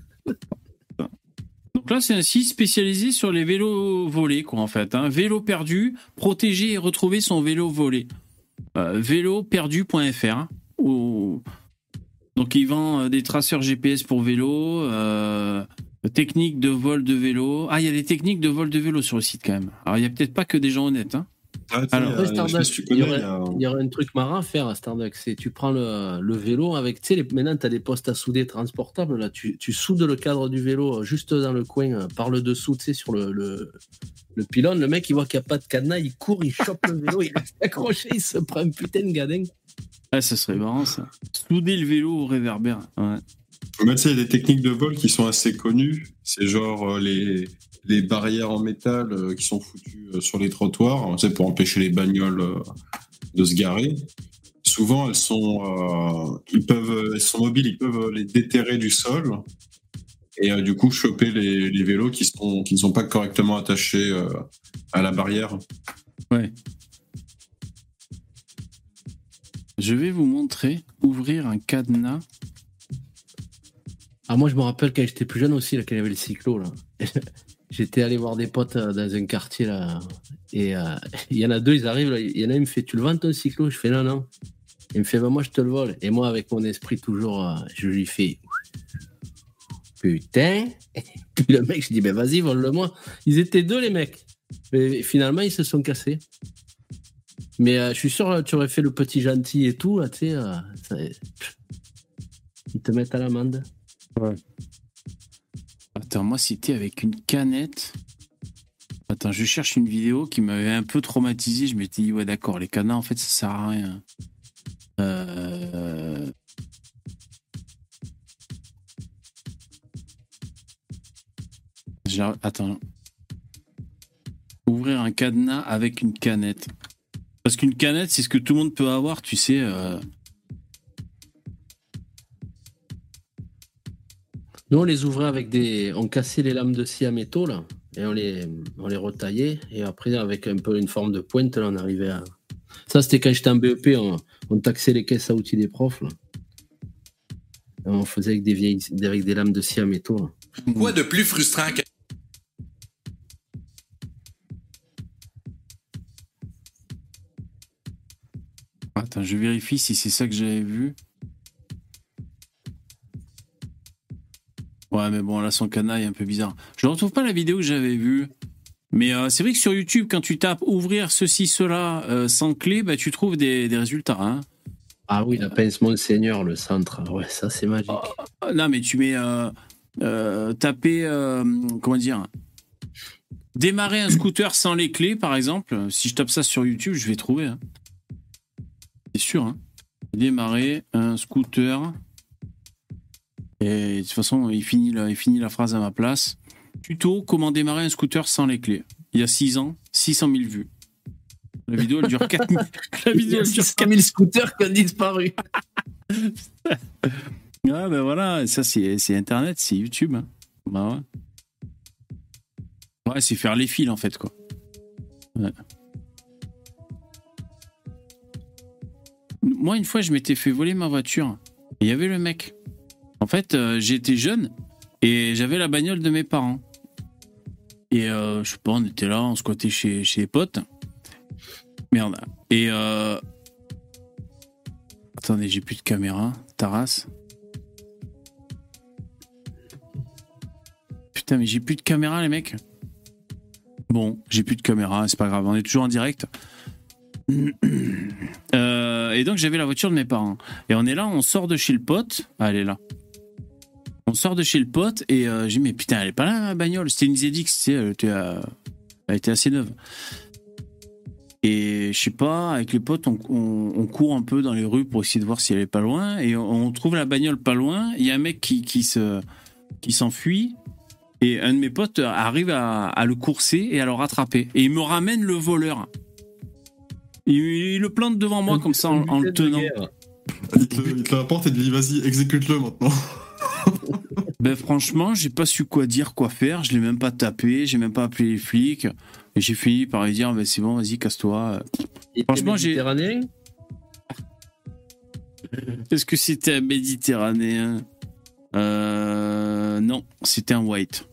Donc là, c'est un site spécialisé sur les vélos volés, quoi, en fait. Hein. Vélo perdu, protéger et retrouver son vélo volé. Euh, véloperdu.fr. hein. Donc, il vend euh, des traceurs GPS pour vélo, euh, techniques de vol de vélo. Ah, il y a des techniques de vol de vélo sur le site, quand même. Alors, il n'y a peut-être pas que des gens honnêtes. Hein. Ah, Alors, Après, Starduck, tu il y, aurait, il y a- il y aurait un truc marrant à faire à Starduck, c'est tu prends le, le vélo avec, tu sais, les- maintenant tu as des postes à souder transportables, là, tu, tu soudes le cadre du vélo euh, juste dans le coin, euh, par le dessous, tu sais, sur le, le, le pylône, le mec il voit qu'il n'y a pas de cadenas, il court, il chope le vélo, il reste accroché, il se prend un putain de gadin. Ah, ça serait marrant, ça. Souder le vélo au réverbère. Ouais. Mais tu sais, il y a des techniques de vol qui sont assez connues. C'est genre euh, les, les barrières en métal euh, qui sont foutues euh, sur les trottoirs, tu sais, pour empêcher les bagnoles euh, de se garer. Souvent, elles sont, euh, ils peuvent, elles sont mobiles, ils peuvent les déterrer du sol et euh, du coup choper les, les vélos qui, sont, qui ne sont pas correctement attachés euh, à la barrière. Ouais. Je vais vous montrer ouvrir un cadenas. Ah, moi je me rappelle quand j'étais plus jeune aussi, là, quand il y avait le cyclo, là. J'étais allé voir des potes euh, dans un quartier là, et euh, il y en a deux, ils arrivent il y en a un, il me fait Tu le vends ton cyclo? Je fais Non, non. Il me fait bah, Moi je te le vole. Et moi, avec mon esprit toujours, euh, je lui fais Putain Puis le mec, je dis Ben vas-y, vole-le-moi. Ils étaient deux, les mecs. Mais finalement, ils se sont cassés. Mais je suis sûr, tu aurais fait le petit gentil et tout, là, tu sais. Ils te mettent à l'amende. Ouais. Moi, c'était avec une canette. Attends, je cherche une vidéo qui m'avait un peu traumatisé. Je m'étais dit, ouais, d'accord, les cadenas, en fait, ça sert à rien. Euh... Attends. Ouvrir un cadenas avec une canette. Parce qu'une canette, c'est ce que tout le monde peut avoir, tu sais. euh, Nous, on les ouvrait avec des. On cassait les lames de scie à métaux, là, et on les, on les retaillait. Et après, avec un peu une forme de pointe, là, on arrivait à. Ça, c'était quand j'étais en BEP, on, on taxait les caisses à outils des profs, là. Et on faisait avec des, vieilles, avec des lames de scie à métaux, là. Quoi de plus frustrant que. Attends, je vérifie si c'est ça que j'avais vu. Ouais, mais bon, là, son canal est un peu bizarre. Je ne retrouve pas la vidéo que j'avais vue. Mais euh, c'est vrai que sur YouTube, quand tu tapes ouvrir ceci, cela euh, sans clé, bah, tu trouves des, des résultats. Hein. Ah oui, la pince Monseigneur, le centre. Ouais, ça, c'est magique. Euh, Non, mais tu mets euh, taper, comment dire, Démarrer un scooter sans les clés, par exemple. Si je tape ça sur YouTube, je vais trouver. hein. C'est sûr. Hein. Démarrer un scooter. Et de toute façon, il finit, la, il finit la phrase à ma place. Tuto comment démarrer un scooter sans les clés? Il y a 6 ans, 600 000 vues. La vidéo, elle dure 4 minutes. La Il y vidéo, elle dure 600 000 scooters qui ont disparu. Ouais, ben voilà, ça c'est Internet, c'est YouTube. hein. Bah ouais. Ouais, c'est faire les fils en fait, quoi. Ouais. Moi, une fois, je m'étais fait voler ma voiture. Et il y avait le mec. En fait, euh, j'étais jeune et j'avais la bagnole de mes parents. Et euh, je sais pas, on était là, on squattait chez, chez les potes. Merde. Et euh... Attendez, j'ai plus de caméra. Taras. Putain, mais j'ai plus de caméra, les mecs. Bon, j'ai plus de caméra, c'est pas grave, on est toujours en direct. Euh, et donc j'avais la voiture de mes parents. Et on est là, on sort de chez le pote. Ah, elle est là. On sort de chez le pote et euh, j'ai dit, mais putain, elle est pas là, la bagnole. C'était une ZX, tu sais, elle était, euh, elle était assez neuve. Et je sais pas, avec les potes, on, on- on court un peu dans les rues pour essayer de voir si elle est pas loin. Et on, on trouve la bagnole pas loin. Il y a un mec qui, qui se, qui s'enfuit. Et un de mes potes arrive à, à le courser et à le rattraper. Et il me ramène le voleur. Il, il le plante devant moi comme ça en, en le tenant. Il te, il te l'apporte et te dit vas-y, exécute-le maintenant. Ben franchement, j'ai pas su quoi dire, quoi faire. Je l'ai même pas tapé, j'ai même pas appelé les flics. Et j'ai fini par lui dire, ben c'est bon, vas-y, casse-toi. Franchement, j'ai. Est-ce que c'était un méditerranéen? Euh, Non, c'était un white.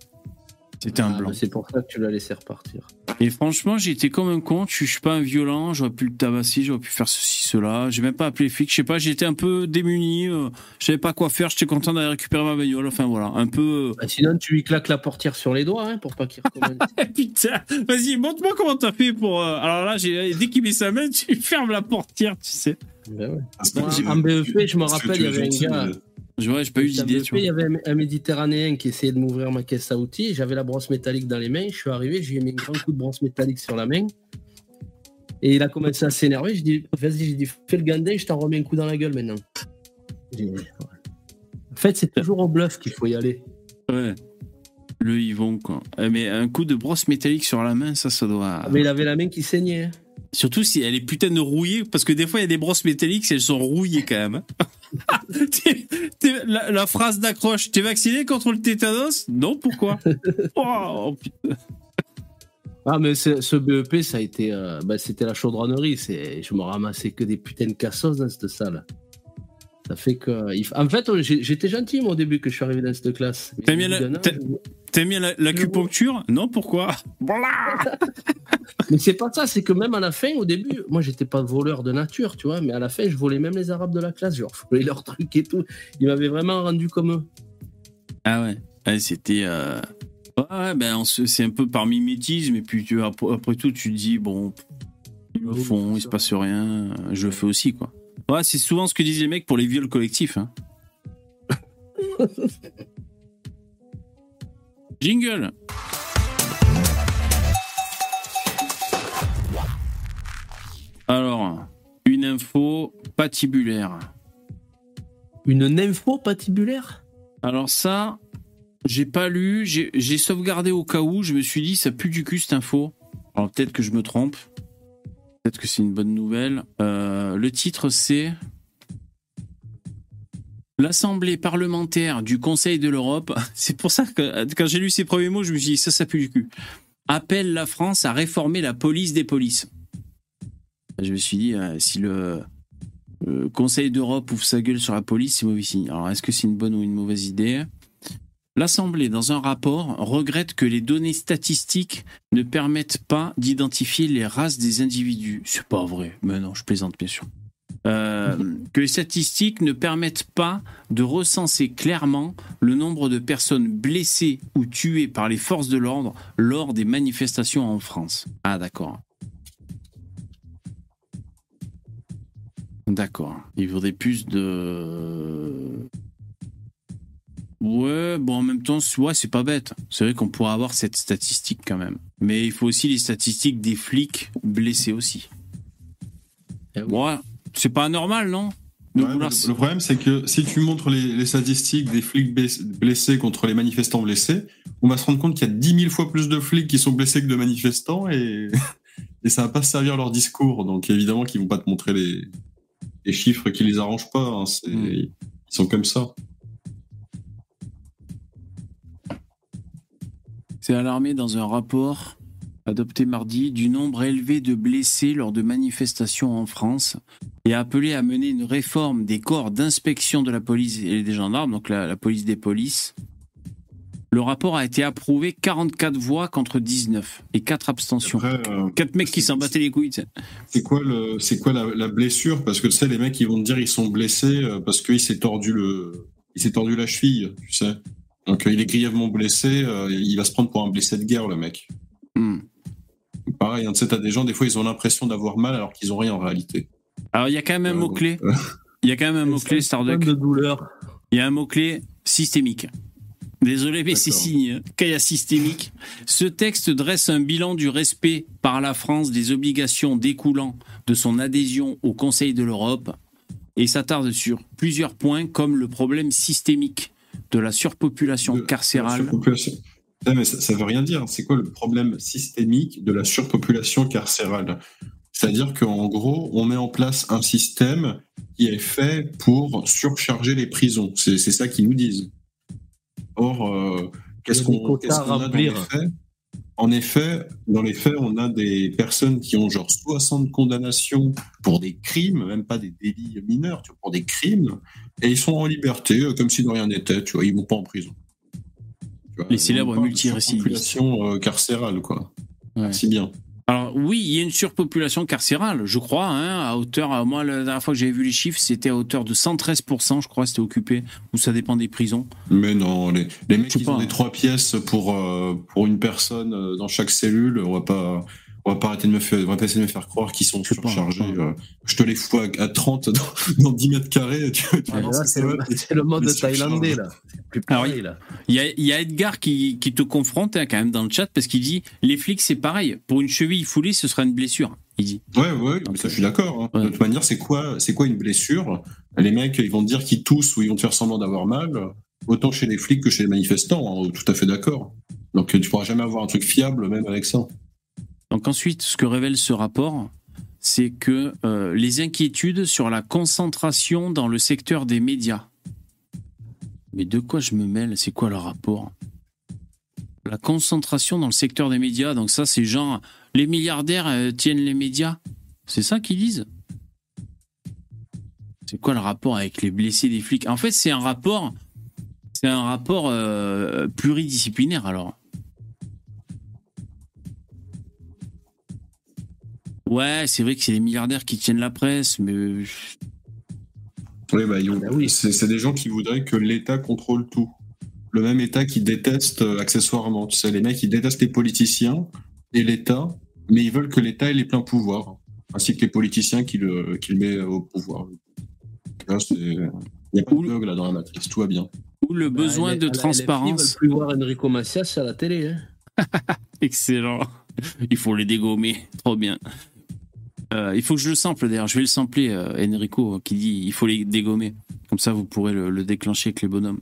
C'était un Ah, blanc. C'est pour ça que tu l'as laissé repartir. Et franchement, j'ai été comme un con. Je suis pas un violent. J'aurais pu le tabasser. J'aurais pu faire ceci, cela. J'ai même pas appelé les flics. Je sais pas. J'étais un peu démuni. euh, je savais pas quoi faire. J'étais content d'aller récupérer ma bagnole. Enfin voilà, un peu. Bah, sinon, tu lui claques la portière sur les doigts hein, pour pas qu'il recommence. Putain, vas-y, montre-moi comment t'as fait pour. euh, Alors là, j'ai- dès qu'il met sa main, tu fermes la portière, tu sais. Ben ouais. Moi, en BEP, je me rappelle, il y avait un gars. Vois, j'ai pas eu d'idée. Il y avait un- un Méditerranéen qui essayait de m'ouvrir ma caisse à outils. J'avais la brosse métallique dans les mains. Je suis arrivé, j'ai mis un grand coup de brosse métallique sur la main. Et il a commencé à s'énerver. Je dis, vas-y, j'ai dit, fais le gandin, je t'en remets un coup dans la gueule maintenant. Ouais. En fait, c'est toujours au bluff qu'il faut y aller. Ouais. Le Yvon, quoi. Euh, Mais un coup de brosse métallique sur la main, ça, ça doit. Mais il avait la main qui saignait. Surtout si elle est putain de rouillée, parce que des fois, il y a des brosses métalliques, elles sont rouillées quand même. hein. La, la phrase d'accroche, t'es vacciné contre le tétanos? Non, pourquoi? Oh, putain. Ah, mais ce, ce BEP, ça a été. euh, bah, c'était la chaudronnerie. C'est, je me ramassais que des putains de cassos dans cette salle. Ça fait que. En fait, j'ai- j'étais gentil, moi, au début, que je suis arrivé dans cette classe. Bien, bout la, l'acupuncture? Non, pourquoi? Mais c'est pas ça, c'est que même à la fin, au début, moi j'étais pas voleur de nature, tu vois, mais à la fin, je volais même les Arabes de la classe, genre, je volais leurs trucs et tout. Ils m'avaient vraiment rendu comme eux. Ah ouais, Ouais, c'était. euh, Ouais, ouais, ben, c'est un peu par mimétisme, et puis tu, après, après tout, tu te dis, bon, ils le font, il se passe rien, je le fais aussi, quoi. Ouais, c'est souvent ce que disent les mecs pour les viols collectifs. Hein. Jingle Alors, une info patibulaire. Une nympho patibulaire? Alors ça, j'ai pas lu, j'ai j'ai sauvegardé au cas où, je me suis dit ça pue du cul cette info. Alors peut-être que je me trompe, peut-être que c'est une bonne nouvelle. Euh, le titre c'est L'Assemblée parlementaire du Conseil de l'Europe, c'est pour ça que quand j'ai lu ces premiers mots, je me suis dit ça, ça pue du cul. Appelle la France à réformer la police des polices. Je me suis dit, euh, si le, le Conseil d'Europe ouvre sa gueule sur la police, c'est mauvais signe. Alors, est-ce que c'est une bonne ou une mauvaise idée? L'Assemblée, dans un rapport, regrette que les données statistiques ne permettent pas d'identifier les races des individus. C'est pas vrai. Mais non, je plaisante, bien sûr. Euh, que les statistiques ne permettent pas de recenser clairement le nombre de personnes blessées ou tuées par les forces de l'ordre lors des manifestations en France. Ah d'accord. D'accord. Il faudrait plus de Ouais, bon, en même temps, c'est- ouais, c'est pas bête. C'est vrai qu'on pourrait avoir cette statistique quand même. Mais il faut aussi les statistiques des flics blessés aussi. Ouais, c'est pas anormal, non? De Ouais, mais vouloir- le, problème, c'est que si tu montres les, les statistiques des flics bless- blessés contre les manifestants blessés, on va se rendre compte qu'il y a 10 000 fois plus de flics qui sont blessés que de manifestants et, et ça va pas servir leur discours. Donc évidemment qu'ils vont pas te montrer les, les chiffres qui les arrangent pas. hein. C'est- Ils sont comme ça. C'est alarmé dans un rapport adopté mardi du nombre élevé de blessés lors de manifestations en France et a appelé à mener une réforme des corps d'inspection de la police et des gendarmes, donc la, la police des polices. Le rapport a été approuvé 44 voix contre 19 et 4 abstentions. euh, 4 mecs qui s'en battaient les couilles. C'est quoi le, c'est quoi la, la blessure? Parce que tu sais, les mecs, ils vont te dire ils sont blessés euh, parce qu'il s'est tordu le, il s'est tordu la cheville, tu sais. Donc euh, il est grièvement blessé, euh, il va se prendre pour un blessé de guerre, le mec. Hmm. Pareil, hein, tu sais, t'as des gens, des fois, ils ont l'impression d'avoir mal alors qu'ils ont rien en réalité. Alors il y a quand même un mot-clé. Il y a quand même un mot-clé, Starduck. de douleur. Il y a un mot-clé systémique. Désolé, mais c'est signe. hein. Quand il y a systémique, ce texte dresse un bilan du respect par la France des obligations découlant de son adhésion au Conseil de l'Europe et s'attarde sur plusieurs points comme le problème systémique de la surpopulation carcérale. Surpopulation. Ouais, mais ça, ça veut rien dire. C'est quoi le problème systémique de la surpopulation carcérale? C'est-à-dire qu'en gros, on met en place un système qui est fait pour surcharger les prisons. C'est c'est ça qu'ils nous disent. Or, euh, qu'est-ce qu'on a dans les remplir. faits? En effet, dans les faits, on a des personnes qui ont genre 60 condamnations pour des crimes, même pas des délits mineurs, tu vois, pour des crimes, et ils sont en liberté, euh, comme si de rien n'était, tu vois, ils vont pas en prison. Tu vois, Les célèbres multirécidivistes. surpopulation, euh, carcérale, quoi. Si bien. Alors oui, il y a une surpopulation carcérale, je crois, hein, à hauteur, à- moi la dernière fois que j'avais vu les chiffres, c'était à hauteur de 113%, je crois, c'était occupé, ou ça dépend des prisons. Mais non, les, les mecs, pas. ont des trois pièces pour, euh, pour une personne euh, dans chaque cellule. On va pas, on va pas arrêter de me faire, on va pas essayer de me faire croire qu'ils sont surchargés. euh, je te les fous à, à 30 dans, dans 10 mètres carrés. Tu, Ah, c'est le, mode thaïlandais, là. Alors, là. Il y a, il y a Edgar qui, qui te confronte hein, quand même dans le chat parce qu'il dit les flics c'est pareil, pour une cheville foulée ce sera une blessure. Il dit. Ouais, ouais, mais ça, je suis d'accord. hein. De toute manière, c'est quoi, c'est quoi une blessure? Les mecs, ils vont te dire qu'ils toussent ou ils vont te faire semblant d'avoir mal, autant chez les flics que chez les manifestants. hein, tout à fait d'accord. Donc, tu pourras jamais avoir un truc fiable, même avec ça. Donc ensuite, ce que révèle ce rapport, c'est que euh, les inquiétudes sur la concentration dans le secteur des médias. Mais de quoi je me mêle? C'est quoi le rapport? La concentration dans le secteur des médias, donc ça c'est genre les milliardaires euh, tiennent les médias. C'est ça qu'ils disent? C'est quoi le rapport avec les blessés des flics? En fait, c'est un rapport, c'est un rapport euh, pluridisciplinaire alors. Ouais, c'est vrai que c'est les milliardaires qui tiennent la presse, mais Oui, bah, ils- c'est c'est des gens qui voudraient que l'État contrôle tout. Le même État qui déteste euh, accessoirement. Tu sais, les mecs, ils détestent les politiciens et l'État, mais ils veulent que l'État ait les pleins pouvoirs, ainsi que les politiciens qui le, qui le met au pouvoir. Là, Il n'y a pas de bug là dans la matrice, tout va bien. ou le besoin Ah, les- de les- transparence. Les filles veulent plus voir Enrico Macias à la télé. Hein. Excellent. Il faut les dégommer. Trop bien. Euh, il faut que je le sample d'ailleurs. Je vais le sampler, euh, Enrico, qui dit il faut les dégommer. Comme ça, vous pourrez le, le déclencher avec les bonhommes.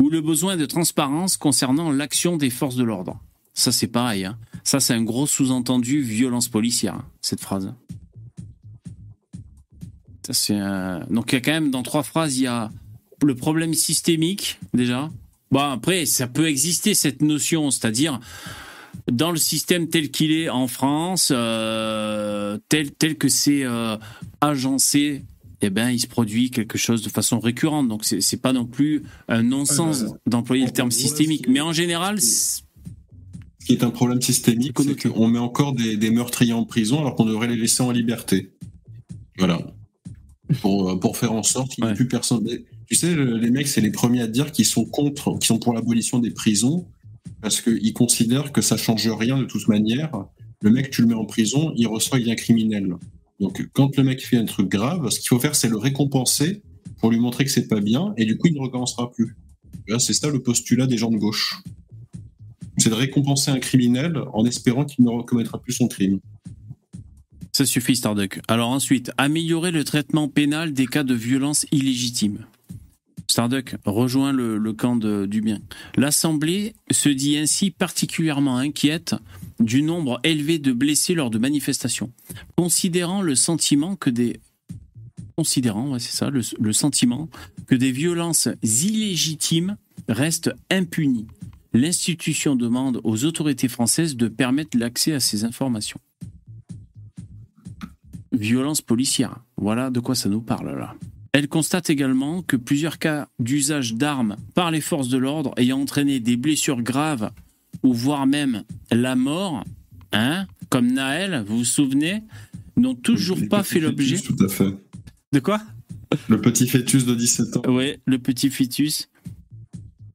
Ou le besoin de transparence concernant l'action des forces de l'ordre. Ça, c'est pareil. hein. Ça, c'est un gros sous-entendu violence policière, hein, cette phrase. Donc, il y a quand même, dans trois phrases, il y a le problème systémique, déjà. Bon, après, ça peut exister, cette notion, c'est-à-dire, dans le système tel qu'il est en France, euh, tel, tel que c'est euh, agencé, eh ben, il se produit quelque chose de façon récurrente. Donc, c'est c'est pas non plus un non-sens Euh, d'employer le terme systémique. Mais en général, Ce qui est un problème systémique, c'est qu'on met encore des, des meurtriers en prison alors qu'on devrait les laisser en liberté. Voilà. Pour, euh, pour faire en sorte qu'il n'y ait plus personne. Tu sais, le- les mecs, c'est les premiers à dire qu'ils sont contre, qu'ils sont pour l'abolition des prisons parce qu'ils considèrent que ça change rien de toute manière. Le mec, tu le mets en prison, il reçoit, il est un criminel. Donc, quand le mec fait un truc grave, ce qu'il faut faire, c'est le récompenser pour lui montrer que c'est pas bien et du coup, il ne recommencera plus. C'est ça le postulat des gens de gauche. C'est de récompenser un criminel en espérant qu'il ne recommettra plus son crime. Ça suffit, Starduck. Alors ensuite, améliorer le traitement pénal des cas de violence illégitime. Starduck rejoint le, camp du bien. L'Assemblée se dit ainsi particulièrement inquiète du nombre élevé de blessés lors de manifestations, considérant le sentiment que des considérant, le sentiment que des violences illégitimes restent impunies. L'institution demande aux autorités françaises de permettre l'accès à ces informations. Violence policière, voilà de quoi ça nous parle là. Elle constate également que plusieurs cas d'usage d'armes par les forces de l'ordre ayant entraîné des blessures graves ou voire même la mort, hein, comme Naël, vous vous souvenez, n'ont toujours Les pas fait l'objet. fœtus, Tout à fait. De quoi? Le petit fœtus de 17 ans. Ouais, le petit fœtus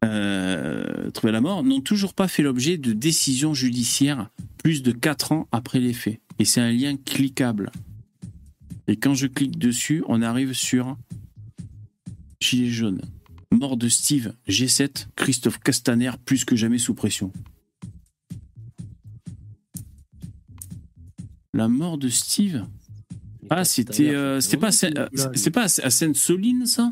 euh, trouvé la mort n'ont toujours pas fait l'objet de décisions judiciaires plus de 4 ans après les faits. Et c'est un lien cliquable. Et quand je clique dessus, on arrive sur Gilet jaune. Mort de Steve, G7, Christophe Castaner plus que jamais sous pression. La mort de Steve? Ah, c'était euh, c'était pas, c'est pas à Seine-Soline, ça?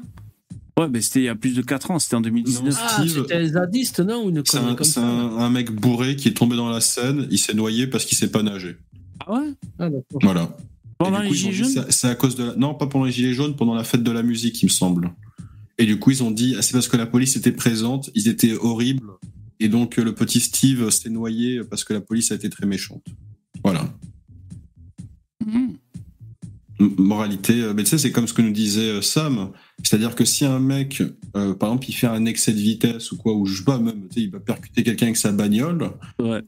Ouais, mais c'était il y a plus de 4 ans, c'était en 2019. Ah, c'était un zadiste, non Ou une C'est un, comme c'est ça un- un mec bourré qui est tombé dans la Seine, il s'est noyé parce qu'il sait pas nager. Ah ouais? Ah, d'accord. Voilà. Pendant les coup, Gilets jaunes c'est- C'est à cause de la... Non, pas pendant les Gilets jaunes, pendant la fête de la musique, il me semble. Et du coup, ils ont dit, ah, c'est parce que la police était présente, ils étaient horribles. Et donc, euh, le petit Steve s'est noyé parce que la police a été très méchante. Voilà. Moralité, euh, mais tu sais, c'est comme ce que nous disait euh, Sam. C'est-à-dire que si un mec, euh, par exemple, il fait un excès de vitesse ou quoi, ou je sais pas, même, tu sais, il va percuter quelqu'un avec sa bagnole,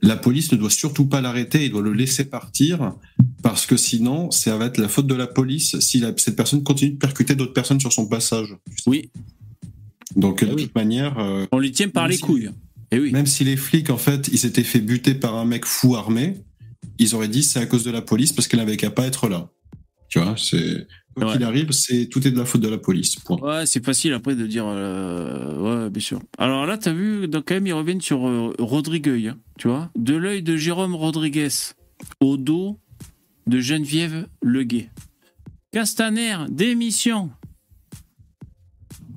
la police ne doit surtout pas l'arrêter, il doit le laisser partir, parce que sinon, ça va être la faute de la police si la- cette personne continue de percuter d'autres personnes sur son passage. Oui. Donc, de toute manière. euh, On les tient par les si- couilles. Et oui. Même si les flics, en fait, ils s'étaient fait buter par un mec fou armé, ils auraient dit c'est à cause de la police parce qu'elle n'avait qu'à pas être là. Tu vois, c'est. Quoi qu'il arrive, c'est tout est de la faute de la police. Point. Ouais, c'est facile après de dire. euh, ouais, bien sûr. Alors là, t'as vu, donc quand même, ils reviennent sur euh, Rodrigueuil, hein, tu vois. De l'œil de Jérôme Rodriguez au dos de Geneviève Leguet. Castaner, démission.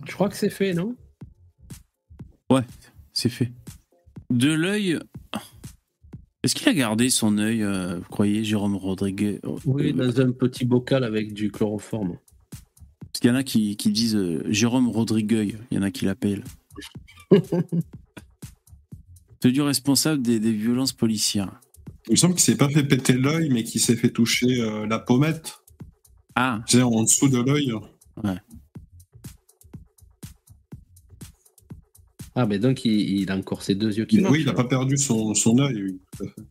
Je crois que c'est fait, non? Ouais, c'est fait. De l'œil. Est-ce qu'il a gardé son œil, euh, vous croyez, Jérôme Rodriguez Oui, dans un petit bocal avec du chloroforme. Parce qu'il y en a qui, qui disent euh, Jérôme Rodrigueuil, il y en a qui l'appellent. C'est du responsable des, des violences policières. Il me semble qu'il s'est pas fait péter l'œil, mais qu'il s'est fait toucher euh, la pommette. Ah. Sais, en dessous de l'œil. Ouais. Ah, mais donc il, il a encore ses deux yeux qui oui, il n'a pas perdu son, son œil. oui, tout à fait.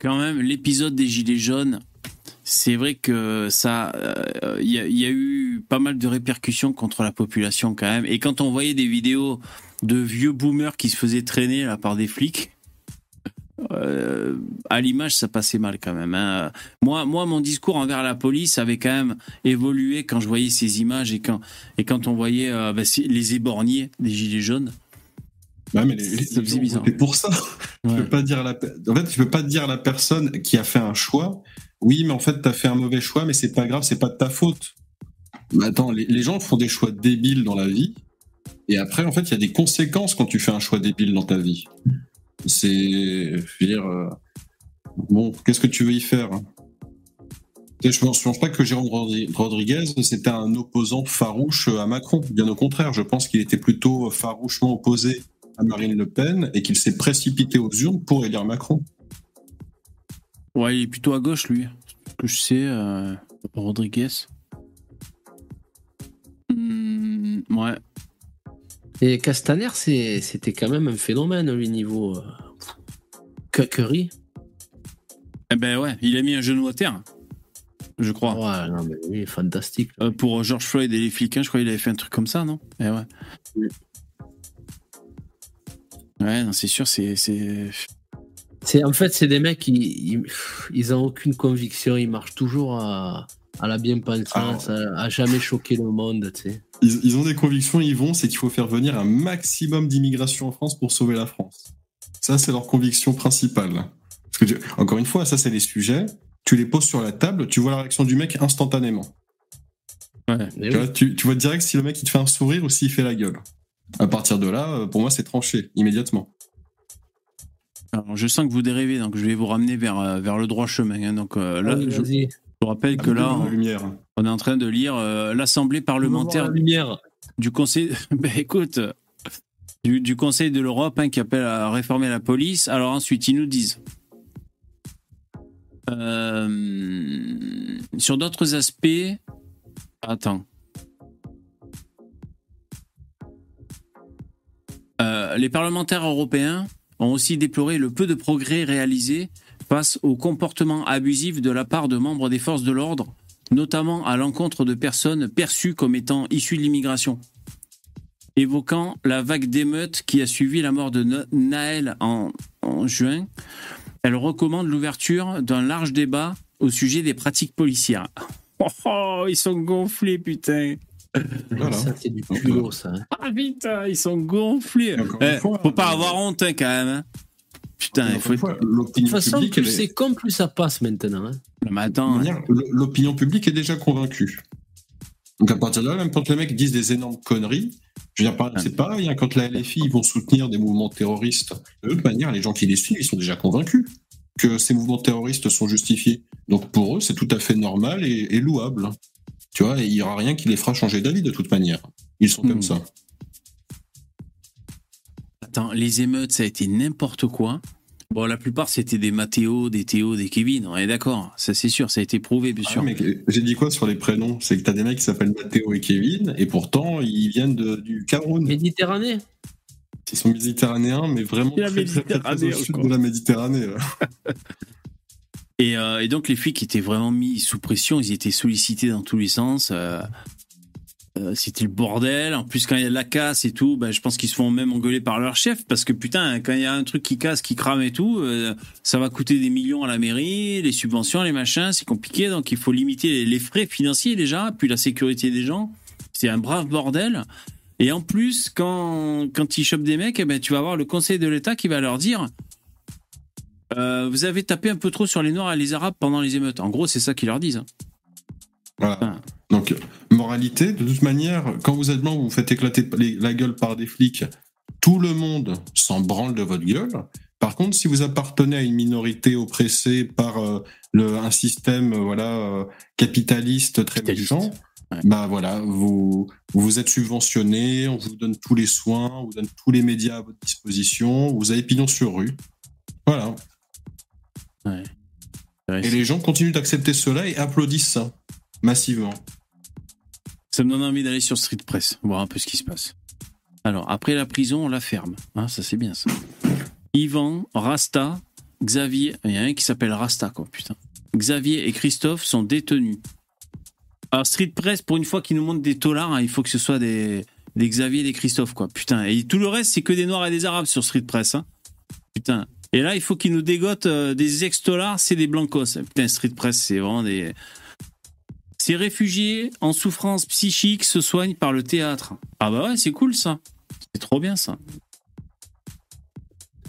Quand même, l'épisode des Gilets jaunes, c'est vrai que ça, euh, il y, a- il y a eu pas mal de répercussions contre la population quand même. Et quand on voyait des vidéos de vieux boomers qui se faisaient traîner là par des flics, euh, à l'image, ça passait mal quand même. hein. Moi, moi, mon discours envers la police avait quand même évolué quand je voyais ces images et quand, et quand on voyait euh, bah, c'est- les éborgnés des Gilets jaunes. Ouais, mais les, les, Ça les faisait gens bizarre. votaient pour ça. Tu peux pas dire la, en fait, tu peux pas dire à la personne qui a fait un choix. Oui, mais en fait, t'as fait un mauvais choix, mais c'est pas grave, c'est pas de ta faute. Mais attends, les, les gens font des choix débiles dans la vie. Et après, en fait, il y a des conséquences quand tu fais un choix débile dans ta vie. C'est, je veux dire, euh, bon, qu'est-ce que tu veux y faire hein? Tu Je pense, je pense pas que Jérôme Rodri- Rodriguez c'était un opposant farouche à Macron. Bien au contraire, je pense qu'il était plutôt farouchement opposé à Marine Le Pen et qu'il s'est précipité aux urnes pour élire Macron. Ouais, il est plutôt à gauche, lui. Ce que je sais, euh, Rodriguez. Hmm, ouais. Et Castaner, c'est- c'était quand même un phénomène, lui, niveau euh, cuckery. Eh ben ouais, il a mis un genou à terre. Je crois. Ouais, non, mais lui, fantastique. Euh, pour George Floyd et les flics, hein, je crois qu'il avait fait un truc comme ça, non? Eh ouais. Ouais, non, c'est sûr, c'est. c'est- C'est en fait, c'est des mecs qui ils, ils ont aucune conviction, ils marchent toujours à, à la bien-pensance, à, à jamais choquer le monde, tu sais. Ils, ils ont des convictions, ils vont, c'est qu'il faut faire venir un maximum d'immigration en France pour sauver la France. Ça, c'est leur conviction principale. Parce que, tu- encore une fois, ça, c'est les sujets. Tu les poses sur la table, tu vois la réaction du mec instantanément. Tu, vois, tu- tu vois direct si le mec il te fait un sourire ou s'il fait la gueule. À partir de là, euh, pour moi, c'est tranché immédiatement. Alors, je sens que vous dérivez, donc je vais vous ramener vers, euh, vers le droit chemin. hein. Donc euh, là, Allez, je, vous rappelle que là, lumière. on est en train de lire euh, l'Assemblée parlementaire la lumière. du Conseil. Ben écoute, du, du Conseil de l'Europe hein, qui appelle à réformer la police. Alors ensuite, ils nous disent. euh, sur d'autres aspects. Attends. Euh, les parlementaires européens ont aussi déploré le peu de progrès réalisés face au comportement abusif de la part de membres des forces de l'ordre, notamment à l'encontre de personnes perçues comme étant issues de l'immigration. Évoquant la vague d'émeutes qui a suivi la mort de Na- Naël en, juin, elle recommande l'ouverture d'un large débat au sujet des pratiques policières. Oh, ils sont gonflés, putain. Ça, c'est du culot, ça. hein. Ah putain, ils sont gonflés. Eh, fois, faut pas avoir honte hein, quand même. hein. Putain, il faut être... De L'opinion toute façon, plus est- c'est con, plus ça passe maintenant. hein. Mais attends, l'opinion publique est déjà convaincue. Donc à partir de là, même quand les mecs disent des énormes conneries, je veux dire, par- c'est pareil, hein, quand la LFI ils vont soutenir des mouvements terroristes, de toute manière, les gens qui les suivent, ils sont déjà convaincus que ces mouvements terroristes sont justifiés. Donc pour eux, c'est tout à fait normal et, et louable. Tu vois, il n'y aura rien qui les fera changer d'avis de toute manière. Ils sont comme Hmm. ça. attends, les émeutes, ça a été n'importe quoi. Bon, la plupart, c'était des Mathéo, des Théo, des Kevin, on est d'accord. Ça, c'est sûr, ça a été prouvé, bien Ah, sûr. mais j'ai dit quoi sur les prénoms? C'est que t'as des mecs qui s'appellent Mathéo et Kevin, et pourtant ils viennent de- du Cameroun. Méditerranée Ils sont méditerranéens, mais vraiment très, très, très, au sud de la Méditerranée. euh, et donc, les flics étaient vraiment mis sous pression, ils étaient sollicités dans tous les sens. euh, euh, C'était le bordel. En plus, quand il y a de la casse et tout, ben, je pense qu'ils se font même engueuler par leur chef. Parce que putain, quand il y a un truc qui casse, qui crame et tout, ça va coûter des millions à la mairie, les subventions, les machins, c'est compliqué. Donc, il faut limiter les- les frais financiers déjà, puis la sécurité des gens. C'est un brave bordel. Et en plus, quand, quand ils chopent des mecs, eh ben, tu vas avoir le Conseil de l'État qui va leur dire euh, Vous avez tapé un peu trop sur les Noirs et les Arabes pendant les émeutes. En gros, c'est ça qu'ils leur disent. hein. Voilà. Donc, moralité, de toute manière, quand vous êtes blanc, vous vous faites éclater la gueule par des flics, tout le monde s'en branle de votre gueule. Par contre, si vous appartenez à une minorité oppressée par euh, le, un système euh, voilà euh, capitaliste très méchant, bah voilà, vous vous êtes subventionné, on vous donne tous les soins, on vous donne tous les médias à votre disposition, vous avez pignon sur rue. Voilà. Et les gens continuent d'accepter cela et applaudissent ça massivement. Ça me donne envie d'aller sur Street Press, voir un peu ce qui se passe. Alors, après la prison, on la ferme. Hein, ça, c'est bien ça. Yvan, Rasta, Xavier, il y en a un qui s'appelle Rasta, quoi, putain. Xavier et Christophe sont détenus. Alors, Street Press, pour une fois qu'ils nous montrent des tolards, hein, il faut que ce soit des, des Xavier et des Christophe, quoi. Putain. Et tout le reste, c'est que des Noirs et des Arabes sur Street Press, hein. Putain. Et là, il faut qu'ils nous dégotent euh, des ex-tolards, c'est des blancos. Putain, Street Press, c'est vraiment des. Ces réfugiés en souffrance psychique se soignent par le théâtre. Ah bah ouais, c'est cool ça. C'est trop bien ça.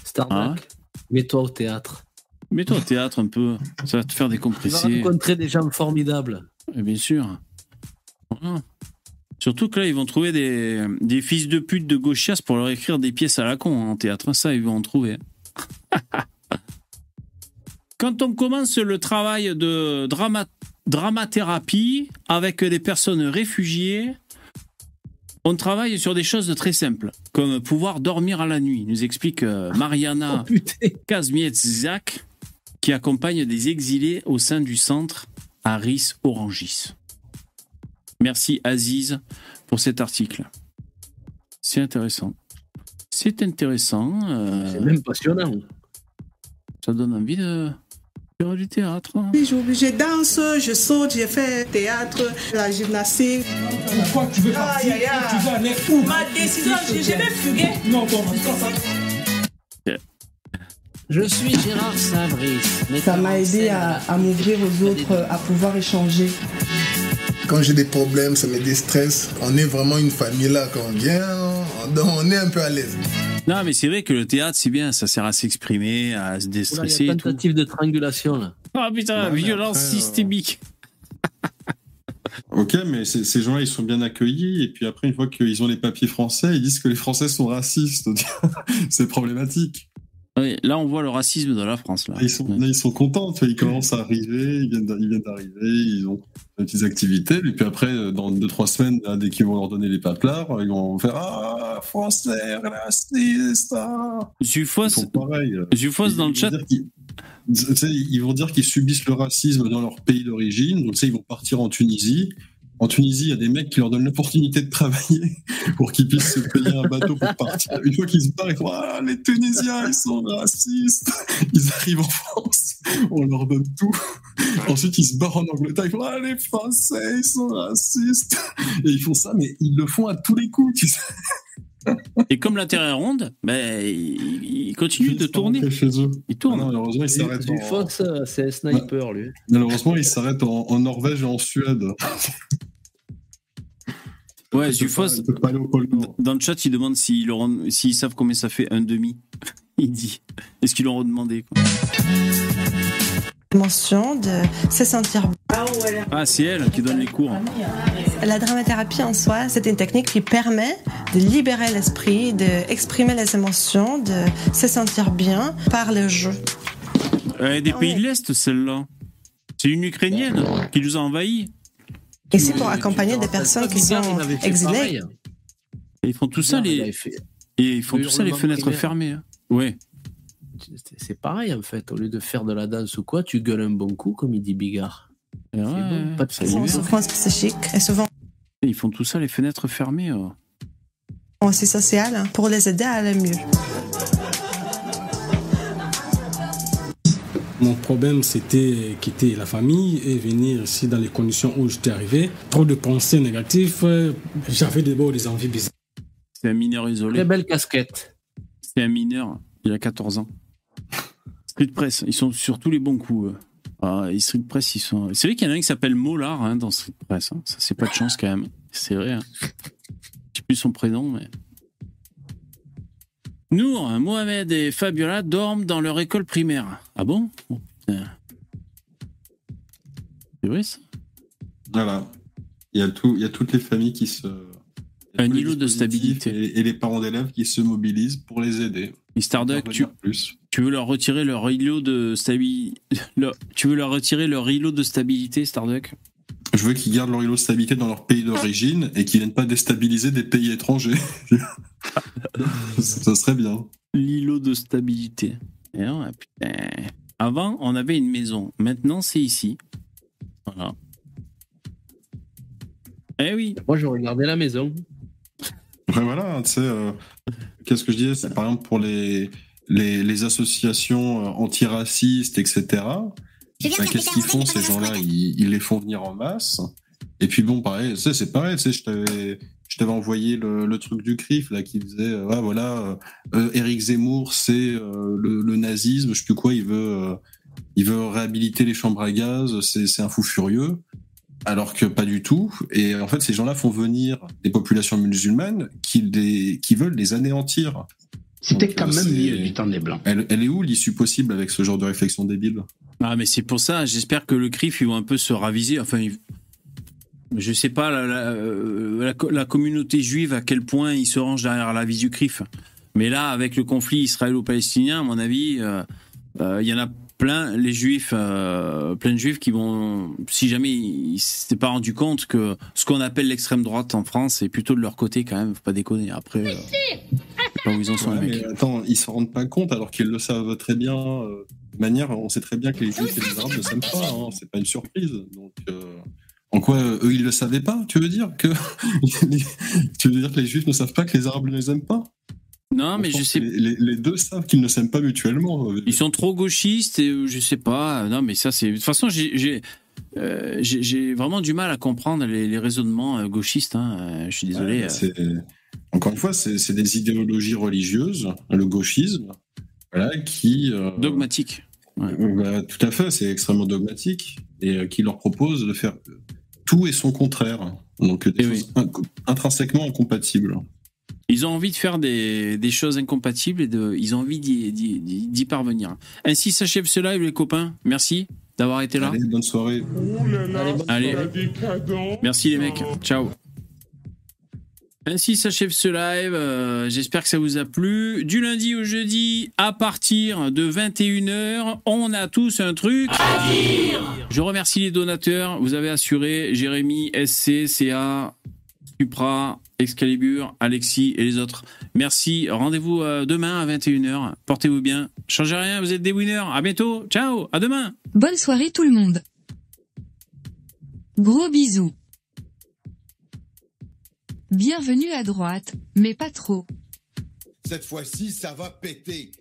Starbuck, mets-toi au théâtre. Mets-toi au théâtre un peu. Ça va te faire Tu vas décompresser. rencontrer des gens formidables. Et bien sûr. Voilà. Surtout que là, ils vont trouver des, des fils de pute de gauchias pour leur écrire des pièces à la con hein, en théâtre. Ça, ils vont en trouver. Quand on commence le travail de drama, dramathérapie avec des personnes réfugiées, on travaille sur des choses très simples, comme pouvoir dormir à la nuit, nous explique euh, Mariana Kazmietzak, qui accompagne des exilés au sein du centre Aris Orangis. Merci Aziz pour cet article. C'est intéressant. C'est intéressant. euh, C'est même passionnant. Ça donne envie de faire du théâtre. hein. Oui, je, je danse, je saute, j'ai fait théâtre, la gymnastique. Pourquoi tu veux partir Tu veux aller où Ma décision, je, je vais fuguer. Non, bon, Je suis Gérard Sabris. Ça m'a aidé à, à m'ouvrir aux autres, à pouvoir échanger. Quand j'ai des problèmes, ça me déstresse. On est vraiment une famille là. Quand on vient, on, on est un peu à l'aise. Non, mais c'est vrai que le théâtre, c'est bien, ça sert à s'exprimer, à se déstresser. Il y a et tout. tentative de triangulation là. Ah putain, Ouais, mais violence après, euh, systémique. Ok, mais ces gens-là, ils sont bien accueillis. Et puis après, une fois qu'ils ont les papiers français, ils disent que les Français sont racistes. c'est problématique. Oui, là, on voit le racisme dans la France. Là. Ils sont, là, ils sont contents. Ils commencent à arriver, ils viennent d'arriver, ils ont des petites activités. Et puis après, euh, dans deux, trois semaines, là, dès qu'ils vont leur donner les paplards, ils vont faire Ah, Français, raciste. Ah. Dans le Ils chat. ils vont dire qu'ils subissent le racisme dans leur pays d'origine. Donc, ils vont partir en Tunisie. En Tunisie, il y a des mecs qui leur donnent l'opportunité de travailler pour qu'ils puissent se payer un bateau pour partir. Une fois qu'ils se barrent, ils font Ah, les Tunisiens, ils sont racistes. Ils arrivent en France, on leur donne tout. Ensuite, ils se barrent en Angleterre, ils font Ah, les Français, ils sont racistes. Et ils font ça, mais ils le font à tous les coups, tu sais. Et comme la Terre est ronde, ben, il, il continue de tourner. Chez eux. Il tourne. Ah non, malheureusement, en- c'est sniper lui. S'arrêtent en, en Norvège et en Suède. Pôle Nord. dans le chat, il demande s'ils savent combien ça fait un demi. Il dit. Est-ce qu'ils leur ont demandé quoi? Mention de se sentir bien. Ah, c'est elle qui donne les cours. La dramathérapie en soi, c'est une technique qui permet de libérer l'esprit, d'exprimer les émotions, de se sentir bien par le jeu. Elle est des pays de l'Est, celle-là. C'est une Ukrainienne qui nous a envahis. Et c'est pour accompagner des personnes qui sont exilées. Et ils font tout ça, les, et ils font le tout ça, les fenêtres primaire. fermées. hein. Ouais. C'est- C'est pareil en fait. Au lieu de faire de la danse ou quoi, tu gueules un bon coup, comme il dit Bigard. Ouais, bon, pas de souffrance psychique et souvent Ils font tout ça, les fenêtres fermées. oh. aussi sociale hein, pour les aider à aller mieux. Mon problème, c'était quitter la famille et venir ici dans les conditions où j'étais arrivé. Trop de pensées négatives. J'avais d'abord des envies bizarres. C'est un mineur isolé. Très belle casquette. C'est un mineur, il a 14 ans. Street Press, ils sont sur tous les bons coups. eux. Ah, et Street Press, ils sont. C'est vrai qu'il y en a un qui s'appelle Mollard hein, dans Street Press. hein. Ça, c'est pas de chance quand même. C'est vrai. Hein. Je sais plus son prénom, mais. Nour, Mohamed et Fabiola dorment dans leur école primaire. Ah bon Oh, putain. C'est vrai ça Voilà. Il y, a tout, il y a toutes les familles qui se. Un îlot de dispositifs Et, et les parents d'élèves qui se mobilisent pour les aider. Plus. tu veux leur retirer leur îlot de stabilité. Tu veux leur retirer leur îlot de stabilité, Starduck? Je veux qu'ils gardent leur îlot de stabilité dans leur pays d'origine et qu'ils viennent pas déstabiliser des pays étrangers. ça serait bien. L'îlot de stabilité. Et ouais, putain. Avant, on avait une maison. Maintenant, c'est ici. Voilà. Eh oui. Moi, je regardais la maison. Ouais, voilà, tu sais, euh, qu'est-ce que je disais? C'est par exemple pour les, les, les associations euh, antiracistes, etc. bah, qu'est-ce qu'ils font, ces gens-là? ils, ils les font venir en masse. Et puis bon, pareil, tu sais, c'est pareil, tu sais, je t'avais. Je t'avais envoyé le, le truc du CRIF là qui disait euh, ah, voilà euh, euh, Éric Zemmour c'est euh, le, le nazisme je sais plus quoi il veut euh, il veut réhabiliter les chambres à gaz c'est un fou furieux alors que pas du tout. Et en fait, ces gens-là font venir des populations musulmanes qui, les, qui veulent les anéantir. C'était quand même du temps des Blancs. Elle, elle est où l'issue possible avec ce genre de réflexion débile? Ah, mais c'est pour ça, j'espère que le CRIF, ils vont un peu se raviser. Enfin, ils- je sais pas, la, la, euh, la co- la communauté juive, à quel point ils se rangent derrière la vie du CRIF. Mais là, avec le conflit israélo-palestinien, à mon avis, euh, euh, il y en a plein, les juifs, euh, plein de juifs qui vont, si jamais ils s'étaient pas rendu compte que ce qu'on appelle l'extrême droite en France est plutôt de leur côté quand même, faut pas déconner. Après, où ils en sont, Ouais, les mais mecs. attends, ils s'en rendent pas compte alors qu'ils le savent très bien. de manière, on sait très bien que les juifs et les arabes ne s'aiment pas. hein, c'est pas une surprise. Donc, en quoi euh, eux ils le savaient pas Tu veux dire que les- tu veux dire que les juifs ne savent pas que les arabes ne les aiment pas? Non, mais je sais. Les, les- deux savent qu'ils ne s'aiment pas mutuellement. euh, Ils sont trop gauchistes et euh, je sais pas. Non, mais ça, c'est. De toute façon, j'ai. j'ai euh, vraiment du mal à comprendre les, les raisonnements gauchistes. hein. Je suis désolé. Ouais, Encore une fois, c'est des idéologies religieuses, le gauchisme, voilà, qui. euh, Dogmatique. bah, tout à fait, c'est extrêmement dogmatique et qui leur propose de faire tout et son contraire. Donc des choses inco- intrinsèquement incompatibles. Ils ont envie de faire des, des choses incompatibles et de, ils ont envie d'y, d'y- d'y- d'y parvenir. Ainsi s'achève ce live, les copains. Merci d'avoir été là. Allez, bonne soirée. Allez. Merci les mecs. Ciao. Ainsi s'achève ce live. Euh, J'espère que ça vous a plu. Du lundi au jeudi, à partir de 21h, on a tous un truc à dire. Je remercie les donateurs. Vous avez assuré Jérémy, SC, CA, Supra, Excalibur, Alexis et les autres. Merci. Rendez-vous euh, demain à 21h. Portez-vous bien. Changez rien, vous êtes des winners. À bientôt. Ciao. À demain. Bonne soirée tout le monde. Gros bisous. Bienvenue à droite, mais pas trop. Cette fois-ci, ça va péter.